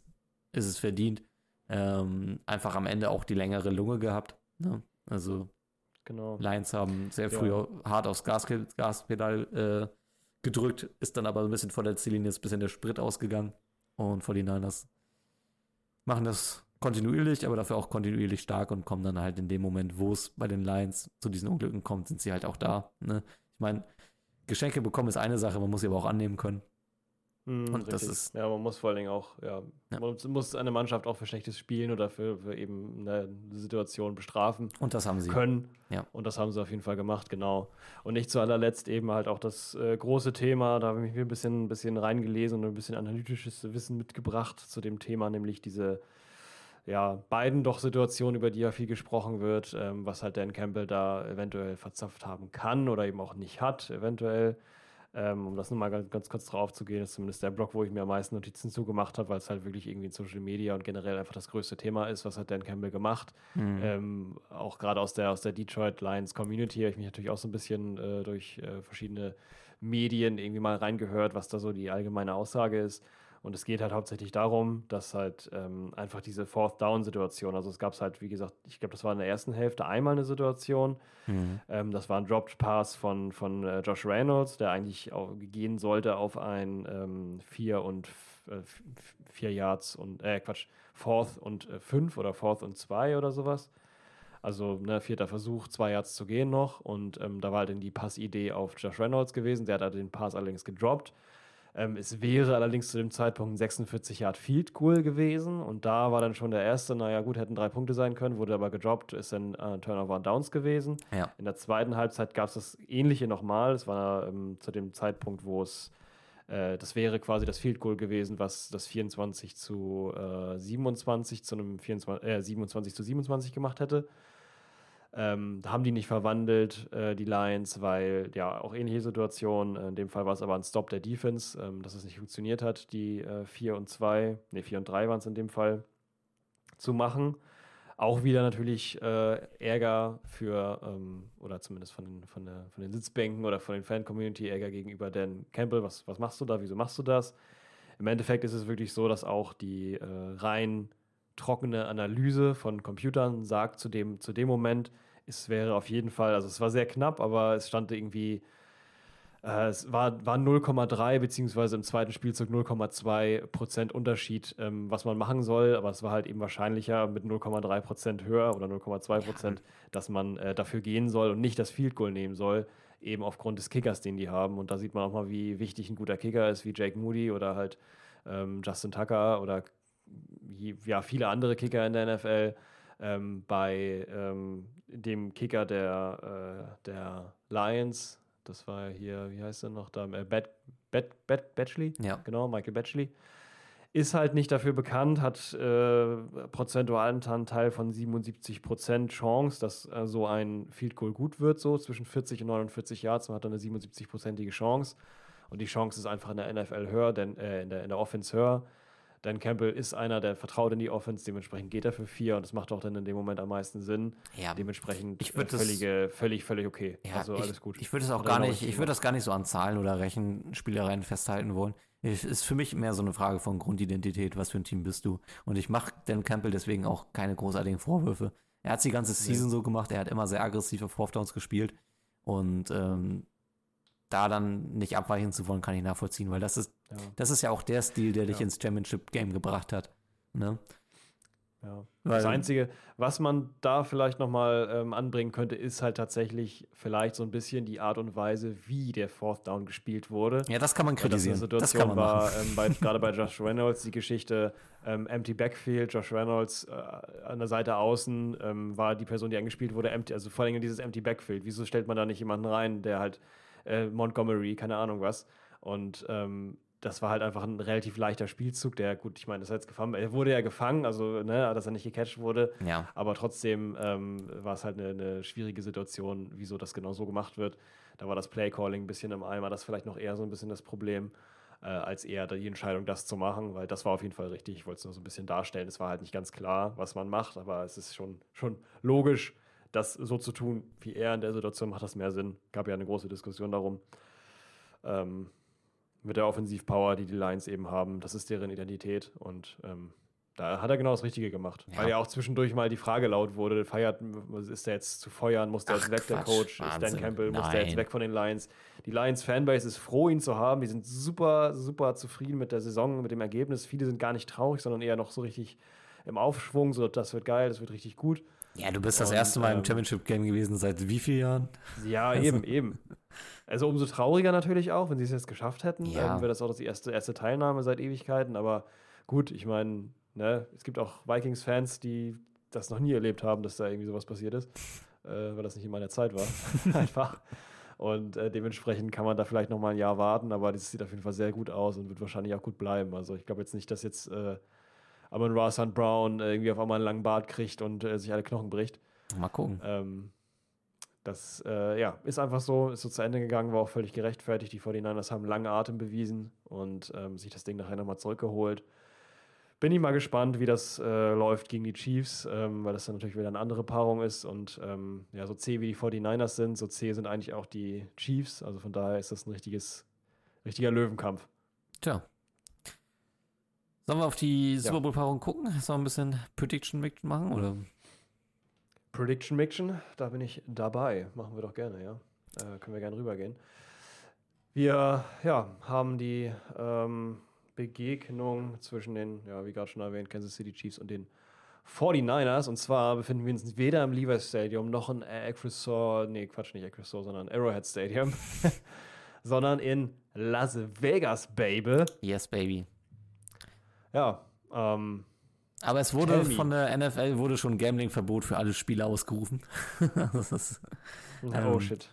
ist es verdient. Ähm, einfach am Ende auch die längere Lunge gehabt. Ne? Also Genau. Lions haben sehr Ja. früh hart aufs Gas, Gaspedal äh, gedrückt, ist dann aber ein bisschen vor der Ziellinie, ist ein bisschen der Sprit ausgegangen. Und 49ers machen das kontinuierlich, aber dafür auch kontinuierlich stark und kommen dann halt in dem Moment, wo es bei den Lions zu diesen Unglücken kommt, sind sie halt auch da. Ne? Ich meine, Geschenke bekommen ist eine Sache, man muss sie aber auch annehmen können. Mhm, Und das richtig. ist- Ja, man muss vor allen Dingen auch, ja, Ja. man muss eine Mannschaft auch für schlechtes Spielen oder für, für eben eine Situation bestrafen. Und das haben sie. können. Ja. Und das haben sie auf jeden Fall gemacht, genau. Und nicht zu allerletzt eben halt auch das äh, große Thema, da habe ich mich ein bisschen, ein bisschen reingelesen und ein bisschen analytisches Wissen mitgebracht zu dem Thema, nämlich diese ja, beiden doch Situationen, über die ja viel gesprochen wird, ähm, was halt Dan Campbell da eventuell verzapft haben kann oder eben auch nicht hat, eventuell. Ähm, um das nochmal ganz, ganz kurz drauf zu gehen, ist zumindest der Blog, wo ich mir am meisten Notizen zugemacht habe, weil es halt wirklich irgendwie in Social Media und generell einfach das größte Thema ist, was hat Dan Campbell gemacht. Mhm. Ähm, auch gerade aus der, aus der Detroit Lions Community habe ich mich natürlich auch so ein bisschen äh, durch äh, verschiedene Medien irgendwie mal reingehört, was da so die allgemeine Aussage ist. Und es geht halt hauptsächlich darum, dass halt ähm, einfach diese Fourth Down-Situation, also es gab es halt, wie gesagt, ich glaube, das war in der ersten Hälfte einmal eine Situation. Mhm. Ähm, das war ein Dropped Pass von, von äh, Josh Reynolds, der eigentlich auch gehen sollte auf ein ähm, vier und f- äh, f- vier Yards und äh, Quatsch, Fourth und äh, fünf oder Fourth und zwei oder sowas. Also ne, vierter Versuch, zwei Yards zu gehen noch. Und ähm, da war halt dann die Passidee auf Josh Reynolds gewesen. Der hat halt den Pass allerdings gedroppt. Ähm, es wäre allerdings zu dem Zeitpunkt ein 46 Yard Field Goal gewesen. Und da war dann schon der erste, naja gut, hätten drei Punkte sein können, wurde aber gedroppt, ist dann äh, Turnover und Downs gewesen. Ja. In der zweiten Halbzeit gab es das Ähnliche nochmal. Es war ähm, zu dem Zeitpunkt, wo es, äh, das wäre quasi das Field Goal gewesen, was das 24 zu äh, 27 zu einem 24, äh, 27 zu 27 gemacht hätte. Ähm, haben die nicht verwandelt, äh, die Lions, weil ja auch ähnliche Situation. Äh, in dem Fall war es aber ein Stop der Defense, ähm, dass es nicht funktioniert hat, die äh, 4 und 2, ne, 4 und 3 waren es in dem Fall, zu machen. Auch wieder natürlich äh, Ärger für, ähm, oder zumindest von den, von, der, von den Sitzbänken oder von den Fan-Community, Ärger gegenüber Dan Campbell. Was, was machst du da? Wieso machst du das? Im Endeffekt ist es wirklich so, dass auch die äh, rein trockene Analyse von Computern sagt zu dem, zu dem Moment, es wäre auf jeden Fall, also es war sehr knapp, aber es stand irgendwie, äh, es war, war 0,3 beziehungsweise im zweiten Spielzug 0,2 Prozent Unterschied, ähm, was man machen soll, aber es war halt eben wahrscheinlicher mit 0,3 Prozent höher oder 0,2 Prozent, dass man äh, dafür gehen soll und nicht das Field Goal nehmen soll, eben aufgrund des Kickers, den die haben. Und da sieht man auch mal, wie wichtig ein guter Kicker ist, wie Jake Moody oder halt ähm, Justin Tucker oder ja, viele andere Kicker in der NFL. Ähm, bei ähm, dem Kicker der, äh, der Lions, das war ja hier, wie heißt er noch da? Äh, Bet, Bet, Bet, Batchley? Ja. Genau, Michael Batchley. Ist halt nicht dafür bekannt, hat äh, prozentualen Anteil von 77% Chance, dass äh, so ein Field Goal gut wird, so zwischen 40 und 49 Yards. Man hat dann eine 77%ige Chance. Und die Chance ist einfach in der NFL höher, denn äh, in, der, in der Offense höher. Dan Campbell ist einer, der vertraut in die Offense, dementsprechend geht er für vier und das macht auch dann in dem Moment am meisten Sinn. Ja, Dementsprechend Ich äh, das- völlige, völlig, völlig okay. Ja, also ich, alles gut. Ich würde es auch gar genau nicht, ich würde das gar nicht so an Zahlen oder Rechenspielereien festhalten wollen. Es ist für mich mehr so eine Frage von Grundidentität, was für ein Team bist du. Und ich mache Dan Campbell deswegen auch keine großartigen Vorwürfe. Er hat die ganze Season so gemacht, er hat immer sehr aggressiv auf Fourth Downs gespielt. Und ähm, da dann nicht abweichen zu wollen, kann ich nachvollziehen, weil das ist, Ja. das ist ja auch der Stil, der dich Ja. ins Championship-Game gebracht hat. Ne? Ja. Das Einzige, was man da vielleicht nochmal ähm, anbringen könnte, ist halt tatsächlich vielleicht so ein bisschen die Art und Weise, wie der Fourth Down gespielt wurde. Ja, das kann man das kritisieren. Das, Situation kann man war, machen. ähm, bei, gerade bei Josh Reynolds, die Geschichte ähm, Empty Backfield, Josh Reynolds äh, an der Seite außen ähm, war die Person, die angespielt wurde, empty, also vor allem dieses Empty Backfield. Wieso stellt man da nicht jemanden rein, der halt äh, Montgomery, keine Ahnung was. Und ähm, das war halt einfach ein relativ leichter Spielzug, der, gut, ich meine, das ist jetzt gefangen, er wurde ja gefangen, also, ne, dass er nicht gecatcht wurde. Ja. Aber trotzdem ähm, war es halt eine, eine schwierige Situation, wieso das genau so gemacht wird. Da war das Playcalling ein bisschen im Eimer, das vielleicht noch eher so ein bisschen das Problem, äh, als eher die Entscheidung, das zu machen, weil das war auf jeden Fall richtig. Ich wollte es nur so ein bisschen darstellen. Es war halt nicht ganz klar, was man macht, aber es ist schon, schon logisch, das so zu tun, wie er in der Situation macht das mehr Sinn. Gab ja eine große Diskussion darum. Ähm, mit der Offensivpower, die die Lions eben haben, das ist deren Identität und ähm, da hat er genau das Richtige gemacht. Ja. Weil ja auch zwischendurch mal die Frage laut wurde, feiert, ist der jetzt zu feuern, muss der Ach, jetzt weg, der Quatsch, Coach, ist Dan Wahnsinn. Campbell, muss der jetzt Nein. weg von den Lions. Die Lions-Fanbase ist froh, ihn zu haben, die sind super, super zufrieden mit der Saison, mit dem Ergebnis. Viele sind gar nicht traurig, sondern eher noch so richtig im Aufschwung, so das wird geil, das wird richtig gut. Ja, du bist das Und, erste Mal im ähm, Championship-Game gewesen seit wie vielen Jahren? Ja, eben, eben. Also umso trauriger natürlich auch, wenn sie es jetzt geschafft hätten. Ja. Ähm, Wäre das auch die erste, erste Teilnahme seit Ewigkeiten. Aber gut, ich meine, ne, es gibt auch Vikings-Fans, die das noch nie erlebt haben, dass da irgendwie sowas passiert ist. Äh, weil das nicht in meiner Zeit war. Einfach. Und äh, dementsprechend kann man da vielleicht noch mal ein Jahr warten, aber das sieht auf jeden Fall sehr gut aus und wird wahrscheinlich auch gut bleiben. Also ich glaube jetzt nicht, dass jetzt äh, Amon Ra St. Brown äh, irgendwie auf einmal einen langen Bart kriegt und äh, sich alle Knochen bricht. Mal gucken. Ähm, das äh, ja, ist einfach so, ist so zu Ende gegangen, war auch völlig gerechtfertigt. Die 49ers haben langen Atem bewiesen und ähm, sich das Ding nachher nochmal zurückgeholt. Bin ich mal gespannt, wie das äh, läuft gegen die Chiefs, ähm, weil das dann natürlich wieder eine andere Paarung ist. Und ähm, ja, so zäh wie die 49ers sind, so zäh sind eigentlich auch die Chiefs. Also von daher ist das ein richtiges, richtiger Löwenkampf. Tja. Sollen wir auf die Super Bowl-Paarung gucken? Sollen wir ein bisschen Prediction machen? Oder? Prediction Miction, da bin ich dabei. Machen wir doch gerne, ja. Äh, können wir gerne rübergehen. Wir ja, haben die ähm, Begegnung zwischen den, ja, wie gerade schon erwähnt, Kansas City Chiefs und den 49ers. Und zwar befinden wir uns weder im Levi's Stadium noch in Acrisure, nee, Quatsch, nicht Acrisure, sondern Arrowhead Stadium, sondern in Las Vegas, Baby. Yes, baby. Ja, ähm, Aber es wurde von der NFL wurde schon Gambling-Verbot für alle Spieler ausgerufen. ist, oh Ähm, shit.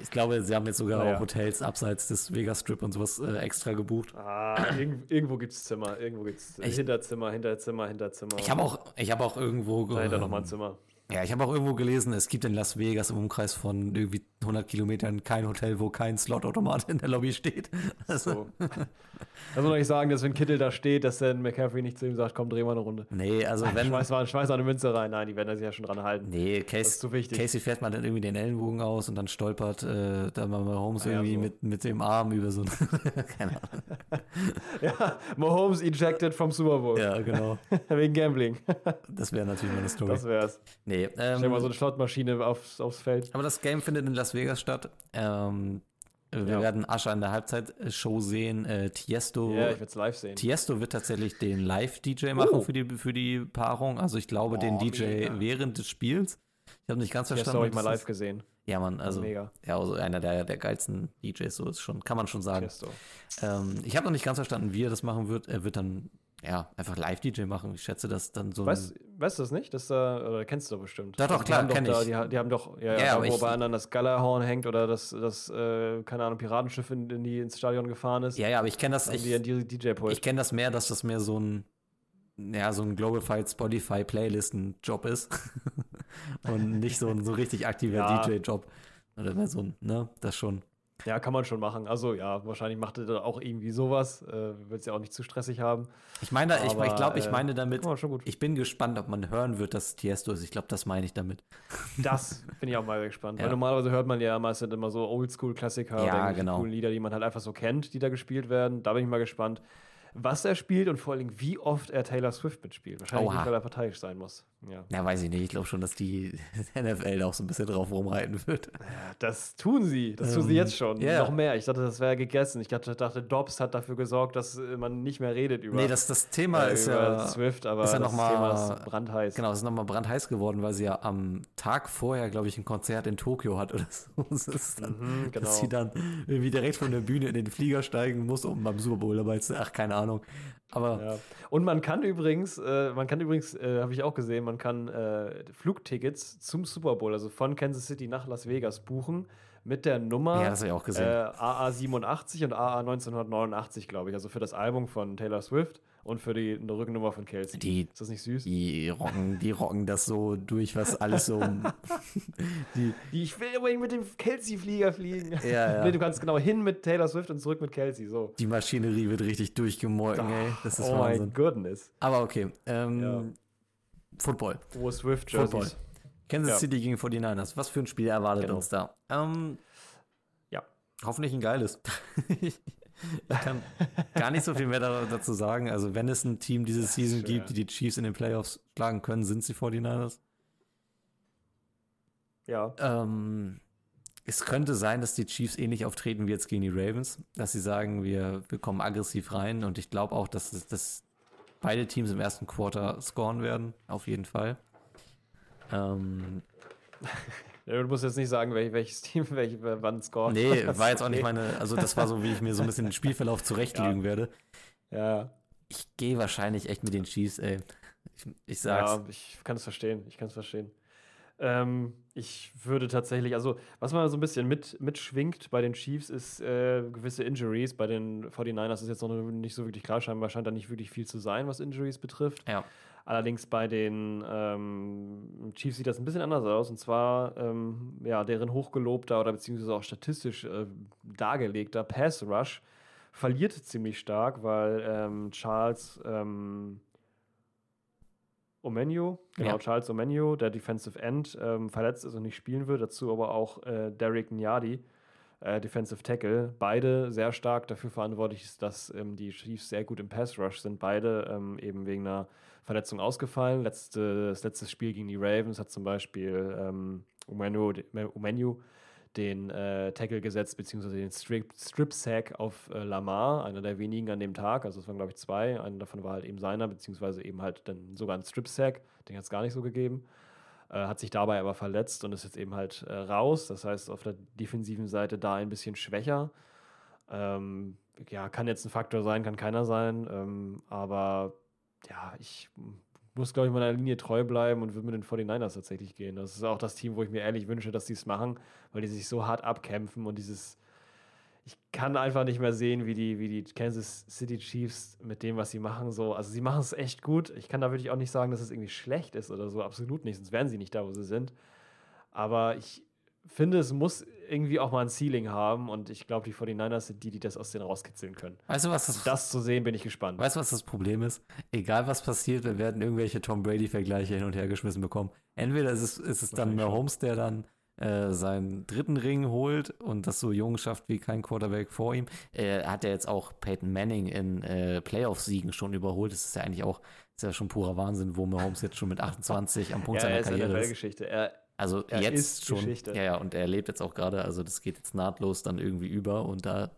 ich glaube, sie haben jetzt sogar Naja. auch Hotels abseits des Vegas Strip und sowas äh, extra gebucht. Ah, irgend, irgendwo gibt es Zimmer, irgendwo gibt es Ich- Hinterzimmer, Hinterzimmer, Hinterzimmer. Ich habe auch, ich habe auch irgendwo, Dahinter nochmal ein Zimmer. Ja, ich habe auch irgendwo gelesen, es gibt in Las Vegas im Umkreis von irgendwie 100 Kilometern kein Hotel, wo kein Slotautomat in der Lobby steht. Also, So. Also noch nicht sagen, dass wenn Kittel da steht, dass dann McCaffrey nicht zu ihm sagt, komm, dreh mal eine Runde. nee, also wenn, Schmeiß mal, schmeiß mal eine Münze rein. Nein, die werden sich ja schon dran halten. Nee, Das ist Case, zu wichtig. Casey fährt mal dann irgendwie den Ellenbogen aus und dann stolpert äh, dann mal Holmes Ah ja, irgendwie so. mit, mit dem Arm über so ein. Keine Ahnung. Ja, Mahomes ejected vom Super Bowl. Ja, genau. Wegen Gambling. Das wäre natürlich meine Story. Das wär's. nee, Stell mal so ähm, eine Schlottmaschine aufs, aufs Feld. aber das Game findet in Las Vegas statt. Ähm, wir Ja. werden Ascher in der Halbzeitshow sehen. Äh, Tiesto, Ja, ich werde es live sehen. Tiesto wird tatsächlich den Live-DJ machen Oh. für, die, für die Paarung. Also ich glaube, den Oh, DJ mega. während des Spiels. Ich habe nicht ganz Das verstanden. habe ich mal live gesehen. Ja, Mann, also, Mega. ja, also einer der, der geilsten DJs, so ist schon, kann man schon sagen. Tiesto. Ähm, ich habe noch nicht ganz verstanden, wie er das machen wird. Er wird dann ja, einfach Live-DJ machen. Ich schätze, dass dann so. Weißt, weißt du das nicht? Das, äh, oder kennst du doch bestimmt. Doch, doch, die klar, kenn da, ich. Die, die haben doch, ja, Ja, ja, wo bei anderen das Gallerhorn hängt oder das, das äh, keine Ahnung, Piratenschiff in, in die, ins Stadion gefahren ist. ja, ja, aber ich kenne das. Ich, ich kenne das mehr, dass das mehr so ein. Ja, so ein Glorified Spotify Playlisten-Job ist. Und nicht so ein so richtig aktiver Ja. DJ-Job. Oder mehr so ein, ne, das schon. Ja, kann man schon machen. Also ja, wahrscheinlich macht er da auch irgendwie sowas. Äh, Will es ja auch nicht zu stressig haben. Ich meine, ich, ich glaube, ich äh, meine damit, gut. ich bin gespannt, ob man hören wird, dass es Tiesto ist. Ich glaube, das meine ich damit. Das bin ich auch mal gespannt. Ja. Weil normalerweise hört man ja meistens immer so Oldschool-Klassiker Ja, oder irgendwelche genau. coolen Lieder, die man halt einfach so kennt, die da gespielt werden. Da bin ich mal gespannt, was er spielt und vor allem, wie oft er Taylor Swift mitspielt. Wahrscheinlich Oha. nicht, weil er parteiisch sein muss. Ja. Ja, weiß ich nicht. Ich glaube schon, dass die NFL da auch so ein bisschen drauf rumreiten wird. Das tun sie. Das tun sie Ähm, jetzt schon. ja. Noch mehr. Ich dachte, das wäre gegessen. Ich dachte, dachte, Dobbs hat dafür gesorgt, dass äh, man nicht mehr redet über, Nee, das, das Thema äh, ist ja. Swift, aber ist ja das noch mal- Thema ist brandheiß. Genau, es ist nochmal brandheiß geworden, weil sie ja am Tag vorher, glaube ich, ein Konzert in Tokio hat oder so. Es ist dann, Mhm, genau. Dass sie dann irgendwie direkt von der Bühne in den Flieger steigen muss, um beim Super Bowl dabei zu Ach, keine Ahnung. Aber Ja. Und man kann übrigens, äh, man kann übrigens, äh, habe ich auch gesehen, man kann äh, Flugtickets zum Super Bowl, also von Kansas City nach Las Vegas buchen mit der Nummer ja, das ich auch äh, gesehen. AA87 und AA 1989, glaube ich. Also für das Album von Taylor Swift und für die Rückennummer von Kelsey. Die- Ist das nicht süß? die rocken, die rocken das so durch, was alles so. die, Die, ich will unbedingt mit dem Kelsey-Flieger fliegen. Ja, ja. Nee, du kannst genau hin mit Taylor Swift und zurück mit Kelsey. So. die Maschinerie wird richtig durchgemolken, ey. Das ist oh Wahnsinn. mein goodness. Aber okay. Ähm, Ja. Football. Wo Swift Football. Jerseys. Kansas Ja. City gegen 49ers. Was für ein Spiel erwartet Genau. uns da? Ähm, Ja. Hoffentlich ein geiles. ich kann gar nicht so viel mehr da- dazu sagen. Also, wenn es ein Team diese Season schwer. gibt, die die Chiefs in den Playoffs schlagen können, sind sie 49ers. Ja. Ähm, es könnte sein, dass die Chiefs ähnlich auftreten wie jetzt gegen die Ravens, dass sie sagen, wir, wir kommen aggressiv rein und ich glaube auch, dass, dass beide Teams im ersten Quarter scoren werden, auf jeden Fall. Ähm, Ja, Du musst jetzt nicht sagen, welch, welches Team welch, wann scoret. nee, war jetzt auch nicht meine, also das war so, wie ich mir so ein bisschen den Spielverlauf zurechtlegen werde. Ja, Ich gehe wahrscheinlich echt mit den Chiefs, ey. Ich, ich sag's. ja, ich kann es verstehen. Ich kann es verstehen. Ähm, ich würde tatsächlich, also was man so ein bisschen mit, mitschwingt bei den Chiefs, ist äh, gewisse Injuries. Bei den 49ers ist jetzt noch nicht so wirklich klar, scheinbar scheint da nicht wirklich viel zu sein, was Injuries betrifft. Ja. Allerdings bei den ähm, Chiefs sieht das ein bisschen anders aus. Und zwar, ähm, ja, deren hochgelobter oder beziehungsweise auch statistisch äh, dargelegter Pass Rush verliert ziemlich stark, weil ähm, Charles ähm, Omenyo, genau, Ja. Charles Omenyo, der Defensive End, ähm, verletzt ist und nicht spielen wird. Dazu aber auch äh, Derek Nyadi, äh, Defensive Tackle. Beide sehr stark dafür verantwortlich ist, dass ähm, die Chiefs sehr gut im Pass Rush sind. Beide ähm, eben wegen einer Verletzung ausgefallen. Letzte, das letzte Spiel gegen die Ravens hat zum Beispiel ähm, Omenyo, Omenyo den äh, Tackle gesetzt, beziehungsweise den Strip, Strip Sack auf äh, Lamar, einer der wenigen an dem Tag. Also es waren, glaube ich, zwei. Einer davon war halt eben seiner, beziehungsweise eben halt dann sogar ein Strip Sack. Den hat es gar nicht so gegeben. Äh, hat sich dabei aber verletzt und ist jetzt eben halt äh, raus. Das heißt, auf der defensiven Seite da ein bisschen schwächer. Ähm, ja, kann jetzt ein Faktor sein, kann keiner sein. Ähm, aber ja, ich muss, glaube ich, meiner Linie treu bleiben und würde mit den 49ers tatsächlich gehen. Das ist auch das Team, wo ich mir ehrlich wünsche, dass sie es machen, weil die sich so hart abkämpfen und dieses. Ich kann einfach nicht mehr sehen, wie die, wie die Kansas City Chiefs mit dem, was sie machen, so. Also, sie machen es echt gut. Ich kann da wirklich auch nicht sagen, dass es irgendwie schlecht ist oder so. Absolut nicht, sonst wären sie nicht da, wo sie sind. Aber ich finde, es muss irgendwie auch mal ein Ceiling haben und ich glaube, die 49ers sind die, die das aus denen rauskitzeln können. Weißt du, was das, Das zu sehen, bin ich gespannt. weißt du, was das Problem ist? Egal was passiert, wir werden irgendwelche Tom Brady-Vergleiche hin und her geschmissen bekommen. Entweder ist es, ist es dann. Mahomes, der dann äh, seinen dritten Ring holt und das so jung schafft wie kein Quarterback vor ihm. Äh, hat er jetzt auch Peyton Manning in äh, Playoff-Siegen schon überholt. Das ist ja eigentlich auch, ist ja schon purer Wahnsinn, wo Mahomes jetzt schon mit 28 am Punkt ja, seiner er ist Karriere ist. NFL-Geschichte. Er, Also Er jetzt schon. Geschichte. Ja, ja, und er lebt jetzt auch gerade, also das geht jetzt nahtlos dann irgendwie über und da,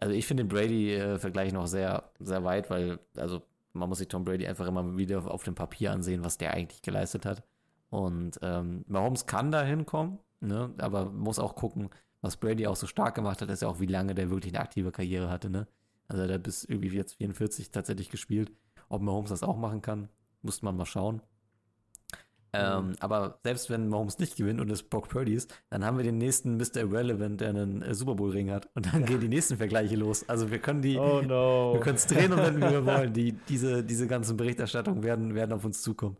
also ich finde den Brady-Vergleich noch sehr, sehr weit, weil, also man muss sich Tom Brady einfach immer wieder auf dem Papier ansehen, was der eigentlich geleistet hat. Und ähm, Mahomes kann da hinkommen, ne? aber muss auch gucken, was Brady auch so stark gemacht hat, ist ja auch, wie lange der wirklich eine aktive Karriere hatte. Ne? Also er hat bis irgendwie jetzt 44 tatsächlich gespielt. Ob Mahomes das auch machen kann, musste man mal schauen. Ähm, Mhm. aber selbst wenn Mahomes nicht gewinnt und es Brock Purdy ist, dann haben wir den nächsten Mr. Irrelevant, der einen äh, Super Bowl Ring hat. Und dann gehen die nächsten Vergleiche los. Also wir können die, Oh no. wir können es drehen und wie wir wollen. Die, diese, diese ganzen Berichterstattungen werden, werden auf uns zukommen.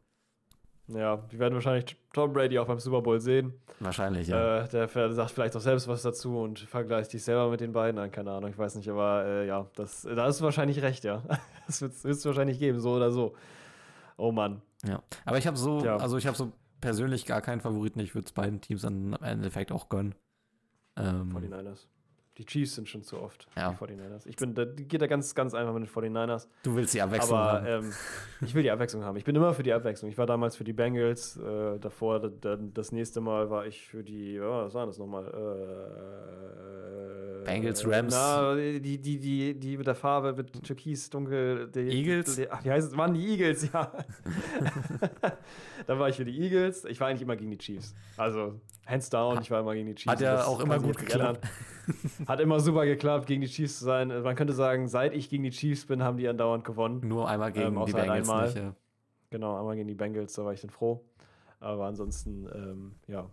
Ja, wir werden wahrscheinlich Tom Brady auch beim Super Bowl sehen. Wahrscheinlich, ja. Äh, der sagt vielleicht auch selbst was dazu und vergleicht sich selber mit den beiden. Nein, keine Ahnung, ich weiß nicht, aber äh, ja, das, da hast du wahrscheinlich recht, ja. Das wird es wahrscheinlich geben, so oder so. Oh Mann. Ja. Aber ich habe so, Ja. also ich habe so persönlich gar keinen Favoriten. Ich würde es beiden Teams dann im Endeffekt auch gönnen. Ähm, 49ers. Die Chiefs sind schon zu oft. Ja. Die 49ers. Ich bin, da geht da ganz, ganz einfach mit den 49ers. du willst die Abwechslung Aber haben. ähm, ich will die Abwechslung haben. Ich bin immer für die Abwechslung. Ich war damals für die Bengals. Äh, davor, da, da, das nächste Mal war ich für die, ja, was war das nochmal? Äh, Bengals, Rams. Na, die, die, die, die mit der Farbe, mit Türkis, dunkel. Die, Eagles? Die, ach, die heißen, waren die Eagles, ja. da war ich für die Eagles. Ich war eigentlich immer gegen die Chiefs. Also, hands down, ich war immer gegen die Chiefs. Hat ja auch immer gut ändern. Hat immer super geklappt, gegen die Chiefs zu sein. Man könnte sagen, seit ich gegen die Chiefs bin, haben die andauernd gewonnen. Nur einmal gegen ähm, die Bengals einmal. nicht. Ja. Genau, einmal gegen die Bengals, da war ich dann froh. Aber ansonsten, ähm, ja,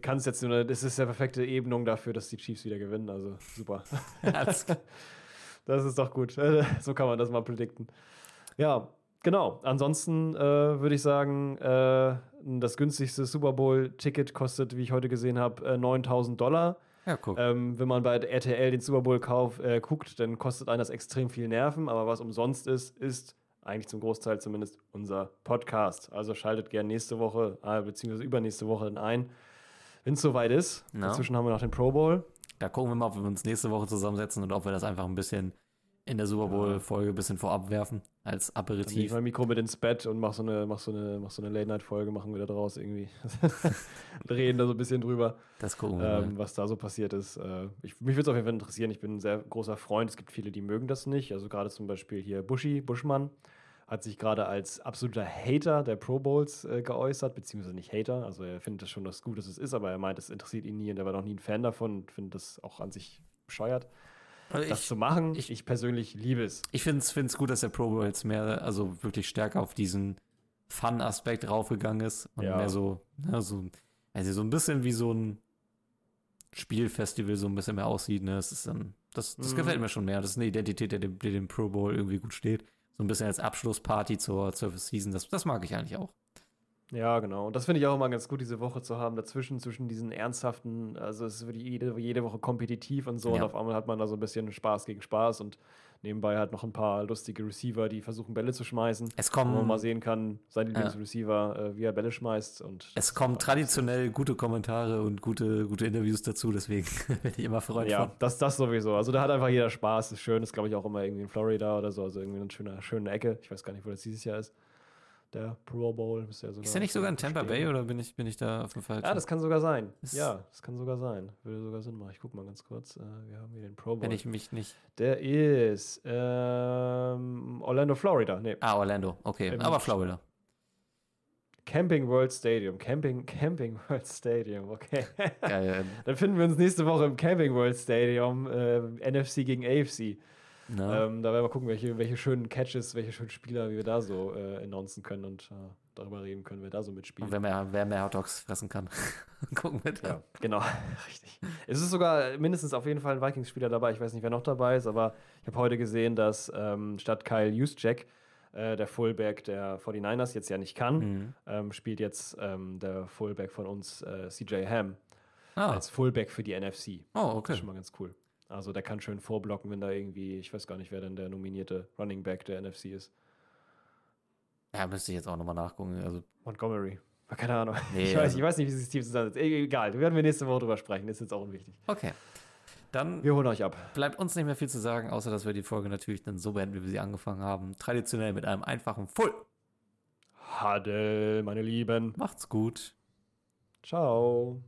kann es jetzt nur, das ist der perfekte Ebenung dafür, dass die Chiefs wieder gewinnen. Also super. Das ist doch gut. so kann man das mal predikten. Ja, genau. Ansonsten äh, würde ich sagen, äh, das günstigste Super Bowl-Ticket kostet, wie ich heute gesehen habe, äh, 9000 Dollar. Ja, guck. Ähm, wenn man bei RTL den Super Bowl kauf, äh, guckt, dann kostet einen das extrem viel Nerven. Aber was umsonst ist, ist eigentlich zum Großteil zumindest unser Podcast. Also schaltet gerne nächste Woche, äh, beziehungsweise übernächste Woche dann ein, wenn es soweit ist. Ja. Dazwischen haben wir noch den Pro Bowl. Da gucken wir mal, ob wir uns nächste Woche zusammensetzen und ob wir das einfach ein bisschen in der Super Bowl-Folge ein bisschen vorab werfen, als Dann nehme ich Aperitif. mein Mikro mit ins Bett und mach so eine, mach so eine, mach so eine Late-Night-Folge, machen wir da draus irgendwie. und reden da so ein bisschen drüber. Das gucken wir ähm, mal. was da so passiert ist. Äh, ich, mich würde es auf jeden Fall interessieren. Ich bin ein sehr großer Freund. Es gibt viele, die mögen das nicht. Also gerade zum Beispiel hier Buschi, Buschmann, hat sich gerade als absoluter Hater der Pro Bowls äh, geäußert, beziehungsweise nicht Hater. Also er findet das schon das gut, dass es ist, aber er meint, es interessiert ihn nie und er war noch nie ein Fan davon und findet das auch an sich bescheuert, Also das ich zu machen. ich- Ich, persönlich liebe es. ich finde es gut, dass der Pro Bowl jetzt mehr, also wirklich stärker auf diesen Fun-Aspekt raufgegangen ist und Ja. mehr so, ne, so, also so ein bisschen wie so ein Spielfestival so ein bisschen mehr aussieht. Ne? Das, ist dann, das, das Mhm. gefällt mir schon mehr. Das ist eine Identität, die dem, die dem Pro Bowl irgendwie gut steht. So ein bisschen als Abschlussparty zur, zur Season. Das, das mag ich eigentlich auch. Ja, genau. Und das finde ich auch immer ganz gut, diese Woche zu haben, dazwischen, zwischen diesen ernsthaften, also es ist wirklich jede, jede Woche kompetitiv und so. Und Ja. auf einmal hat man da so ein bisschen Spaß gegen Spaß und nebenbei halt noch ein paar lustige Receiver, die versuchen, Bälle zu schmeißen. Es Wo man kommen, mal sehen kann, sein Ja. Lieblingsreceiver, äh, wie er Bälle schmeißt. Und es kommen traditionell gute Kommentare und gute, gute Interviews dazu. Deswegen bin ich immer Freund Ja, von. das, das sowieso. Also da hat einfach jeder Spaß. Ist schön. Ist, glaube ich, auch immer irgendwie in Florida oder so. Also irgendwie eine schöne, schöne Ecke. Ich weiß gar nicht, wo das dieses Jahr ist. Der Pro Bowl ist ja sogar. Ist der nicht sogar in Tampa. Bay oder bin ich, bin ich da auf dem falschen? Ja, das kann sogar sein. Ist- ja, das kann sogar sein. Würde sogar Sinn machen. Ich gucke mal ganz kurz. Äh, wir haben hier den Pro Bowl. wenn ich mich nicht. Der ist ähm, Orlando, Florida. Nee, Ah, Orlando. Okay, Ähm, aber Florida. Camping World Stadium. Camping, Camping World Stadium. Okay. Geil. Dann finden wir uns nächste Woche im Camping World Stadium. Äh, NFC gegen AFC. Ne? Ähm, da werden wir gucken, welche, welche schönen Catches, welche schönen Spieler, wie wir da so äh, announcen können und äh, darüber reden können, wer da so mitspielt. Und wer mehr, wer mehr Hot Dogs fressen kann. Gucken wir da. Ja, genau, richtig. Es ist sogar mindestens auf jeden Fall ein Vikings-Spieler dabei. Ich weiß nicht, wer noch dabei ist, aber ich habe heute gesehen, dass ähm, statt Kyle Juszczyk, äh, der Fullback der 49ers, jetzt ja nicht kann, Mhm. ähm, spielt jetzt ähm, der Fullback von uns, äh, CJ Ham, Ah, als Fullback für die NFC. oh, Das okay. ist schon mal ganz cool. Also der kann schön vorblocken, wenn da irgendwie, ich weiß gar nicht, wer denn der nominierte Running Back der NFC ist. Ja, müsste ich jetzt auch nochmal nachgucken. Also, Montgomery. Keine Ahnung. Nee, ich, weiß, also- ich weiß nicht, wie sich das Team zusammensetzt. E- Egal, da werden wir nächste Woche drüber sprechen. Das ist jetzt auch unwichtig. okay. Dann Wir holen euch ab. bleibt uns nicht mehr viel zu sagen, außer dass wir die Folge natürlich dann so beenden, wie wir sie angefangen haben. Traditionell mit einem einfachen Full. Hadel, meine Lieben. Macht's gut. Ciao.